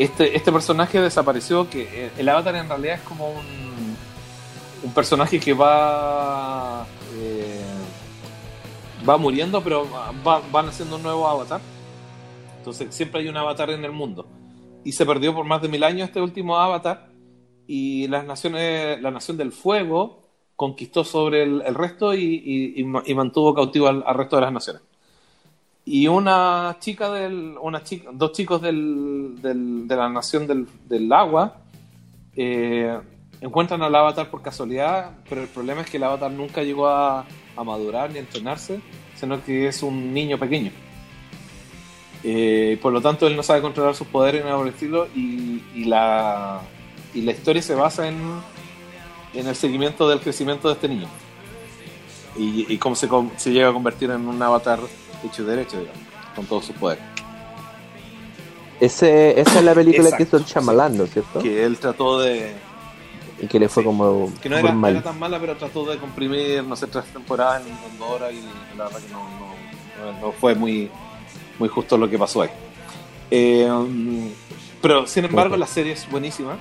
Este, este personaje desapareció, que eh, el avatar en realidad es como un, un personaje que va eh, va muriendo, pero va, van haciendo un nuevo avatar. Entonces siempre hay un avatar en el mundo y se perdió por más de mil años este último avatar y las naciones la nación del fuego conquistó sobre el, resto y, y- y ma- y mantuvo cautivo al resto de las naciones y una chica del una chica dos chicos del, del- de la nación del, del agua eh, encuentran al avatar por casualidad pero el problema es que el avatar nunca llegó a, a madurar ni a entrenarse sino que es un niño pequeño eh, por lo tanto, él no sabe controlar sus poderes ni nada por el estilo. Y, y la, y la historia se basa en, en el seguimiento del crecimiento de este niño. Y, y cómo se, se llega a convertir en un avatar hecho derecho, digamos, con todos sus poderes. Ese, esa es la película que Exacto, hizo Shyamalan, ¿no es cierto? Que él trató de. Y que le fue sí. como Que no era, no era tan mala, pero trató de comprimir, no sé, tres temporadas en, en dos horas. Y la verdad que no, no- no- fue muy, muy justo lo que pasó ahí. Eh, pero sin embargo, la serie es buenísima.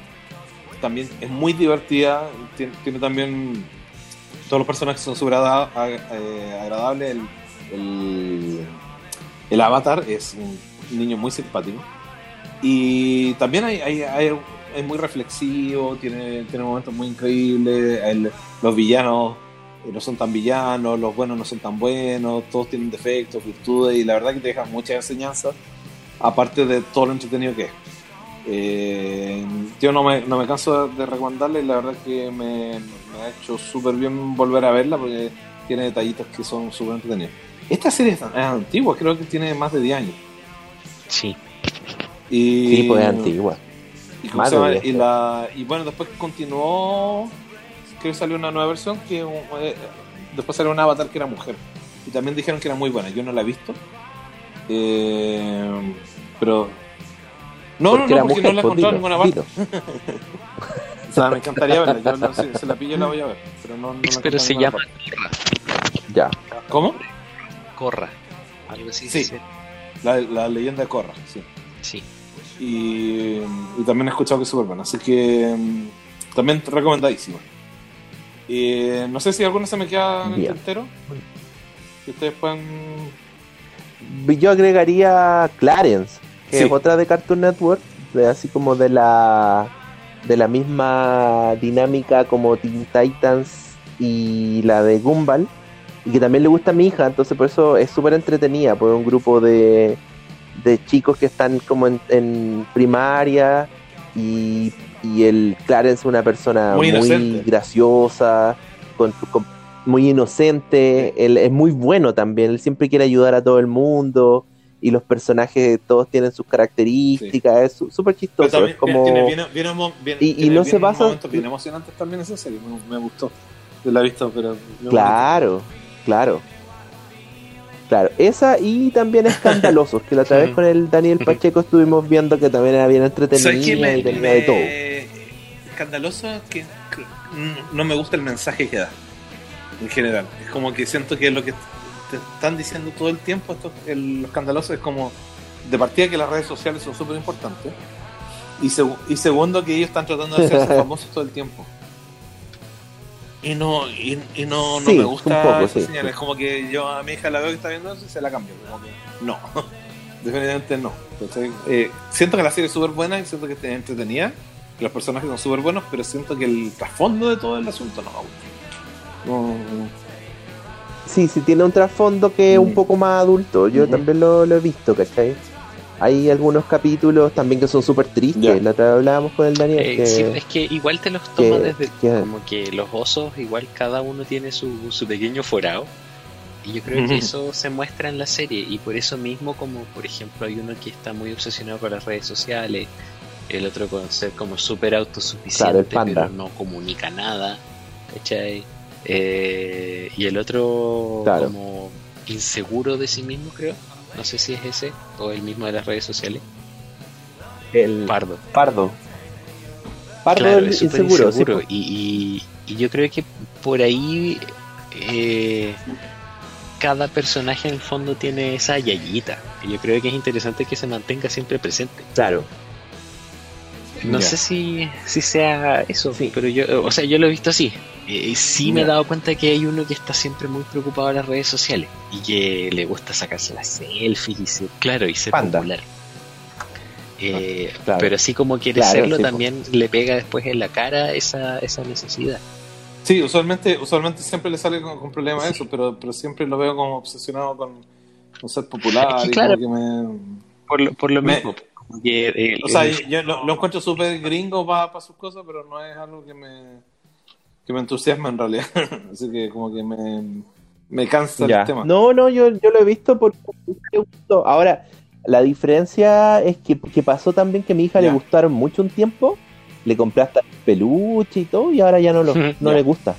También es muy divertida. Tiene, tiene también. Todos los personajes son súper eh, agradables. El, el, el avatar es un niño muy simpático. Y también hay, es muy reflexivo, tiene, tiene momentos muy increíbles. los villanos eh, no son tan villanos, los buenos no son tan buenos, todos tienen defectos, virtudes, y la verdad que te dejan muchas enseñanzas, aparte de todo lo entretenido que es. Eh, yo no me, no me canso de recomendarle, la verdad que me, me ha hecho súper bien volver a verla porque tiene detallitos que son súper entretenidos. Esta serie es, es antigua, creo que tiene más de 10 años. Sí. Y, Sí, pues es antigua. y, cómo Más se de llama? 10, y, la, y bueno, después continuó, creo que salió una nueva versión, que eh, después salió un avatar que era mujer. Y también dijeron que era muy buena, yo no la he visto. Eh, pero No, no, Porque no, porque mujer, no la he pues, encontrado en ninguna parte. *laughs* O sea, me encantaría verla. Yo no, si se la pillo la voy a ver. Pero no, no Pero se llama. Ya. ¿Cómo? Corra. Algo así. Sí. La, la leyenda de Korra, sí. Sí. Y, y también he escuchado que es súper buena. Así que mm, también recomendadísimo. Eh, no sé si alguna se me queda en el tintero. Que ustedes puedan. Yo agregaría Clarence, que Sí. es otra de Cartoon Network, de- así como de la de la misma dinámica como Teen Titans y la de Gumball, y que también le gusta a mi hija, entonces por eso es súper entretenida, por un grupo de, de chicos que están como en, en primaria y, y el Clarence es una persona Muy graciosa, con, con- muy inocente, él es muy bueno también, él siempre quiere ayudar a todo el mundo y los personajes todos tienen sus características, es súper chistoso, también es como... tiene, viene, viene, mo- viene- Y- no se momentos bien emocionantes también esa serie. Me, me gustó. Yo la he visto, pero. Claro, claro. Claro, esa y también Escandalosos, que la otra vez *laughs* con el Daniel Pacheco estuvimos viendo que también era bien entretenida ¿Sabes qué? Me, y tenía de todo. Escandaloso que, que no me gusta el mensaje que da. En general. Es como que siento que lo que te están diciendo todo el tiempo, esto, el, lo escandaloso, es como de partida que las redes sociales son súper importantes. Y, y segundo, que ellos están tratando de hacerse *laughs* famosos todo el tiempo. Y no, y, y no, no me un gusta poco, esa sí, señal. sí. Es como que yo a mi hija la veo que está viendo eso y se la cambio. Como que no. *laughs* Definitivamente no. ¿cachai? Eh, siento que la serie es súper buena y siento que es entretenida, que los personajes son súper buenos, pero siento que el trasfondo de todo el asunto no me gusta. No, Sí, sí, tiene un trasfondo que es un Mm. poco más adulto. Yo también lo, lo he visto, ¿cachai? Hay algunos capítulos también que son súper tristes. Ya. La otra vez hablábamos con el Daniel. Eh, que- sí, es que igual te los toma que- desde que- como que los osos, igual cada uno tiene su, su pequeño forado. Y yo creo que eso se muestra en la serie. Y por eso mismo, como por ejemplo, hay uno que está muy obsesionado con las redes sociales, el otro con ser como súper autosuficiente, Claro, el panda. pero no comunica nada. ¿Cachai? Eh, y el otro Claro. como inseguro de sí mismo, creo. No sé si es ese o el mismo de las redes sociales. el Pardo. Pardo. Pardo Claro, es súper inseguro, sí, inseguro. y, y- y yo creo que por ahí eh, cada personaje en el fondo tiene esa yayita. Y yo creo que es interesante que se mantenga siempre presente. Claro. No Ya. sé si, si sea eso, Sí. pero yo, o sea, yo lo he visto así. Eh, sí me he dado cuenta que hay uno que está siempre muy preocupado en las redes sociales y que le gusta sacarse las selfies y ser, claro, y ser Panda. popular. Eh, Claro. Pero así como quiere Claro, serlo, sí, también le pega después en la cara esa, esa necesidad. Sí, usualmente, usualmente siempre le sale con, con problemas eso, pero, pero siempre lo veo como obsesionado con, con ser popular. Es que y claro. como que me- Por lo, por lo Me- mismo. que el- o sea, el- yo lo, lo encuentro súper gringo para sus cosas, pero no es algo que me, que me entusiasma en realidad. *laughs* Así que como que me, me cansa Ya. el tema. No, no, yo, yo lo he visto porque me gustó. Ahora, la diferencia es que, que pasó también que a mi hija le gustaron mucho un tiempo, le compré hasta peluche y todo, y ahora ya no, lo, *laughs* no Ya. le gusta.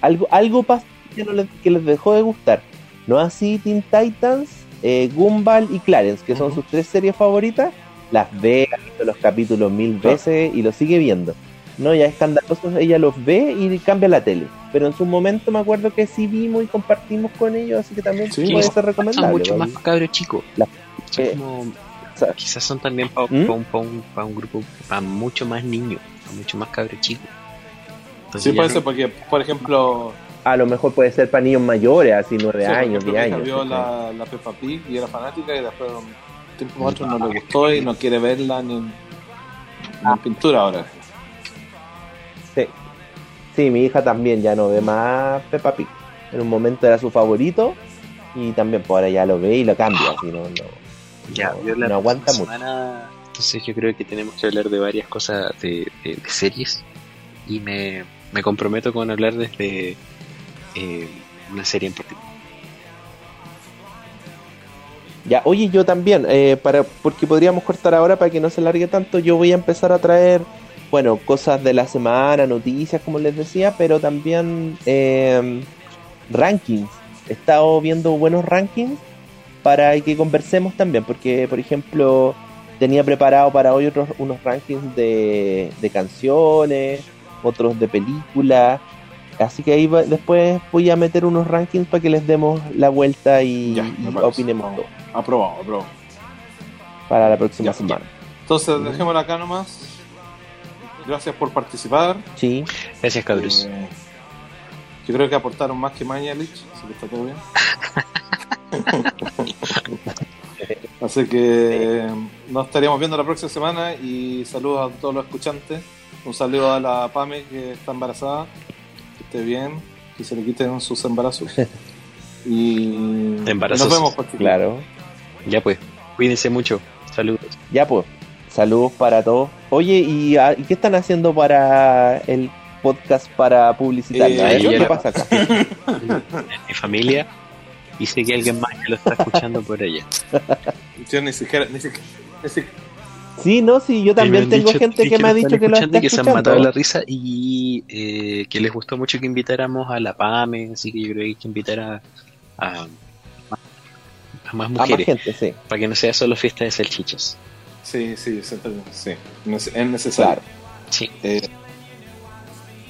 Algo, algo pasó que, no le- que les dejó de gustar. No así Teen Titans, eh, Gumball y Clarence, que son sus tres series favoritas, las ve, ha visto los capítulos mil veces y los sigue viendo. No, ya escandalosos, ella los ve y cambia la tele. Pero en su momento me acuerdo que sí vimos y compartimos con ellos, así que también Sí. puede ser son recomendable. mucho más para cabros chicos. La- Son eh, como- o sea, quizás son también para ¿Mm? un, pa' un- pa' un grupo, para mucho más niños, para mucho más cabros chicos. Entonces Sí, puede no- ser porque, por ejemplo, a lo mejor puede ser para niños mayores, así nueve sí, años, ejemplo, diez mi hija años. vio ¿sí? la, la Peppa Pig y era fanática y después de un tiempo otro no le gustó y no quiere verla ni en, ni en pintura ahora. Sí. Sí, mi hija también ya no ve más Peppa Pig. En un momento era su favorito y también por ahora ya lo ve y lo cambia. Así no, no, Ya, no- yo la no aguanta próxima mucho. semana, entonces yo creo que tenemos que hablar de varias cosas de, de- de series y me, me comprometo con hablar desde eh, una serie en particular. Ya, oye, yo también, eh, para, porque podríamos cortar ahora para que no se largue tanto, yo voy a empezar a traer, bueno, cosas de la semana, noticias, como les decía, pero también eh, rankings. He estado viendo buenos rankings para que conversemos también, porque, por ejemplo, tenía preparado para hoy otros unos rankings de, de canciones, otros de películas. Así que ahí va- después voy a meter unos rankings para que les demos la vuelta y, Ya, opinemos todo Aprobado, aprobado. para la próxima Ya, semana. Entonces, dejémoslo acá nomás. Gracias por participar. Sí, Gracias, cabros. Eh, yo creo que aportaron más que Mañalich, así que está todo bien. *laughs* así que nos estaríamos viendo la próxima semana y saludos a todos los escuchantes. Un saludo a la Pame que está embarazada, que esté bien, que se le quiten sus embarazos. *laughs* Y Embarazos. nos vemos, claro. Ya pues, cuídense mucho. Saludos. Ya pues, saludos para todos. Oye, ¿y, ah, ¿y qué están haciendo para el podcast para publicitar? Eh, A ¿Qué la- pasa acá? *laughs* Mi familia y sé que alguien más que lo está escuchando por allá. Yo ni siquiera, ni siquiera, ni siquiera- Sí, no, sí, yo también tengo dicho- gente que me ha dicho que lo escuchando está y que se han matado escuchando. la risa y eh, que les gustó mucho que invitáramos a la PAME, así que yo creo que hay que invitar a, a, a más A más mujeres, gente, sí. para que no sea solo fiesta de salchichas. Sí, sí, sí, es necesario. Claro. Sí, Eh,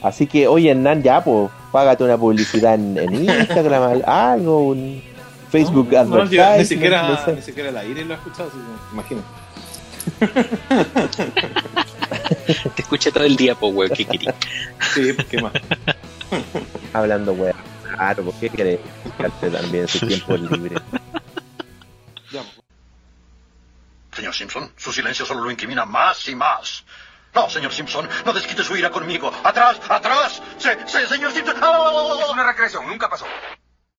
Así que, oye, Hernán, ya, pues, págate una publicidad en, en Instagram, algo, un Facebook no, no, yo ni siquiera, no sé. ni siquiera el aire lo he escuchado, así imagínate. *laughs* te escuché todo el día, po, weón, ¿qué querí? Sí, ¿qué más? Hablando, weón. Claro, ¿por qué querés dedicarte también ese tiempo libre? Señor Simpson, su silencio solo lo incrimina más y más. No, señor Simpson, no desquite su ira conmigo. ¡Atrás! ¡Atrás! ¡Se, se, señor Simpson! ¡Ah! Es una recreación, nunca pasó.